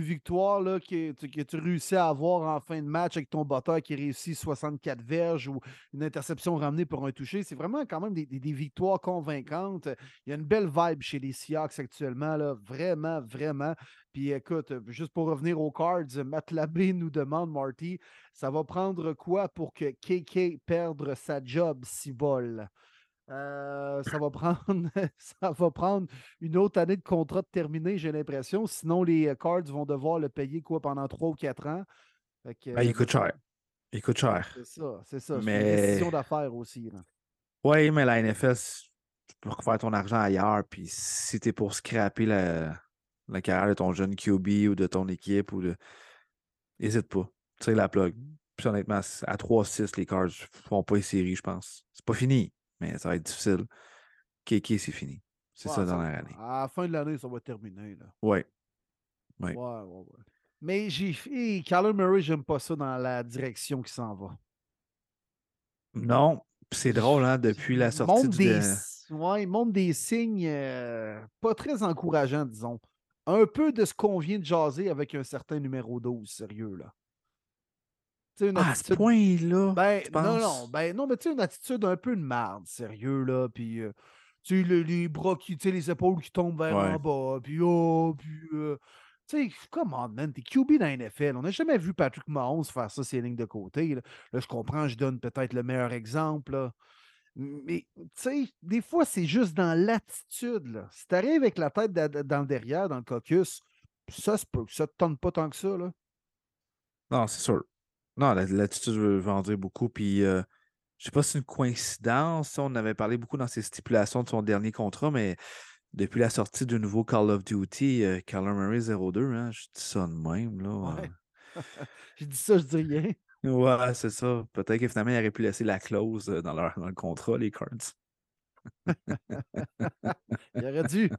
victoire là, que, tu- réussis à avoir en fin de match avec ton batteur qui réussit 64 verges ou une interception ramenée pour un toucher. C'est vraiment quand même des, victoires convaincantes. Il y a une belle vibe chez les Seahawks actuellement, là, vraiment, vraiment. Puis écoute, juste pour revenir aux cards, Matt Labé nous demande, Marty, ça va prendre quoi pour que KK perde sa job, si bol? Euh, ça, va prendre, ça va prendre une autre année de contrat terminé, j'ai l'impression. Sinon, les euh, Cards vont devoir le payer quoi pendant trois ou quatre ans. Fait que, Ben, il coûte cher. Il coûte cher. C'est ça, c'est ça. C'est Mais- une décision d'affaires aussi. Oui, mais la NFL, c'est- tu peux refaire ton argent ailleurs. Puis si tu es pour scraper la, la carrière de ton jeune QB ou de ton équipe, ou de. N'hésite pas. Tire la plug. Puis honnêtement, à 3-6, les Cards ne font pas les séries, je pense. C'est pas fini, mais ça va être difficile. KK, c'est fini. C'est Ouais, ça dans la année. À la fin de l'année, ça va terminer. Là. Ouais. Oui. Ouais, ouais, ouais. Mais j'ai. Hey, Kyler Murray, j'aime pas ça dans la direction qui s'en va. Non. C'est drôle, hein, depuis la sortie montre du. des, ouais, il montre des signes euh, pas très encourageants, disons. Un peu de ce qu'on vient de jaser avec un certain numéro 12, sérieux, là. Une Ah, à ce attitude- point-là. Ben, non, non, ben, non, mais tu sais, une attitude un peu de marde, sérieux, là. Puis, euh, tu sais, le- les bras qui, tu sais, les épaules qui tombent vers Ouais. en bas. Puis, oh, puis, euh, tu sais, come on, man, t'es QB dans la NFL. On n'a jamais vu Patrick Mahomes faire ça, ses lignes de côté. Là, Là, je comprends, je donne peut-être le meilleur exemple, là. Mais, tu sais, des fois, c'est juste dans l'attitude, là. Si t'arrives avec la tête da- da- dans le derrière, dans le caucus, ça se peut que ça te tente pas tant que ça, là. Non, c'est sûr. Non, la- l'attitude veut, veut en dire beaucoup. Puis, euh, je sais pas si c'est une coïncidence. On avait parlé beaucoup dans ses stipulations de son dernier contrat, mais depuis la sortie du nouveau Call of Duty, euh, Kyler Murray 02, hein, je dis ça de même. Là, Ouais. J'ai dit ça, je dis rien. Ouais, c'est ça. Peut-être que finalement, il aurait pu laisser la clause euh, dans, leur, dans le contrat, les Cards. Il aurait dû.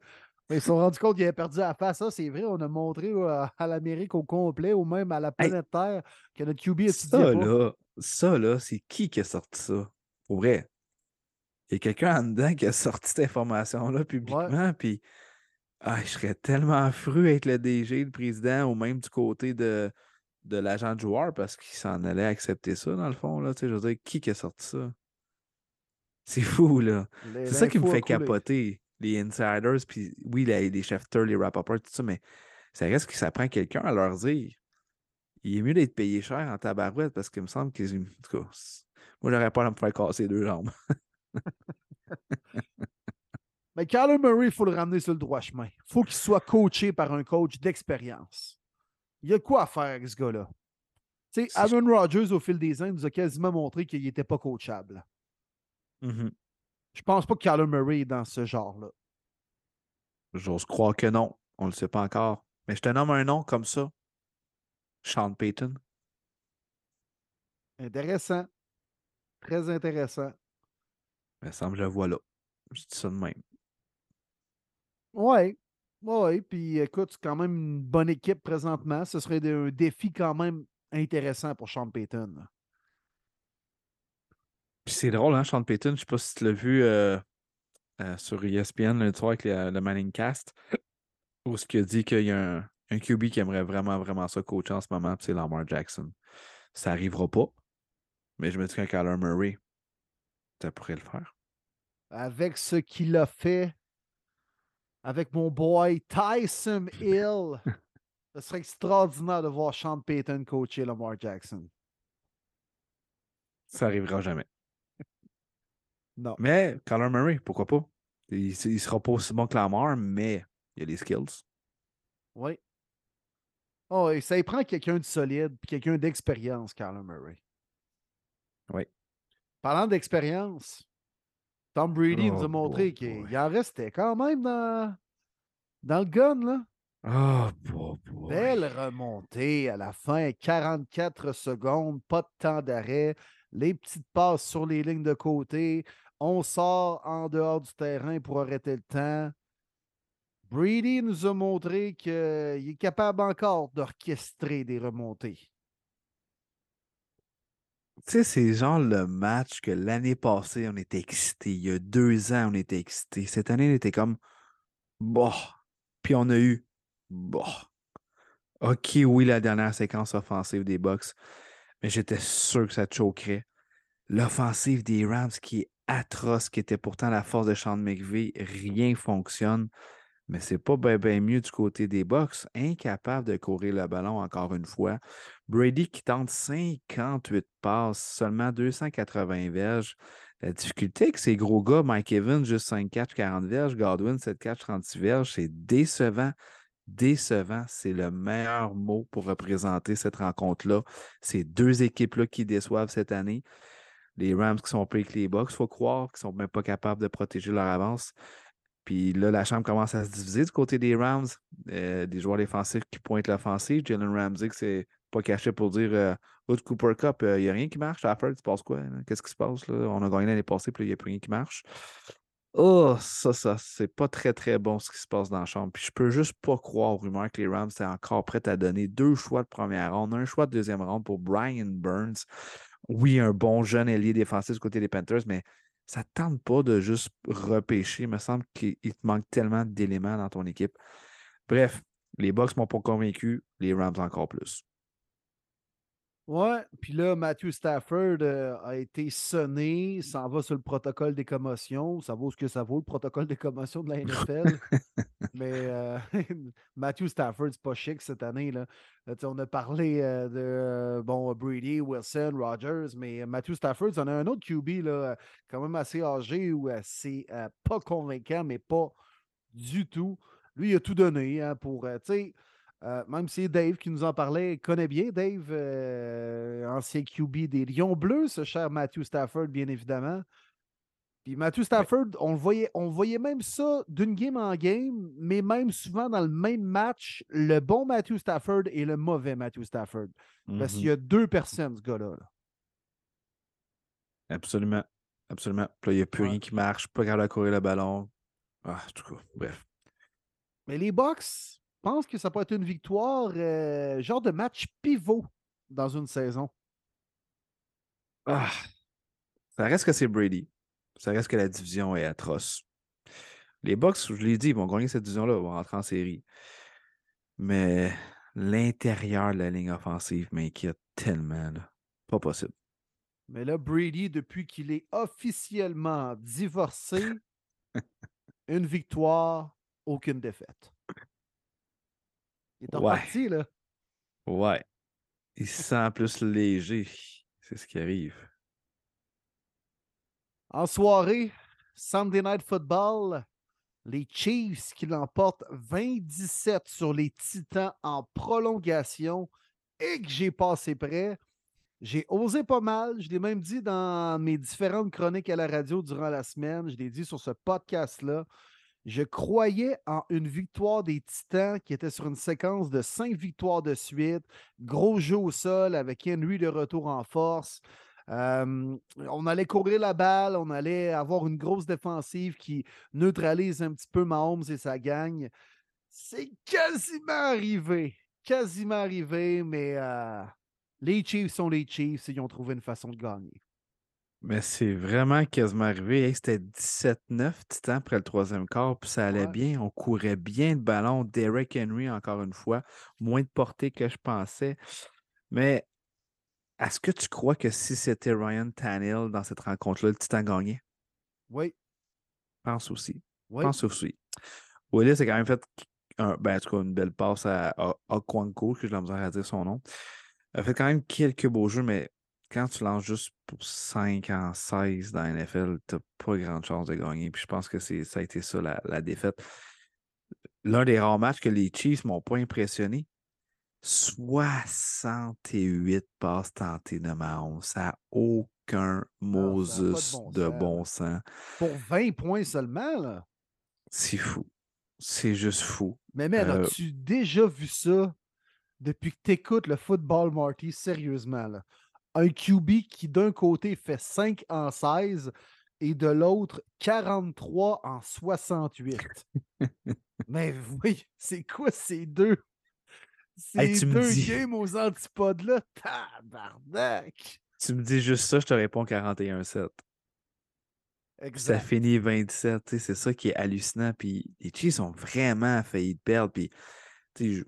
Ils se sont rendus compte qu'il avait perdu la face. Ça, c'est vrai, on a montré euh, à l'Amérique au complet ou même à la Hey, planète Terre que notre QB étudiait Ça, pas. là, ça, là, c'est qui qui a sorti ça? Pour vrai. Il y a quelqu'un en dedans qui a sorti cette information-là publiquement, puis ah, je serais tellement fru être le DG, le président, ou même du côté de, de l'agent de joueur, parce qu'il s'en allait accepter ça, dans le fond. Là, tu sais, je veux dire, qui qui a sorti ça? C'est fou, là. C'est ça qui me fait capoter. Les insiders, puis oui, les, les Schefters, les tout ça, mais ça reste que ça prend quelqu'un à leur dire. Il est mieux d'être payé cher en tabarouette parce qu'il me semble qu'ils. En tout cas, moi, j'aurais pas à me faire casser deux jambes. Mais Kyler Murray, il faut le ramener sur le droit chemin. Il faut qu'il soit coaché par un coach d'expérience. Il y a quoi à faire avec ce gars-là? Tu sais, Aaron Rodgers, au fil des ans, nous a quasiment montré qu'il n'était pas coachable. Mhm. Je pense pas que Kyler Murray est dans ce genre-là. J'ose croire que non. On le sait pas encore. Mais je te nomme un nom comme ça. Sean Payton. Intéressant. Très intéressant. Il me semble que je le vois là. Je dis ça de même. Oui. Oui. Puis écoute, c'est quand même une bonne équipe présentement. Ce serait un défi quand même intéressant pour Sean Payton. Puis c'est drôle, hein, Sean Payton. Je sais pas si tu l'as vu euh, euh, sur ESPN le soir avec le, le Manning Cast. Où ce qu'il a dit qu'il y a un, un QB qui aimerait vraiment, vraiment ça coacher en ce moment, puis c'est Lamar Jackson. Ça arrivera pas. Mais je me dis qu'un Kyler Murray, ça pourrait le faire. Avec ce qu'il a fait avec mon boy Tyson Hill, ce serait extraordinaire de voir Sean Payton coacher Lamar Jackson. Ça arrivera jamais. Non. Mais Kyler Murray, pourquoi pas? Il, il sera pas aussi bon que Lamar, mais il a les skills. Oui. Oh, et ça y prend quelqu'un de solide puis quelqu'un d'expérience, Kyler Murray. Oui. Parlant d'expérience, Tom Brady nous Oh a montré boy, qu'il en restait quand même dans, dans le gun, là. Oh, boy, boy. Belle remontée à la fin, 44 secondes, pas de temps d'arrêt, les petites passes sur les lignes de côté, on sort en dehors du terrain pour arrêter le temps. Brady nous a montré qu'il est capable encore d'orchestrer des remontées. Tu sais, c'est genre le match que l'année passée, on était excités. Il y a deux ans, on était excités. Cette année, on était comme bah. Puis on a eu bah. OK, oui, la dernière séquence offensive des Bucks, mais j'étais sûr que ça choquerait. L'offensive des Rams qui est atroce, qui était pourtant la force de Sean McVay, rien fonctionne. Mais c'est pas bien mieux du côté des Bucks, incapable de courir le ballon encore une fois. Brady qui tente 58 passes, seulement 280 verges. La difficulté avec ces gros gars, Mike Evans, juste 5 catch, 40 verges, Godwin, 7 catch, 36 verges, c'est décevant. Décevant, c'est le meilleur mot pour représenter cette rencontre-là. Ces deux équipes-là qui déçoivent cette année. Les Rams qui sont pris avec les Bucks, il faut croire qu'ils ne sont même pas capables de protéger leur avance. Puis là, la chambre commence à se diviser du côté des Rams, euh, des joueurs défensifs qui pointent l'offensive. Jalen Ramsey, qui c'est pas caché pour dire euh, Cooper Cup, il n'y a rien qui marche. Stafford, tu passes quoi? là? Qu'est-ce qui se passe? Là? On a gagné l'année passée, puis il n'y a plus rien qui marche. Oh, ça, ça, c'est pas très, très bon ce qui se passe dans la chambre. Puis je peux juste pas croire aux rumeurs que les Rams sont encore prêts à donner deux choix de première ronde, un choix de deuxième ronde pour Brian Burns. Oui, un bon jeune ailier défensif du côté des Panthers, mais ça tente pas de juste repêcher. Il me semble qu'il il te manque tellement d'éléments dans ton équipe. Bref, les Bucks m'ont pas convaincu, les Rams encore plus. Ouais, puis là, Matthew Stafford euh, a été sonné, s'en va sur le protocole des commotions. Ça vaut ce que ça vaut, le protocole des commotions de la NFL. Mais euh, Matthew Stafford, c'est pas chic cette année. Là. Euh, on a parlé euh, de bon, Brady, Wilson, Rogers, mais Matthew Stafford, on a un autre QB là, quand même assez âgé ou assez pas convaincant, mais pas du tout. Lui, il a tout donné hein, pour. tu sais, euh, même si Dave qui nous en parlait connaît bien Dave, euh, ancien QB des Lions Bleus, ce cher Matthew Stafford, bien évidemment. Puis Matthew Stafford, on le voyait, on voyait même ça d'une game en game, mais même souvent dans le même match, le bon Matthew Stafford et le mauvais Matthew Stafford. Parce qu'il y a deux personnes, ce gars-là. là. Absolument. Absolument. Puis là, il n'y a plus Ouais. rien qui marche, pas capable de courir le ballon. Ah, en tout cas, bref. Mais les Bucks pensent que ça peut être une victoire, euh, genre de match pivot dans une saison. Ah, ça reste que c'est Brady. Ça reste que la division est atroce. Les Bucks, je l'ai dit, ils vont gagner cette division-là, ils vont rentrer en série. Mais l'intérieur de la ligne offensive m'inquiète tellement. là. Pas possible. Mais là, Brady, depuis qu'il est officiellement divorcé, une victoire, aucune défaite. Il est Ouais. reparti, là. Ouais. Il se sent plus léger. C'est ce qui arrive. En soirée, Sunday Night Football, les Chiefs qui l'emportent 27 sur les Titans en prolongation et que j'ai passé près. J'ai osé pas mal. Je l'ai même dit dans mes différentes chroniques à la radio durant la semaine. Je l'ai dit sur ce podcast-là. Je croyais en une victoire des Titans qui était sur une séquence de cinq victoires de suite. Gros jeu au sol avec Henry de retour en force. On allait courir la balle, on allait avoir une grosse défensive qui neutralise un petit peu Mahomes et sa gang. C'est quasiment arrivé. Quasiment arrivé, mais euh, les Chiefs sont les Chiefs et ils ont trouvé une façon de gagner. Mais c'est vraiment quasiment arrivé. Hey, C'était 17-9 Titan après le troisième quart, puis ça allait Ouais. bien. On courait bien de ballon. Derek Henry, encore une fois, moins de portée que je pensais. Mais est-ce que tu crois que si c'était Ryan Tannehill dans cette rencontre-là, le Titan gagnait? Oui, Pense aussi. oui. Pense aussi. Willis a quand même fait un, ben, en tout cas, une belle passe à, Okwanko, que j'ai la misère à dire son nom. Il a fait quand même quelques beaux jeux, mais quand tu lances juste pour 5 en 16 dans la NFL, tu n'as pas grande chance de gagner. Puis je pense que c'est, ça a été ça la, la défaite. L'un des rares matchs que les Chiefs m'ont pas impressionné. 68 passes tentées de Mahomes. Ça n'a aucun Moses bon de bon sens. Pour 20 points seulement, là? C'est fou. C'est juste fou. Mais man, Euh, as-tu déjà vu ça depuis que tu écoutes le football, Marty? Sérieusement, là? Un QB qui d'un côté fait 5 en 16 et de l'autre 43 en 68. Mais oui, c'est quoi ces deux? Ces Hey, tu deux games aux antipodes-là? Tabarnak! Tu me dis juste ça, je te réponds 41-7. Puis ça finit 27. tu sais, C'est ça qui est hallucinant. Puis les Chiefs ont vraiment failli perdre. Puis je,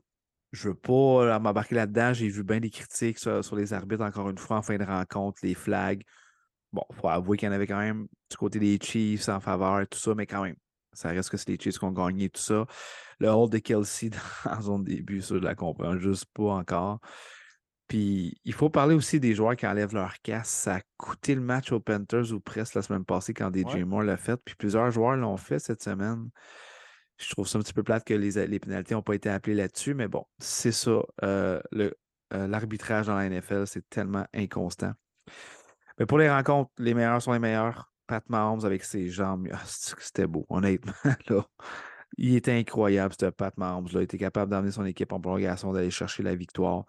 je veux pas euh, m'embarquer là-dedans. J'ai vu bien des critiques sur, sur les arbitres encore une fois en fin de rencontre, les flags. Bon, il faut avouer qu'il y en avait quand même du côté des Chiefs en faveur et tout ça, mais quand même, ça reste que c'est les Chiefs qui ont gagné tout ça. Le hold de Kelsey dans son début, ça, je la comprends juste pas encore. Puis il faut parler aussi des joueurs qui enlèvent leur casse. Ça a coûté le match aux Panthers ou presque la semaine passée quand DJ Ouais. Moore l'a fait. Puis plusieurs joueurs l'ont fait cette semaine. Je trouve ça un petit peu plate que les, les pénalités n'ont pas été appelées là-dessus, mais bon, c'est ça. euh, euh, L'arbitrage dans la NFL, c'est tellement inconstant. Mais pour les rencontres, les meilleurs sont les meilleurs. Pat Mahomes avec ses jambes, ah, c'était beau, honnêtement. Là. Il était incroyable, ce Pat Mahomes. Là. Il était capable d'amener son équipe en prolongation, d'aller chercher la victoire.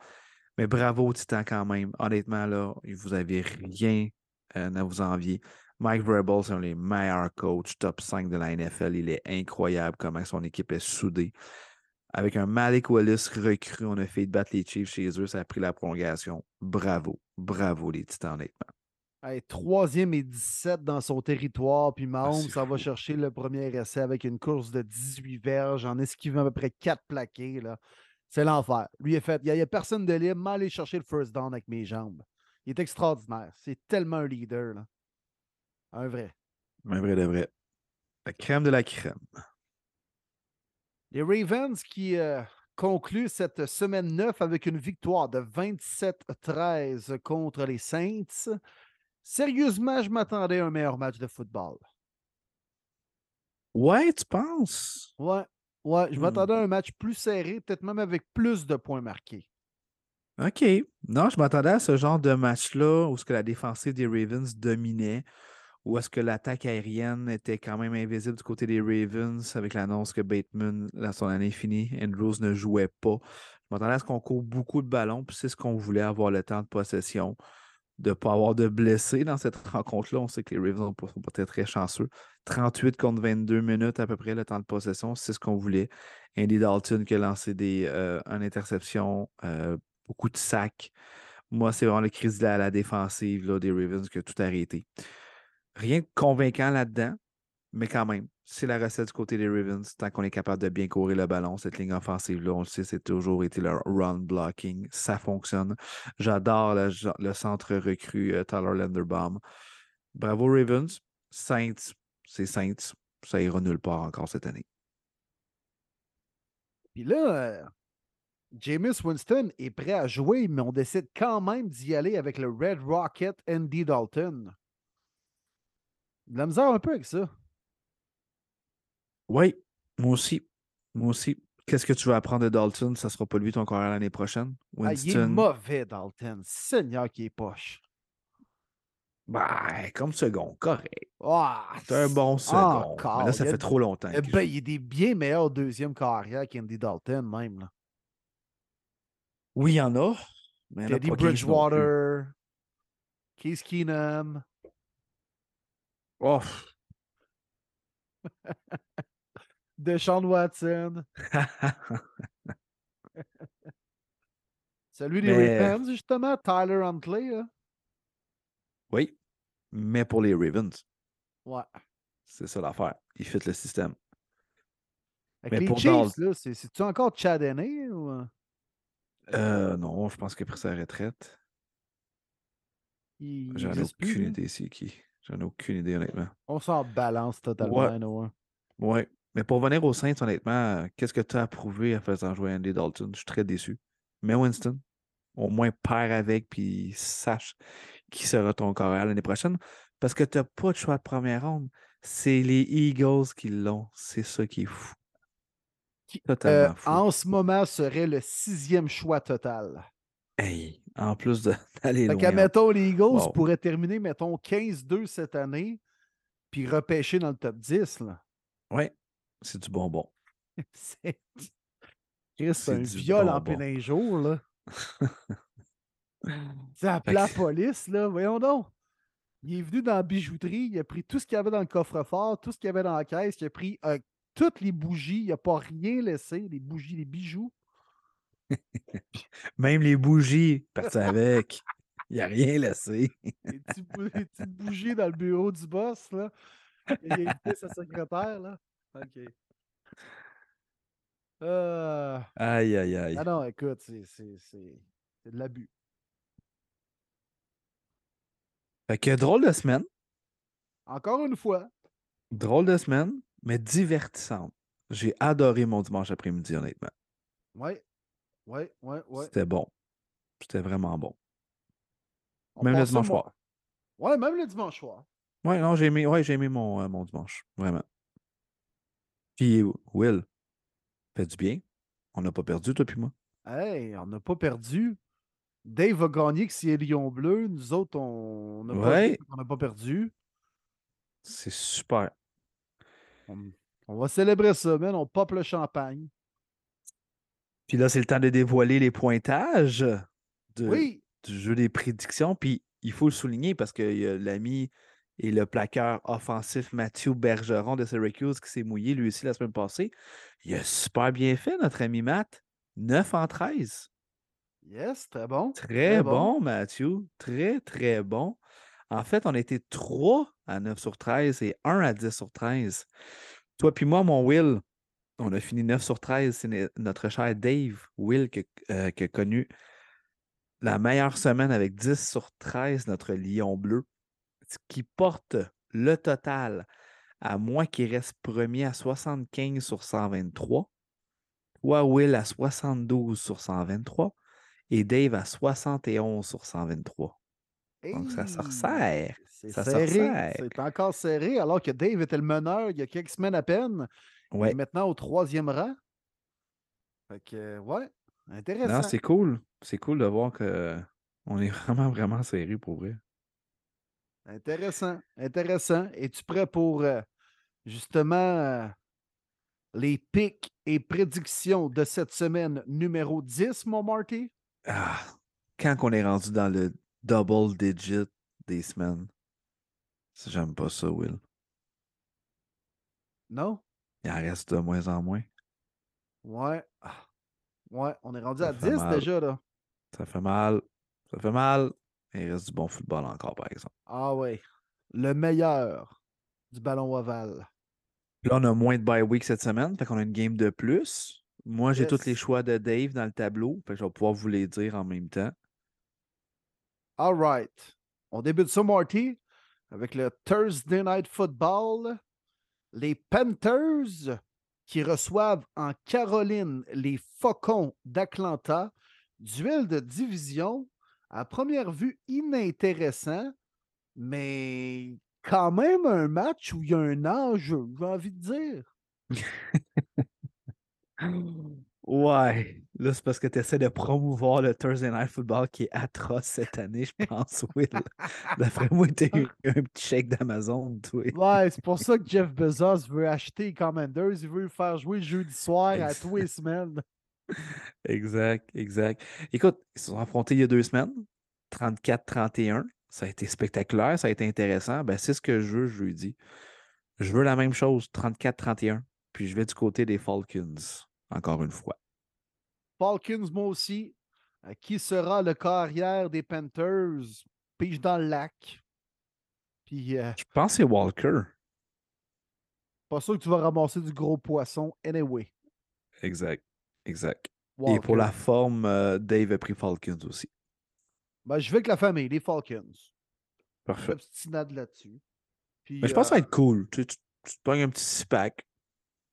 Mais bravo, Titan, quand même. Honnêtement, là, vous n'avez rien euh, à vous envier. Mike Vrabel, c'est un des meilleurs coachs, top 5 de la NFL. Il est incroyable comment son équipe est soudée. Avec un Malik Willis recru, on a fait battre les Chiefs chez eux. Ça a pris la prolongation. Bravo. Bravo, les Titans, honnêtement. Hey, troisième et 17 dans son territoire, puis Mahomes c'est ça va chercher le premier essai avec une course de 18 verges en esquivant à peu près 4 plaqués. là. C'est l'enfer. Lui est fait. Il n'y a, personne de libre. M'en aller chercher le first down avec mes jambes. Il est extraordinaire. C'est tellement un leader. Là. Un vrai. Un vrai de vrai. La crème de la crème. Les Ravens qui euh, concluent cette semaine 9 avec une victoire de 27-13 contre les Saints. Sérieusement, je m'attendais à un meilleur match de football. Ouais, tu penses? Ouais, ouais, je Hmm. m'attendais à un match plus serré, peut-être même avec plus de points marqués. OK. Non, je m'attendais à ce genre de match-là où ce que la défensive des Ravens dominait, où est-ce que l'attaque aérienne était quand même invisible du côté des Ravens avec l'annonce que Bateman, là, son année finie, Andrews ne jouait pas? Je m'attendais à ce qu'on court beaucoup de ballons, puis c'est ce qu'on voulait, avoir le temps de possession, de ne pas avoir de blessés dans cette rencontre-là. On sait que les Ravens sont pas très, très chanceux. 38 contre 22 minutes à peu près le temps de possession, c'est ce qu'on voulait. Andy Dalton qui a lancé des, euh, une interception, euh, beaucoup de sacs. Moi, c'est vraiment le crise de la, la défensive là, des Ravens qui a tout arrêté. Rien de convaincant là-dedans, mais quand même, c'est la recette du côté des Ravens. Tant qu'on est capable de bien courir le ballon, cette ligne offensive-là, on le sait, c'est toujours été leur run blocking. Ça fonctionne. J'adore le, le centre recru euh, Tyler Linderbaum. Bravo Ravens. Saints, c'est Saints. ça ira nulle part encore cette année. Puis là, euh, Jameis Winston est prêt à jouer, mais on décide quand même d'y aller avec le Red Rocket Andy Dalton. De la misère un peu avec ça. Oui, moi aussi. Moi aussi. Qu'est-ce que tu veux apprendre de Dalton? Ça sera pas lui ton carrière l'année prochaine. Ah, il est Winston. mauvais, Dalton. Seigneur qui est poche. bah, comme second, correct. Ah, C'est un bon second. encore, Mais là, ça fait trop longtemps. Eh ben, il est des bien meilleurs deuxième carrière qu'Andy Dalton, même. Là. Oui, il y en a. Mais il y en a Teddy pas 15 non plus. Bridgewater, Case Keenum, Oh, Deshaun Watson, celui des Mais- Ravens, justement, Tyler Huntley. Là. oui, mais pour les Ravens, Ouais. c'est ça l'affaire. Ils fit le système. Avec Mais les pour Chiefs, c'est-tu encore Chad Henne ou... euh, Euh, non, je pense qu'il a pris sa retraite. il J'en ai aucune idée c'est qui. J'en ai aucune idée, honnêtement. On s'en balance totalement. Ouais. Noah. Oui. Mais pour venir aux Saints, honnêtement, euh, qu'est-ce que tu as approuvé en faisant jouer Andy Dalton? Je suis très déçu. Mais Winston, au moins paire avec puis sache qui sera ton carrière l'année prochaine. Parce que tu n'as pas de choix de première ronde. C'est les Eagles qui l'ont. C'est ça qui est fou. Qui, Totalement Euh, fou. en ce moment, serait le sixième choix total. Hey, en plus d'aller Fait loin. qu'à, en- mettons, les Eagles Wow. pourraient terminer, mettons, 15-2 cette année, puis repêcher dans le top 10. Là. Ouais, c'est du bonbon. c'est un du viol en plein jour. Là. C'est à Fait la police, là. Voyons donc. Il est venu dans la bijouterie, il a pris tout ce qu'il y avait dans le coffre-fort, tout ce qu'il y avait dans la caisse, il a pris euh, toutes les bougies, il n'a pas rien laissé, les bougies, les bijoux. Même les bougies, parti avec. Il n'y a rien laissé. Les, petits bou- les petites bougies dans le bureau du boss, là. Il a sa secrétaire, là. OK. Euh, Aïe, aïe, aïe. Ah non, écoute, c'est c'est- c'est- c'est de l'abus. Fait que drôle de semaine. Encore une fois, Drôle de semaine, mais divertissante. J'ai adoré mon dimanche après-midi, honnêtement. oui, oui, oui, oui. C'était bon. C'était vraiment bon. On Même le dimanche soir. Ouais, même le dimanche soir. Ouais, non, j'ai aimé, ouais, j'ai aimé mon, euh, mon dimanche. Vraiment. Puis, Will, fait du bien. On n'a pas perdu, toi puis moi. Hey, on n'a pas perdu. Dave a gagné que c'est Lyon Bleu. Nous autres, on n'a Ouais. pas, pas perdu. C'est super. On, on va célébrer ça, man. On pop le champagne. Puis là, c'est le temps de dévoiler les pointages de, Oui, du jeu des prédictions. Puis il faut le souligner parce qu'il y a l'ami et le plaqueur offensif Mathieu Bergeron de Syracuse qui s'est mouillé lui aussi la semaine passée. Il a super bien fait, notre ami Matt. 9 en 13. yes, très bon. Très bon, Mathieu. Très, très bon. En fait, on été 3 à 9 sur 13 et 1 à 10 sur 13. Toi puis moi, mon Will, on a fini 9 sur 13. C'est notre cher Dave, Will, euh, qui a connu la meilleure semaine avec 10 sur 13, notre lion bleu. Ce qui porte le total à moi qui reste premier à 75 sur 123. Toi, Will, à 72 sur 123 et Dave à 71 sur 123. Donc, ça se. C'est serré. resserre. C'est encore serré, alors que Dave était le meneur il y a quelques semaines à peine. Ouais. maintenant au troisième rang. Fait que, ouais, intéressant. Non, c'est cool. C'est cool de voir que on est vraiment, vraiment serré pour vrai. Intéressant, intéressant. Es-tu prêt pour euh, justement euh, les pics et prédictions de cette semaine numéro 10, mon Marty? Ah, quand on est rendu dans le double digit des semaines, j'aime pas ça, Will. Non? Il en reste de moins en moins. Ouais. Ah, Ouais, on est rendu Ça à fait 10 mal. déjà, là. Ça fait mal. Ça fait mal. Il reste du bon football encore, par exemple. Ah ouais. Le meilleur du ballon ovale. Là, on a moins de bye week cette semaine, fait qu'on a une game de plus. Moi, j'ai tous les choix de Dave dans le tableau, fait que je vais pouvoir vous les dire en même temps. All right. On débute ça, Marty, avec le Thursday Night Football. Les Panthers qui reçoivent en Caroline les Faucons d'Atlanta. Duel de division. À première vue, inintéressant, mais quand même un match où il y a un enjeu, j'ai envie de dire. Ouais, là, c'est parce que tu essaies de promouvoir le Thursday Night Football qui est atroce cette année, je pense, Will. D'après moi, tu eu un petit chèque d'Amazon, toi. Ouais, c'est pour ça que Jeff Bezos veut acheter Commanders. Il veut faire jouer le jeudi soir à tous les semaines. Exact, exact. Écoute, ils se sont affrontés il y a deux semaines, 34-31. Ça a été spectaculaire, ça a été intéressant. Ben, c'est ce que je veux je lui dis. Je veux la même chose, 34-31. Puis je vais du côté des Falcons encore une fois. Falcons, moi aussi. Euh, qui sera le carrière des Panthers? Pige dans le lac. Puis, euh, Je pense que c'est Walker. pas sûr que tu vas ramasser du gros poisson anyway. Exact. Exact. Et pour la forme, euh, Dave a pris Falcons aussi. Ben, je vais avec la famille, les Falcons. Parfait. Obstinade là-dessus. Puis, Mais je pense que ça va être cool. Tu, tu, tu te pognes un petit six-pack,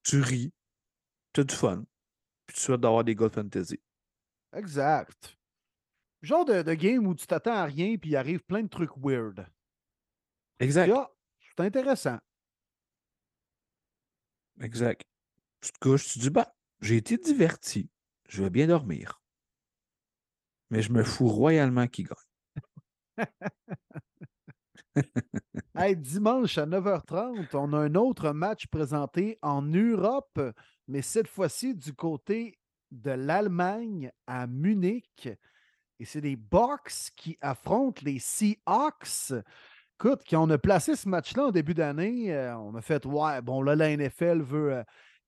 tu ris, tu as du fun, puis tu souhaites d'avoir des gars de fantasy. Exact. Genre de, de game où tu t'attends à rien puis il arrive plein de trucs weird. Exact. Ah, c'est intéressant. Exact. Tu te couches, tu te dis, bah, j'ai été diverti, je vais bien dormir. Mais je me fous royalement qui gagne. Hey, dimanche à 9h30, on a un autre match présenté en Europe, mais cette fois-ci du côté de l'Allemagne à Munich. Et c'est les Bucks qui affrontent les Seahawks. Écoute, quand on a placé ce match-là en début d'année, euh, on a fait Ouais, bon, là, la NFL veut euh,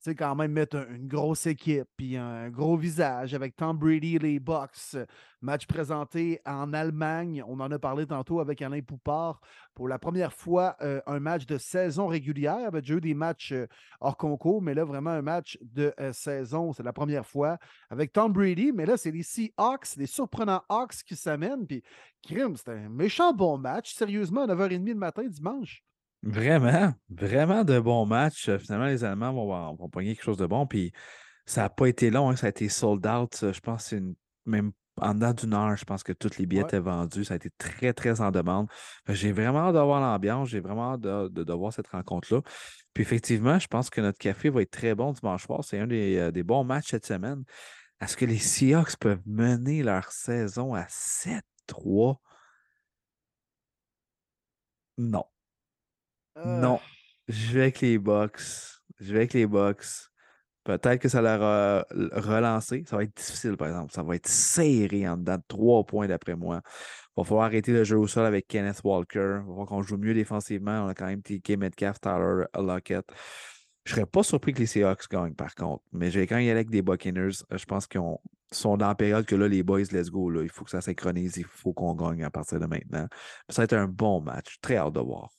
sais, quand même mettre un- une grosse équipe, puis un gros visage avec Tom Brady les Bucks. Match présenté en Allemagne. On en a parlé tantôt avec Alain Poupard. Pour la première fois, euh, un match de saison régulière. Il y déjà eu des matchs euh, hors concours, mais là, vraiment un match de euh, saison. C'est la première fois avec Tom Brady. Mais là, c'est les Seahawks, les surprenants Hawks qui s'amènent. Puis, crime, c'était un méchant bon match. Sérieusement, à 9h30 le matin, dimanche. Vraiment, vraiment de bons matchs. Euh, Finalement, les Allemands vont, vont pogner quelque chose de bon. Puis ça n'a pas été long, hein, ça a été sold out. euh, Je pense que une- même en dedans d'une heure, je pense que tous les billets Ouais. étaient vendus. Ça a été très, très en demande. J'ai vraiment hâte de voir l'ambiance. J'ai vraiment hâte de, de- de voir cette rencontre-là. Puis effectivement, je pense que notre café va être très bon dimanche soir. C'est un des, euh, des bons matchs cette semaine. Est-ce que les Seahawks peuvent mener leur saison à 7-3? Non. Euh, Non, je vais avec les Bucks. Je vais avec les Bucks. Peut-être que ça leur a relancé. Ça va être difficile, par exemple. Ça va être serré en dedans de trois points, d'après moi. Il va falloir arrêter le jeu au sol avec Kenneth Walker. Il va falloir qu'on joue mieux défensivement. On a quand même TK Metcalf, Tyler Lockett. Je serais pas surpris que les Seahawks gagnent, par contre. Mais j'ai quand même avec des Buccaneers. Je pense qu'ils ont- sont dans la période que là, les boys, let's go. Là. Il faut que ça synchronise. Il faut qu'on gagne à partir de maintenant. Ça va être un bon match. Très hâte de voir.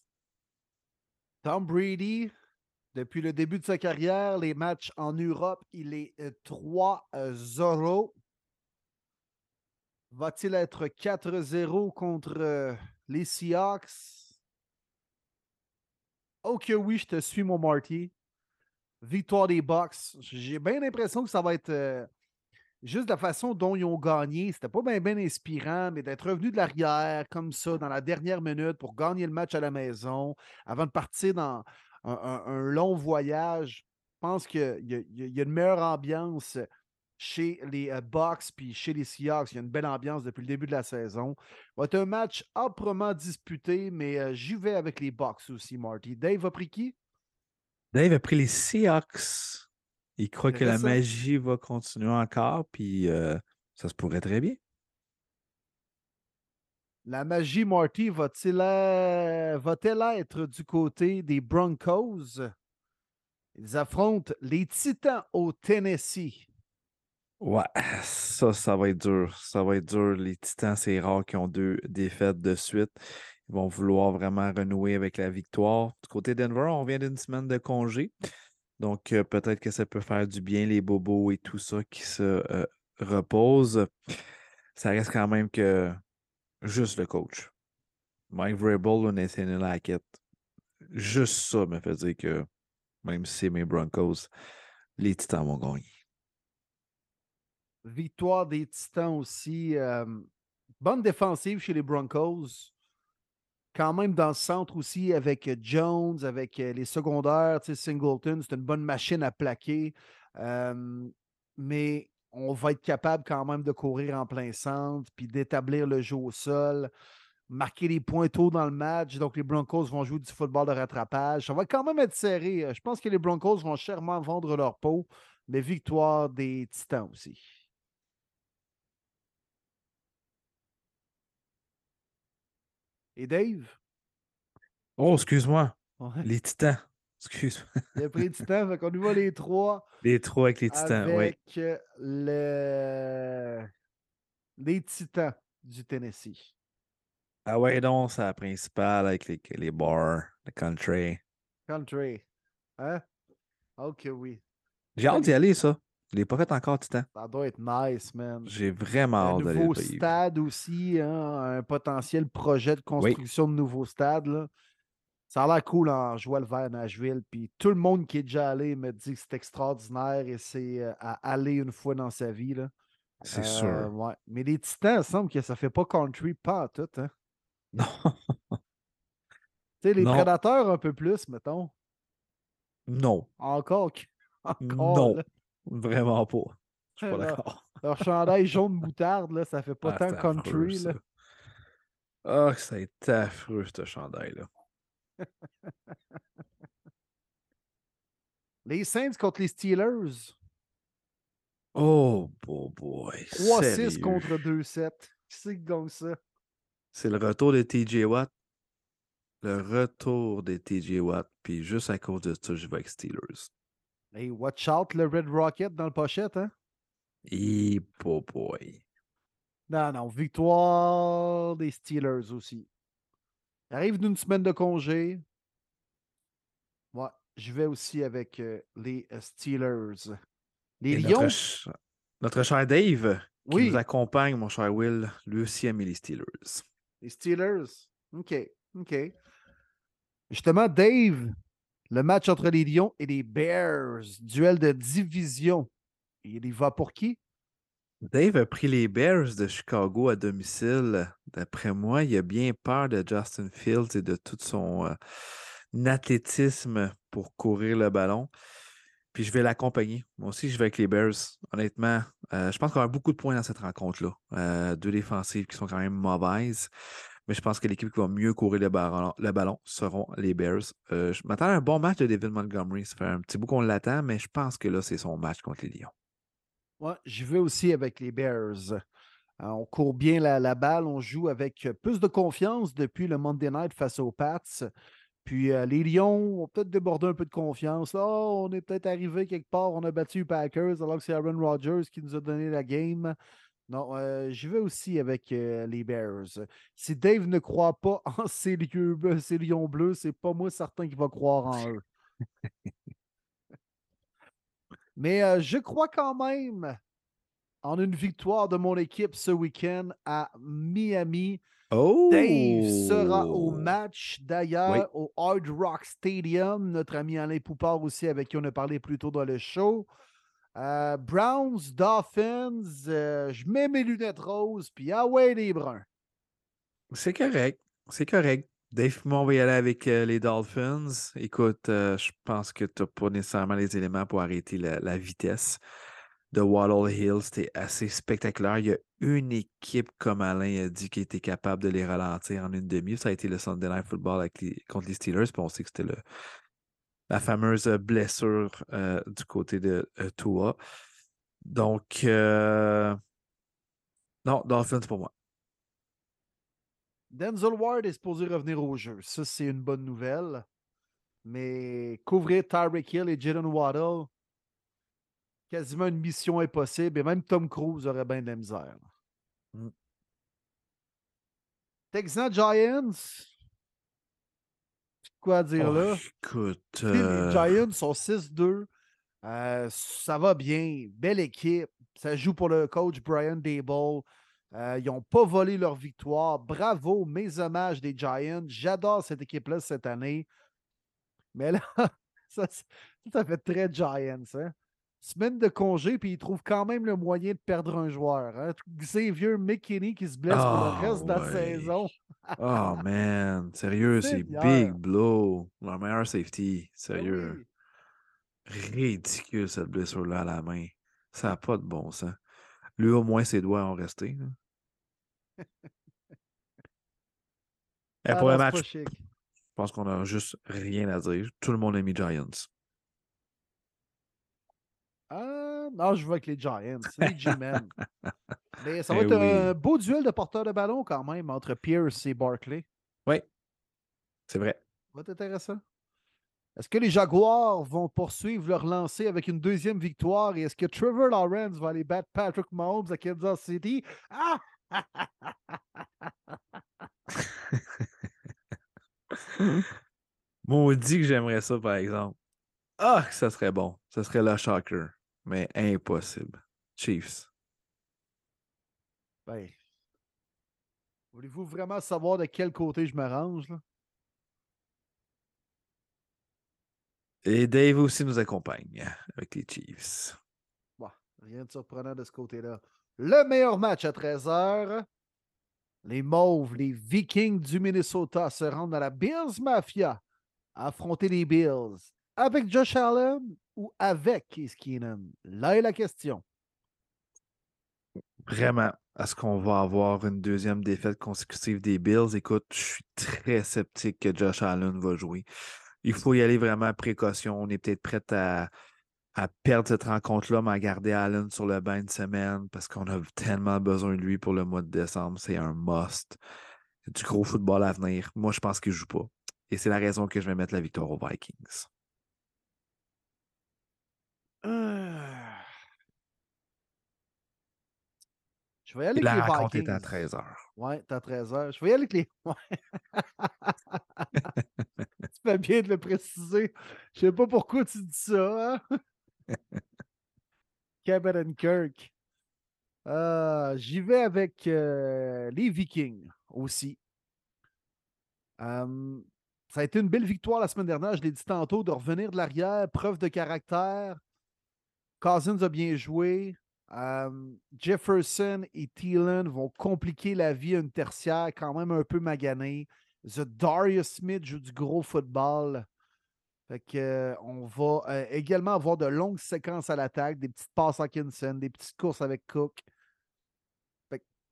Tom Brady, depuis le début de sa carrière, les matchs en Europe, il est euh, 3-0. Va-t-il être 4-0 contre euh, les Seahawks? Oh que oui, je te suis, mon Marty. Victoire des Bucks. J'ai bien l'impression que ça va être euh, juste la façon dont ils ont gagné. C'était pas bien inspirant, mais d'être revenu de l'arrière comme ça dans la dernière minute pour gagner le match à la maison avant de partir dans un, long voyage. Je pense qu'il y, a- une meilleure ambiance chez les euh, Bucks puis chez les Seahawks. Il y a une belle ambiance depuis le début de la saison. Va être un match âprement disputé, mais euh, j'y vais avec les Bucks aussi, Marty. Dave a pris qui? Dave a pris les Seahawks. Il croit que la magie va continuer encore, puis euh, ça se pourrait très bien. La magie, Marty, va-t-il euh, va-t-elle être du côté des Broncos? Ils affrontent les Titans au Tennessee. Ouais, ça, ça va être dur. Ça va être dur. Les Titans, c'est rare qu'ils ont deux défaites de suite. Ils vont vouloir vraiment renouer avec la victoire. Du côté Denver, on vient d'une semaine de congé. Donc, euh, peut-être que ça peut faire du bien, les bobos et tout ça qui se euh, reposent. Ça reste quand même que juste le coach. Mike Vrabel ou Nathaniel Hackett. Juste ça me fait dire que même si c'est mes Broncos, les Titans vont gagner. Victoire des Titans aussi. euh, bonne défensive chez les Broncos. Quand même dans le centre aussi avec euh, Jones, avec euh, les secondaires, Singleton, c'est une bonne machine à plaquer. Euh, mais on va être capable quand même de courir en plein centre, puis d'établir le jeu au sol, marquer les points tôt dans le match. Donc les Broncos vont jouer du football de rattrapage. Ça va quand même être serré. Je pense que les Broncos vont chèrement vendre leur peau, mais victoire des Titans aussi. Et Dave? Oh, excuse-moi. Ouais. Les Titans. Excuse-moi. Il a pris les Titans, fait qu'on y va les trois Les trois avec les Titans, oui. avec le... les Titans du Tennessee. Ah ouais, donc, c'est la principale avec les, les bars, le country. Country. Hein? Ok, oui. J'ai hâte d'y aller, ça. Je l'ai pas fait encore, Titan. Ça doit être nice, man. J'ai vraiment Un hâte d'aller nouveau stade aussi, hein, un potentiel projet de construction de nouveau stade. là. Ça a l'air cool en jouant le vert à Nashville. Puis tout le monde qui est déjà allé me dit que c'est extraordinaire et c'est euh, à aller une fois dans sa vie. Là. C'est Euh, sûr. ouais. Mais les Titans, il semble que ça fait pas country pas en tout. Hein. Non. Tu sais, les Non. prédateurs un peu plus, mettons. non. Encore. Encore. Non. là. Vraiment pas. Je suis pas d'accord. Leur chandail jaune moutarde, là, ça fait pas Ah, tant c'est affreux, country. Là. Ah, a été affreux, ce chandail-là. Les Saints contre les Steelers. Oh, boy, boy. 3-6 sérieux. contre 2-7. Qui c'est qui gagne ça? C'est le retour de TJ Watt. Le retour de TJ Watt. Puis juste à cause de ça, je vais avec Steelers. Hey, watch out le Red Rocket dans le pochette, hein? Et boy, boy. Non, non, victoire des Steelers aussi. Il arrive d'une semaine de congé. Ouais, je vais aussi avec euh, les euh, Steelers. Les Lions, Notre, ch- notre cher Dave, qui oui, nous accompagne, mon cher Will, lui aussi aime les Steelers. les Steelers? OK, OK. Justement, Dave, le match entre les Lions et les Bears, duel de division. Il y va pour qui? Dave a pris les Bears de Chicago à domicile. D'après moi, il a bien peur de Justin Fields et de tout son euh, athlétisme pour courir le ballon. Puis je vais l'accompagner. Moi aussi, je vais avec les Bears. Honnêtement, euh, je pense qu'on a beaucoup de points dans cette rencontre-là. Euh, deux défensives qui sont quand même mauvaises. Mais je pense que l'équipe qui va mieux courir le ballon, seront les Bears. Euh, je m'attends à un bon match de David Montgomery. Ça fait un petit bout qu'on l'attend, mais je pense que là, c'est son match contre les Lions. Ouais, je vais aussi avec les Bears. Euh, on court bien la, balle, on joue avec plus de confiance depuis le Monday Night face aux Pats. Puis euh, les Lions ont peut-être débordé un peu de confiance. Oh, on est peut-être arrivé quelque part, on a battu les Packers alors que c'est Aaron Rodgers qui nous a donné la game. Non, euh, je vais aussi avec euh, les Bears. Si Dave ne croit pas en ces, lieux, bleu- ces lions bleus, c'est pas moi certain qu'il va croire en eux. Mais euh, je crois quand même en une victoire de mon équipe ce week-end à Miami. Oh! Dave sera au match d'ailleurs Oui. au Hard Rock Stadium. Notre ami Alain Poupard aussi, avec qui on a parlé plus tôt dans le show. Euh, Browns, Dolphins, euh, je mets mes lunettes roses, puis ah ouais, les bruns. C'est correct. C'est correct. Dave, moi, on va y aller avec euh, les Dolphins. Écoute, je pense que tu n'as pas nécessairement les éléments pour arrêter la, vitesse de Waddle Hill. C'était assez spectaculaire. Il y a une équipe, comme Alain a dit, qui était capable de les ralentir en une demi. Ça a été le Sunday Night Football contre les Steelers. Puis on que c'était le- la fameuse blessure euh, du côté de euh, Tua. Donc, euh, non, Dolphins pour moi. Denzel Ward est supposé revenir au jeu. Ça, c'est une bonne nouvelle. Mais couvrir Tyreek Hill et Jalen Waddle, quasiment une mission impossible. Et même Tom Cruise aurait bien de la misère. Mm. Texans Giants. Quoi dire Oh, là? écoute. Sais, euh, Les Giants sont 6-2. Euh, ça va bien. Belle équipe. Ça joue pour le coach Brian Dable. Euh, ils n'ont pas volé leur victoire. Bravo, mes hommages des Giants. J'adore cette équipe-là cette année. Mais là, ça, ça fait très Giants. Hein? Semaine de congé, puis ils trouvent quand même le moyen de perdre un joueur. Hein? Xavier McKinney qui se blesse pour le reste de la Ah, saison. Oh man, sérieux, c'est big blow. Leur meilleur safety, Ah sérieux. oui. Ridicule cette blessure-là à la main. Ça n'a pas de bon sens. Lui, au moins, ses doigts ont resté. Et Ah pour non, le c'est match, je pense qu'on n'a juste rien à dire. Tout le monde a mis Giants. Ah, non, je vais avec les Giants. Les G-Men. Mais ça va Eh être oui. un beau duel de porteurs de ballon quand même entre Pierce et Barkley. Oui, c'est vrai. Ça va être intéressant. Est-ce que les Jaguars vont poursuivre leur lancée avec une deuxième victoire et est-ce que Trevor Lawrence va aller battre Patrick Mahomes à Kansas City? Ah! Maudit que j'aimerais ça, par exemple. Ah, que ça serait bon. Ça serait le shocker. Mais impossible. Chiefs. Ben, voulez-vous vraiment savoir de quel côté je me range? Là? Et Dave aussi nous accompagne avec les Chiefs. Bon, rien de surprenant de ce côté-là. Le meilleur match à 13h. Les Mauves, les Vikings du Minnesota se rendent dans la Bills Mafia à affronter les Bills. Avec Josh Allen ou avec Case Keenum? Là est la question. Vraiment, est-ce qu'on va avoir une deuxième défaite consécutive des Bills? Écoute, je suis très sceptique que Josh Allen va jouer. Il faut y aller vraiment à précaution. On est peut-être prêt à, à perdre cette rencontre-là, mais à garder Allen sur le banc une semaine parce qu'on a tellement besoin de lui pour le mois de décembre. C'est un must. Du gros football à venir. Moi, je pense qu'il ne joue pas. Et c'est la raison que je vais mettre la victoire aux Vikings. Ah. Je vais y aller avec la les rencontre Vikings. est à 13h. Ouais, t'as 13h. Je vais y aller avec les. Ouais. tu fais bien de le préciser. Je sais pas pourquoi tu dis ça. Hein? Kirk. Euh, J'y vais avec euh, les Vikings aussi. Euh, ça a été une belle victoire la semaine dernière, je l'ai dit tantôt, de revenir de l'arrière, preuve de caractère. Cousins a bien joué. Jefferson et Thielen vont compliquer la vie à une tertiaire quand même un peu maganée. The Darius Smith joue du gros football. Fait on va euh, également avoir de longues séquences à l'attaque, des petites passes à Kinson, des petites courses avec Cook.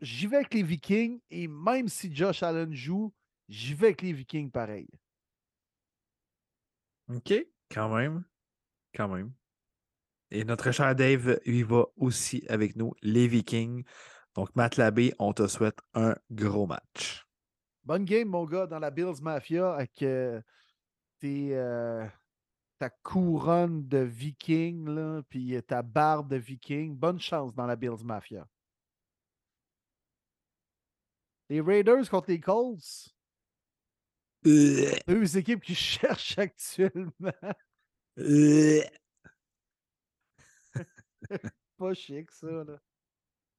J'y vais avec les Vikings et même si Josh Allen joue, j'y vais avec les Vikings pareil. OK, quand même. Quand même. Et notre cher Dave, il va aussi avec nous, les Vikings. Donc, Matt Labbé, on te souhaite un gros match. Bonne game, mon gars, dans la Bills Mafia avec euh, tes, euh, ta couronne de viking, là, puis euh, ta barbe de viking. Bonne chance dans la Bills Mafia. Les Raiders contre les Colts, Euh, deux équipes qui cherchent actuellement. Pas chic, ça. Là.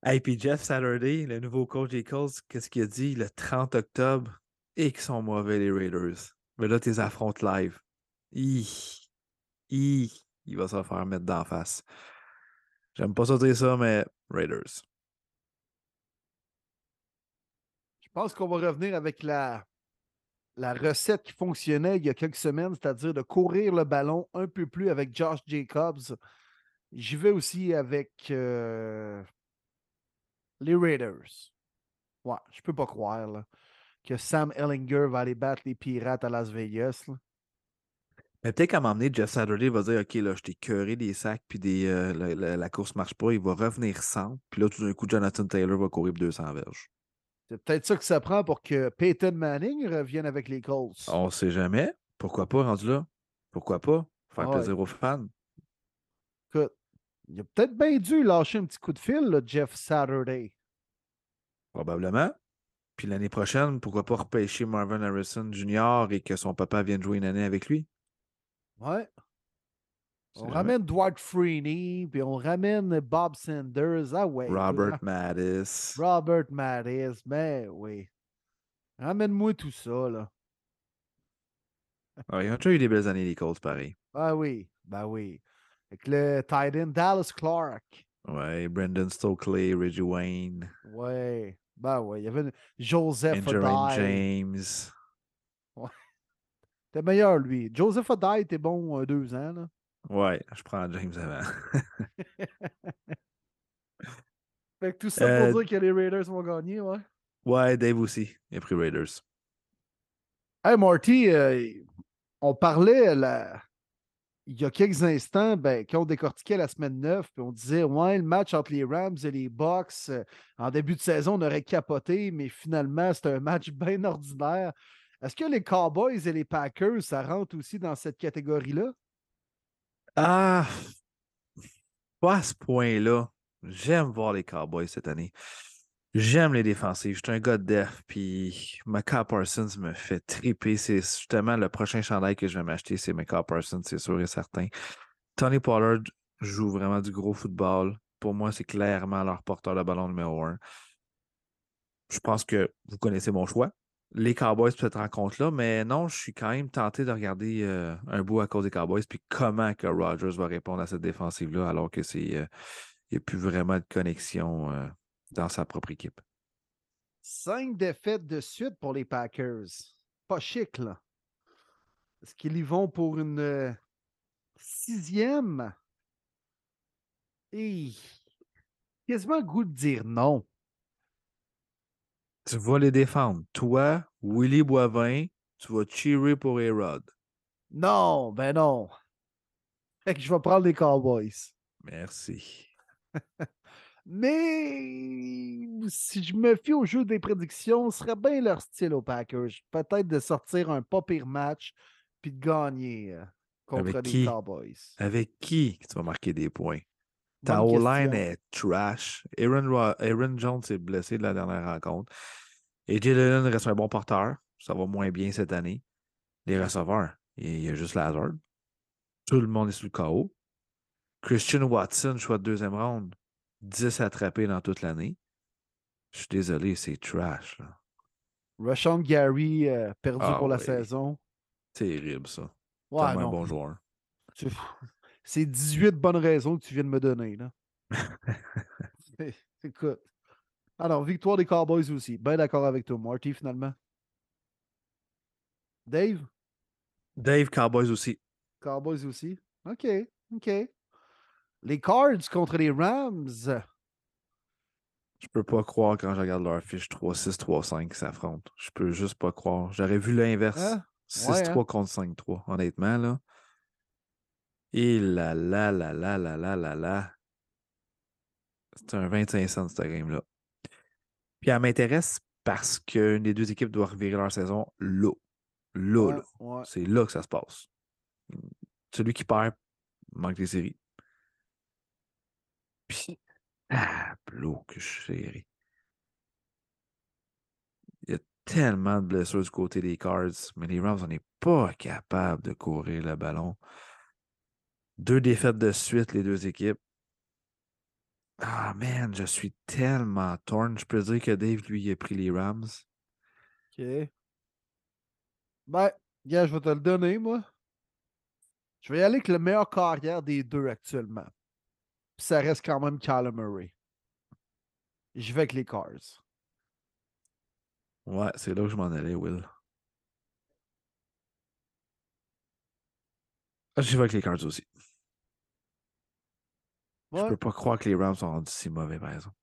Hey, puis Jeff Saturday, le nouveau coach des Colts, qu'est-ce qu'il a dit le 30 octobre? Et qu'ils sont mauvais, les Raiders. Mais là, tes affrontes live. Hi. Hi. Il va se faire mettre d'en face. J'aime pas ça dire ça, mais Raiders. Je pense qu'on va revenir avec la, la recette qui fonctionnait il y a quelques semaines, c'est-à-dire de courir le ballon un peu plus avec Josh Jacobs. J'y vais aussi avec euh, les Raiders. Ouais, je peux pas croire là, que Sam Ellinger va aller battre les Pirates à Las Vegas. là. Mais peut-être qu'à m'emmener, Jeff Saturday va dire Ok, là, je t'ai curé des sacs, puis des, euh, la, la- la course marche pas. Il va revenir sans. Puis là, tout d'un coup, Jonathan Taylor va courir pour 200 verges. C'est peut-être ça que ça prend pour que Peyton Manning revienne avec les Colts. On sait jamais. Pourquoi pas, rendu là? Pourquoi pas? Faire Ouais. plaisir aux fans. Écoute, il a peut-être bien dû lâcher un petit coup de fil, là, Jeff Saturday. Probablement. Puis l'année prochaine, pourquoi pas repêcher Marvin Harrison Jr. et que son papa vienne jouer une année avec lui? Ouais. On jamais. ramène Dwight Freeney, puis on ramène Bob Sanders. Ah ouais. Robert. Mattis. Robert Mattis, mais oui. Ramène-moi tout ça, là. Ouais, ils ont déjà eu des belles années, les Colts, pareil. Ah oui, ben oui. Avec le Titan Dallas Clark. Ouais, Brendan Stokely, Reggie Wayne, Ouais. Ben oui, il y avait Joseph Odai. James. T'es meilleur, lui. Joseph Odai était bon euh, deux ans. Là. Ouais, je prends James avant. Fait que tout ça Euh, pour dire que les Raiders vont gagner, ouais. Ouais, Dave aussi. Il a pris Raiders. Hey Marty, euh, on parlait la- il y a quelques instants, ben, quand on décortiquait la semaine 9, puis on disait Ouais, le match entre les Rams et les Bucks, euh, en début de saison, on aurait capoté, mais finalement, c'est un match bien ordinaire. Est-ce que les Cowboys et les Packers, ça rentre aussi dans cette catégorie-là? Ah, pas à ce point-là. J'aime voir les Cowboys cette année. J'aime les défensives. Je suis un gars de def. Puis Micah Parsons me fait triper. C'est justement le prochain chandail que je vais m'acheter. C'est Micah Parsons, c'est sûr et certain. Tony Pollard joue vraiment du gros football. Pour moi, c'est clairement leur porteur de ballon numéro un. Je pense que vous connaissez mon choix. Les Cowboys pour cette rencontre-là, mais non, je suis quand même tenté de regarder euh, un bout à cause des Cowboys, puis comment que Rodgers va répondre à cette défensive-là, alors que c'est euh, n'y a plus vraiment de connexion euh, dans sa propre équipe. Cinq défaites de suite pour les Packers. Pas chic, là. Est-ce qu'ils y vont pour une euh, sixième? Et quasiment le goût de dire non. Tu vas les défendre. Toi, Willy Boivin, tu vas cheerer pour Erod. Non, ben non. Fait que je vais prendre les Cowboys. Merci. Mais si je me fie au jeu des prédictions, ce serait bien leur style aux Packers. Peut-être de sortir un pas pire match puis de gagner euh, contre Avec les qui? Cowboys. Avec qui tu vas marquer des points? Ta O-line est trash. Aaron, Ro- Aaron Jones s'est blessé de la dernière rencontre. Et Jalen reste un bon porteur. Ça va moins bien cette année. Les receveurs, il y a juste Lazard. Tout le monde est sous le KO. Christian Watson, choix de deuxième round. 10 attrapés dans toute l'année. Je suis désolé, c'est trash. là. Rashawn Gary euh, perdu Ah pour la saison. Terrible, ça. Ouais, Tellement non. bon joueur. C'est 18 bonnes raisons que tu viens de me donner. Là. Écoute. Alors, victoire des Cowboys aussi. Bien d'accord avec toi, Marty, finalement. Dave, Dave Cowboys aussi. Cowboys aussi. OK, OK. Les Cards contre les Rams. Je peux pas croire quand je regarde leur fiche 3-6, 3-5 qui s'affrontent. Je peux juste pas croire. J'aurais vu l'inverse. Hein? 6-3 Ouais, hein? contre 5-3, honnêtement, là. Et là là là là là là là là. C'est un 25 cents, cette game-là. Puis elle m'intéresse parce qu'une des deux équipes doit revirer leur saison là. Là, Ouais, là. ouais. C'est là que ça se passe. Celui qui perd manque des séries. Suis serré. Il y a tellement de blessures du côté des Cards, mais les Rams, on n'est pas capable de courir le ballon. Deux défaites de suite, les deux équipes. Ah, man, je suis tellement torn. Je peux dire que Dave, lui, a pris les Rams. OK. Ben, je vais te le donner, moi. Je vais y aller avec le meilleur carrière des deux actuellement. Puis ça reste quand même Kyler Murray. Je vais avec les Cars. Ouais, c'est là que je m'en allais, Will. Ah, J'y vais avec les Cards aussi. Je Ouais. peux pas croire que les Rams sont rendus si mauvais, par exemple.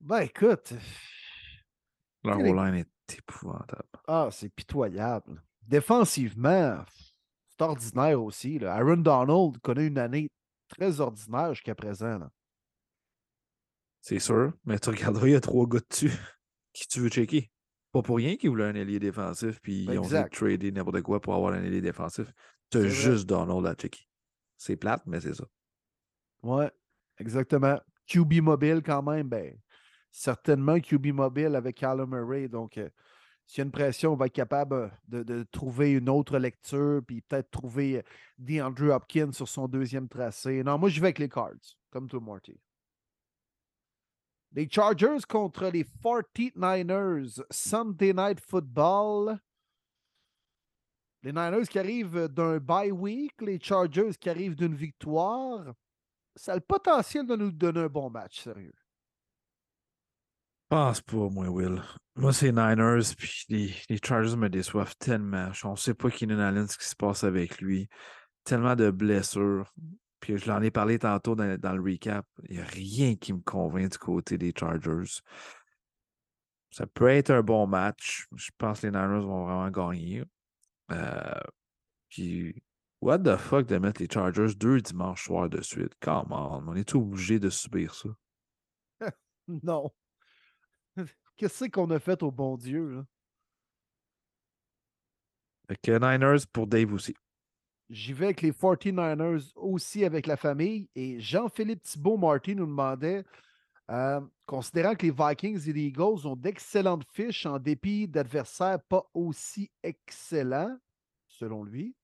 Ben, écoute. Leur les- O-line est épouvantable. Ah, c'est pitoyable. Défensivement, c'est ordinaire aussi. là. Aaron Donald connaît une année très ordinaire jusqu'à présent. là. C'est sûr, mais tu regarderas, il y a trois gars dessus. Qui tu veux checker? Pas pour rien qu'ils voulaient un ailier défensif, puis ils ont Exact. trader n'importe quoi pour avoir un ailier défensif. T'as vrai. juste Donald à checker. C'est plate, mais c'est ça. Ouais, exactement. QB mobile quand même, ben, certainement QB mobile avec Kyler Murray. Donc, euh, s'il y a une pression, on va être capable euh, de, trouver une autre lecture, puis peut-être trouver euh, DeAndre Hopkins sur son deuxième tracé. Non, moi, je vais avec les Cards, comme toi, Marty. Les Chargers contre les 49ers. Sunday Night Football. Les Niners qui arrivent d'un bye week, les Chargers qui arrivent d'une victoire. Ça a le potentiel de nous donner un bon match, sérieux. Pense pas, moi, Will. Moi, c'est Niners, puis les, Chargers me déçoivent tellement. On ne sait pas Keenan Allen, ce qui se passe avec lui. Tellement de blessures. Puis je l'en ai parlé tantôt dans, dans le recap. Il n'y a rien qui me convainc du côté des Chargers. Ça peut être un bon match. Je pense que les Niners vont vraiment gagner. Euh, puis, what the fuck de mettre les Chargers deux dimanches soirs de suite? Come on, on est obligé de subir ça? non. Qu'est-ce qu'on a fait au bon Dieu? Là? Fait que Niners pour Dave aussi. J'y vais avec les 49ers aussi avec la famille. Et Jean-Philippe Thibault-Martin nous demandait euh, considérant que les Vikings et les Eagles ont d'excellentes fiches en dépit d'adversaires pas aussi excellents, selon lui,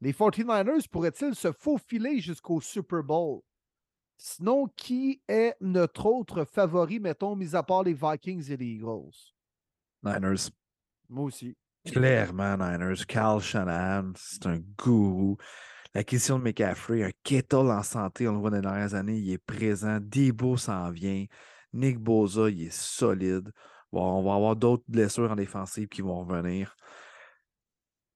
les 49ers pourraient-ils se faufiler jusqu'au Super Bowl? Sinon, qui est notre autre favori, mettons, mis à part les Vikings et les Eagles? Niners. Moi aussi. Clairement, Niners. Carl Shanahan, c'est un gourou. La question de McCaffrey, un Kettle en santé, on le voit dans les dernières années, il est présent. Debo s'en vient. Nick Boza, il est solide. Bon, on va avoir d'autres blessures en défensive qui vont revenir.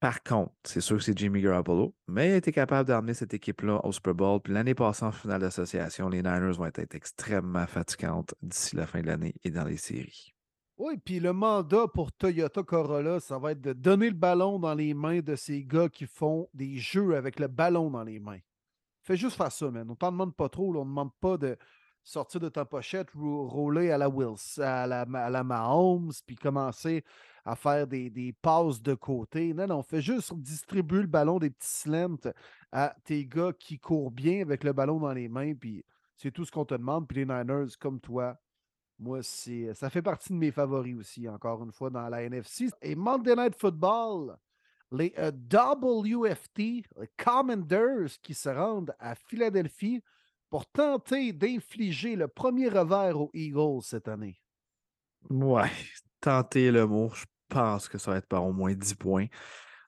Par contre, c'est sûr que c'est Jimmy Garoppolo, mais il a été capable d'amener cette équipe-là au Super Bowl. Puis l'année passée, en finale d'association, les Niners vont être extrêmement fatigantes d'ici la fin de l'année et dans les séries. Oui, puis le mandat pour Toyota Corolla, ça va être de donner le ballon dans les mains de ces gars qui font des jeux avec le ballon dans les mains. Fais juste faire ça, man. On t'en demande pas trop. on ne demande pas de sortir de ta pochette, rouler à la Wills, à la, à la Mahomes, puis commencer à faire des, des, passes de côté. Non, non, fais juste distribuer le ballon des petits slants à tes gars qui courent bien avec le ballon dans les mains, puis c'est tout ce qu'on te demande. Puis les Niners, comme toi, moi, ça fait partie de mes favoris aussi, encore une fois, dans la NFC. Et Monday Night Football, les euh, WFT, les Commanders qui se rendent à Philadelphie pour tenter d'infliger le premier revers aux Eagles cette année. Ouais, tenter le mot, je pense que ça va être par au moins 10 points.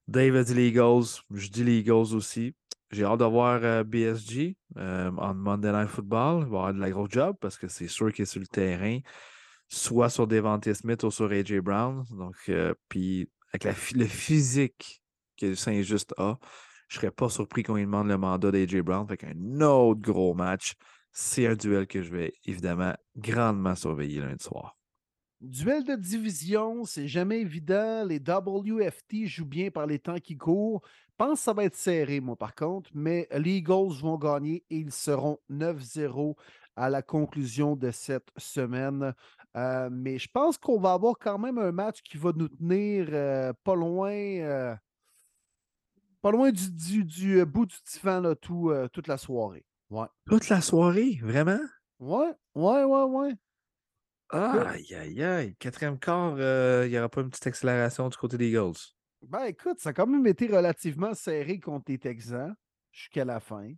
Dave a dit les Eagles, je dis les Eagles aussi. J'ai hâte de voir euh, BSG euh, en Monday Night Football. Il va avoir de la grosse job parce que c'est sûr qu'il est sur le terrain, soit sur Devante Smith ou sur AJ Brown. Donc, euh, puis avec le physique que Saint-Just a, je serais pas surpris qu'on lui demande le mandat d'AJ Brown. Fait qu'un autre gros match. C'est un duel que je vais évidemment grandement surveiller lundi soir. Duel de division, c'est jamais évident. Les WFT jouent bien par les temps qui courent pense que ça va être serré, moi, par contre, mais les Eagles vont gagner et ils seront 9-0 à la conclusion de cette semaine. Euh, mais je pense qu'on va avoir quand même un match qui va nous tenir euh, pas loin. Euh, pas loin du, du, bout du divan tout, toute la soirée. Ouais. Toute la soirée, vraiment? Ouais, ouais, ouais, ouais. aïe, aïe, aïe. Quatrième quart, il n'y aura pas une petite accélération du côté des Eagles. Ben écoute, ça a quand même été relativement serré contre les Texans jusqu'à la fin.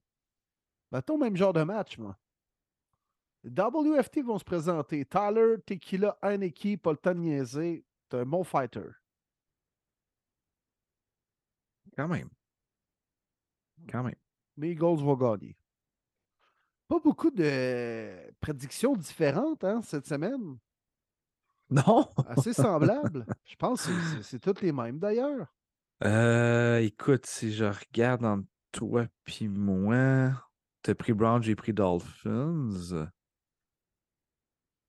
ton même genre de match, moi. WFT vont se présenter. Tyler, Tequila, Heineke, pas le temps de niaiser. T'es un bon fighter. Quand même. Quand même. Les Eagles vont gagner. Pas beaucoup de prédictions différentes hein, cette semaine. Non. Assez semblable. Je pense que c'est toutes les mêmes d'ailleurs. Euh, écoute, si je regarde entre toi et moi, t'as pris Brown, j'ai pris Dolphins.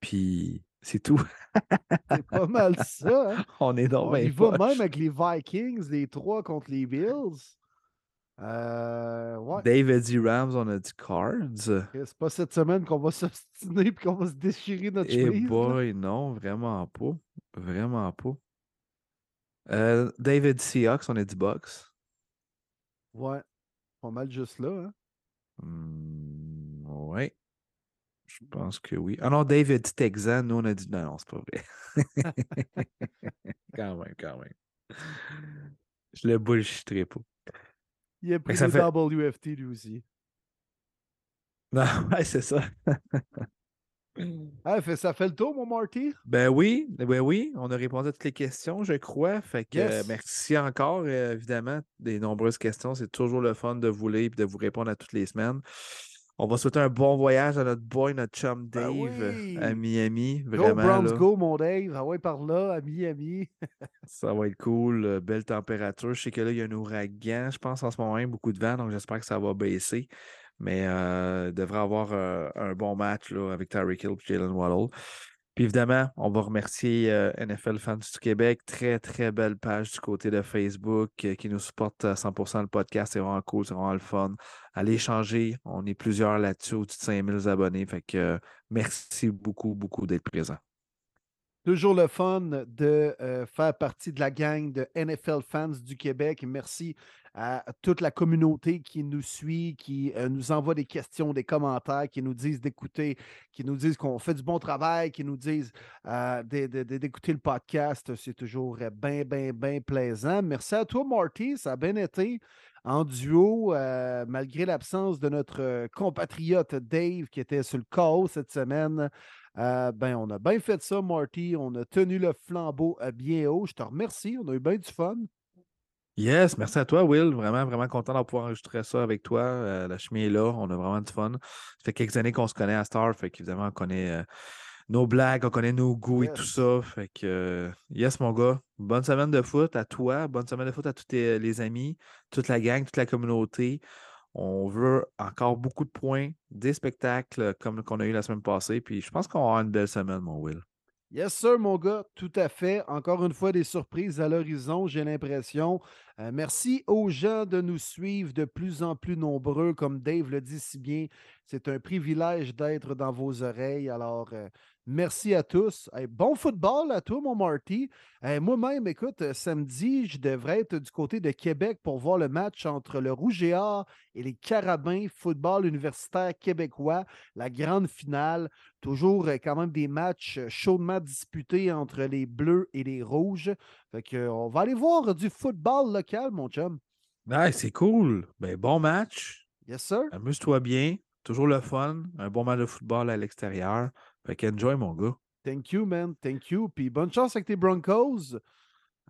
Puis c'est tout. c'est pas mal ça. Hein? On est dans Il va même avec les Vikings, les trois contre les Bills. Euh, ouais. Dave dit Rams, on a dit Cards. C'est pas cette semaine qu'on va s'obstiner et qu'on va se déchirer notre Eh boy, non, vraiment pas. Vraiment pas. Euh, David Seahawks, on a dit Bucks. Ouais, pas mal juste là. Hein? Hmm, ouais. Je pense que oui. Ah non, David Texan, nous on a dit non, non, c'est pas vrai. quand même, quand même. Je le bullshitterai pas. Il a pris le fait... WFT lui aussi. Non, ouais, c'est ça. Ah, fait, ça fait le tour, mon Marty? Ben oui, ben oui, on a répondu à toutes les questions, je crois. Fait que euh, merci encore, euh, évidemment, des nombreuses questions. C'est toujours le fun de vous lire et de vous répondre à toutes les semaines. On va souhaiter un bon voyage à notre boy, notre chum Ben Dave euh, oui. à Miami. Go Vraiment, Browns, là, go, mon Dave. Ah ouais, par là, à Miami. ça va être cool. euh, belle température. Je sais que là, il y a un ouragan, je pense, en ce moment, beaucoup de vent, donc j'espère que ça va baisser. Mais euh, il devrait avoir euh, un bon match là, avec Tyreek Hill et Jalen Waddle. Puis évidemment, on va remercier euh, NFL Fans du Québec. Très, très belle page du côté de Facebook euh, qui nous supporte à 100% le podcast. C'est vraiment cool, c'est vraiment le fun. Allez échanger. On est plusieurs là-dessus, au-dessus de 5000 abonnés. Fait que euh, merci beaucoup, beaucoup d'être présent. Toujours le fun de euh, faire partie de la gang de NFL fans du Québec. Merci à toute la communauté qui nous suit, qui euh, nous envoie des questions, des commentaires, qui nous disent d'écouter, qui nous disent qu'on fait du bon travail, qui nous disent euh, d'écouter le podcast. C'est toujours bien, bien, bien plaisant. Merci à toi, Marty. Ça a bien été en duo, malgré l'absence de notre compatriote Dave qui était sur le chaos cette semaine. Euh, ben, on a bien fait ça, Marty. On a tenu le flambeau euh, bien haut. Je te remercie. On a eu bien du fun. Yes, merci à toi, Will. Vraiment, vraiment content de pouvoir enregistrer ça avec toi. Euh, la chemise est là. On a vraiment du fun. Ça fait quelques années qu'on se connaît à Star. Fait qu'évidemment, on connaît euh, nos blagues, on connaît nos goûts et tout ça. Fait que, yes, mon gars. Bonne semaine de foot à toi. Bonne semaine de foot à tous tes- les amis, toute la gang, toute la communauté. On veut encore beaucoup de points, des spectacles comme qu'on a eu la semaine passée. Puis je pense qu'on avoir une belle semaine, mon Will. Yes, sir, mon gars. Tout à fait. Encore une fois, des surprises à l'horizon, j'ai l'impression. Euh, merci aux gens de nous suivre de plus en plus nombreux. Comme Dave le dit si bien, c'est un privilège d'être dans vos oreilles. Alors, euh, merci à tous. Hey, bon football à toi, mon Marty. Hey, Moi-même, écoute, euh, samedi, je devrais être du côté de Québec pour voir le match entre le Rouge et Or et les Carabins, football universitaire québécois, la grande finale. Toujours euh, quand même des matchs euh, chaudement disputés entre les Bleus et les Rouges. Fait que, on va aller voir du football local, mon chum. Ouais, c'est cool. Ben, bon match. Yes, sir. Amuse-toi bien. Toujours le fun. Un bon match de football à l'extérieur. Fait qu'enjoy, mon gars. Thank you, man. Thank you. Puis bonne chance avec tes Broncos.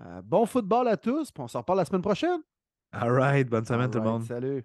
Euh, bon football à tous. Puis on s'en reparle la semaine prochaine. All right. Bonne semaine, tout le monde. Salut.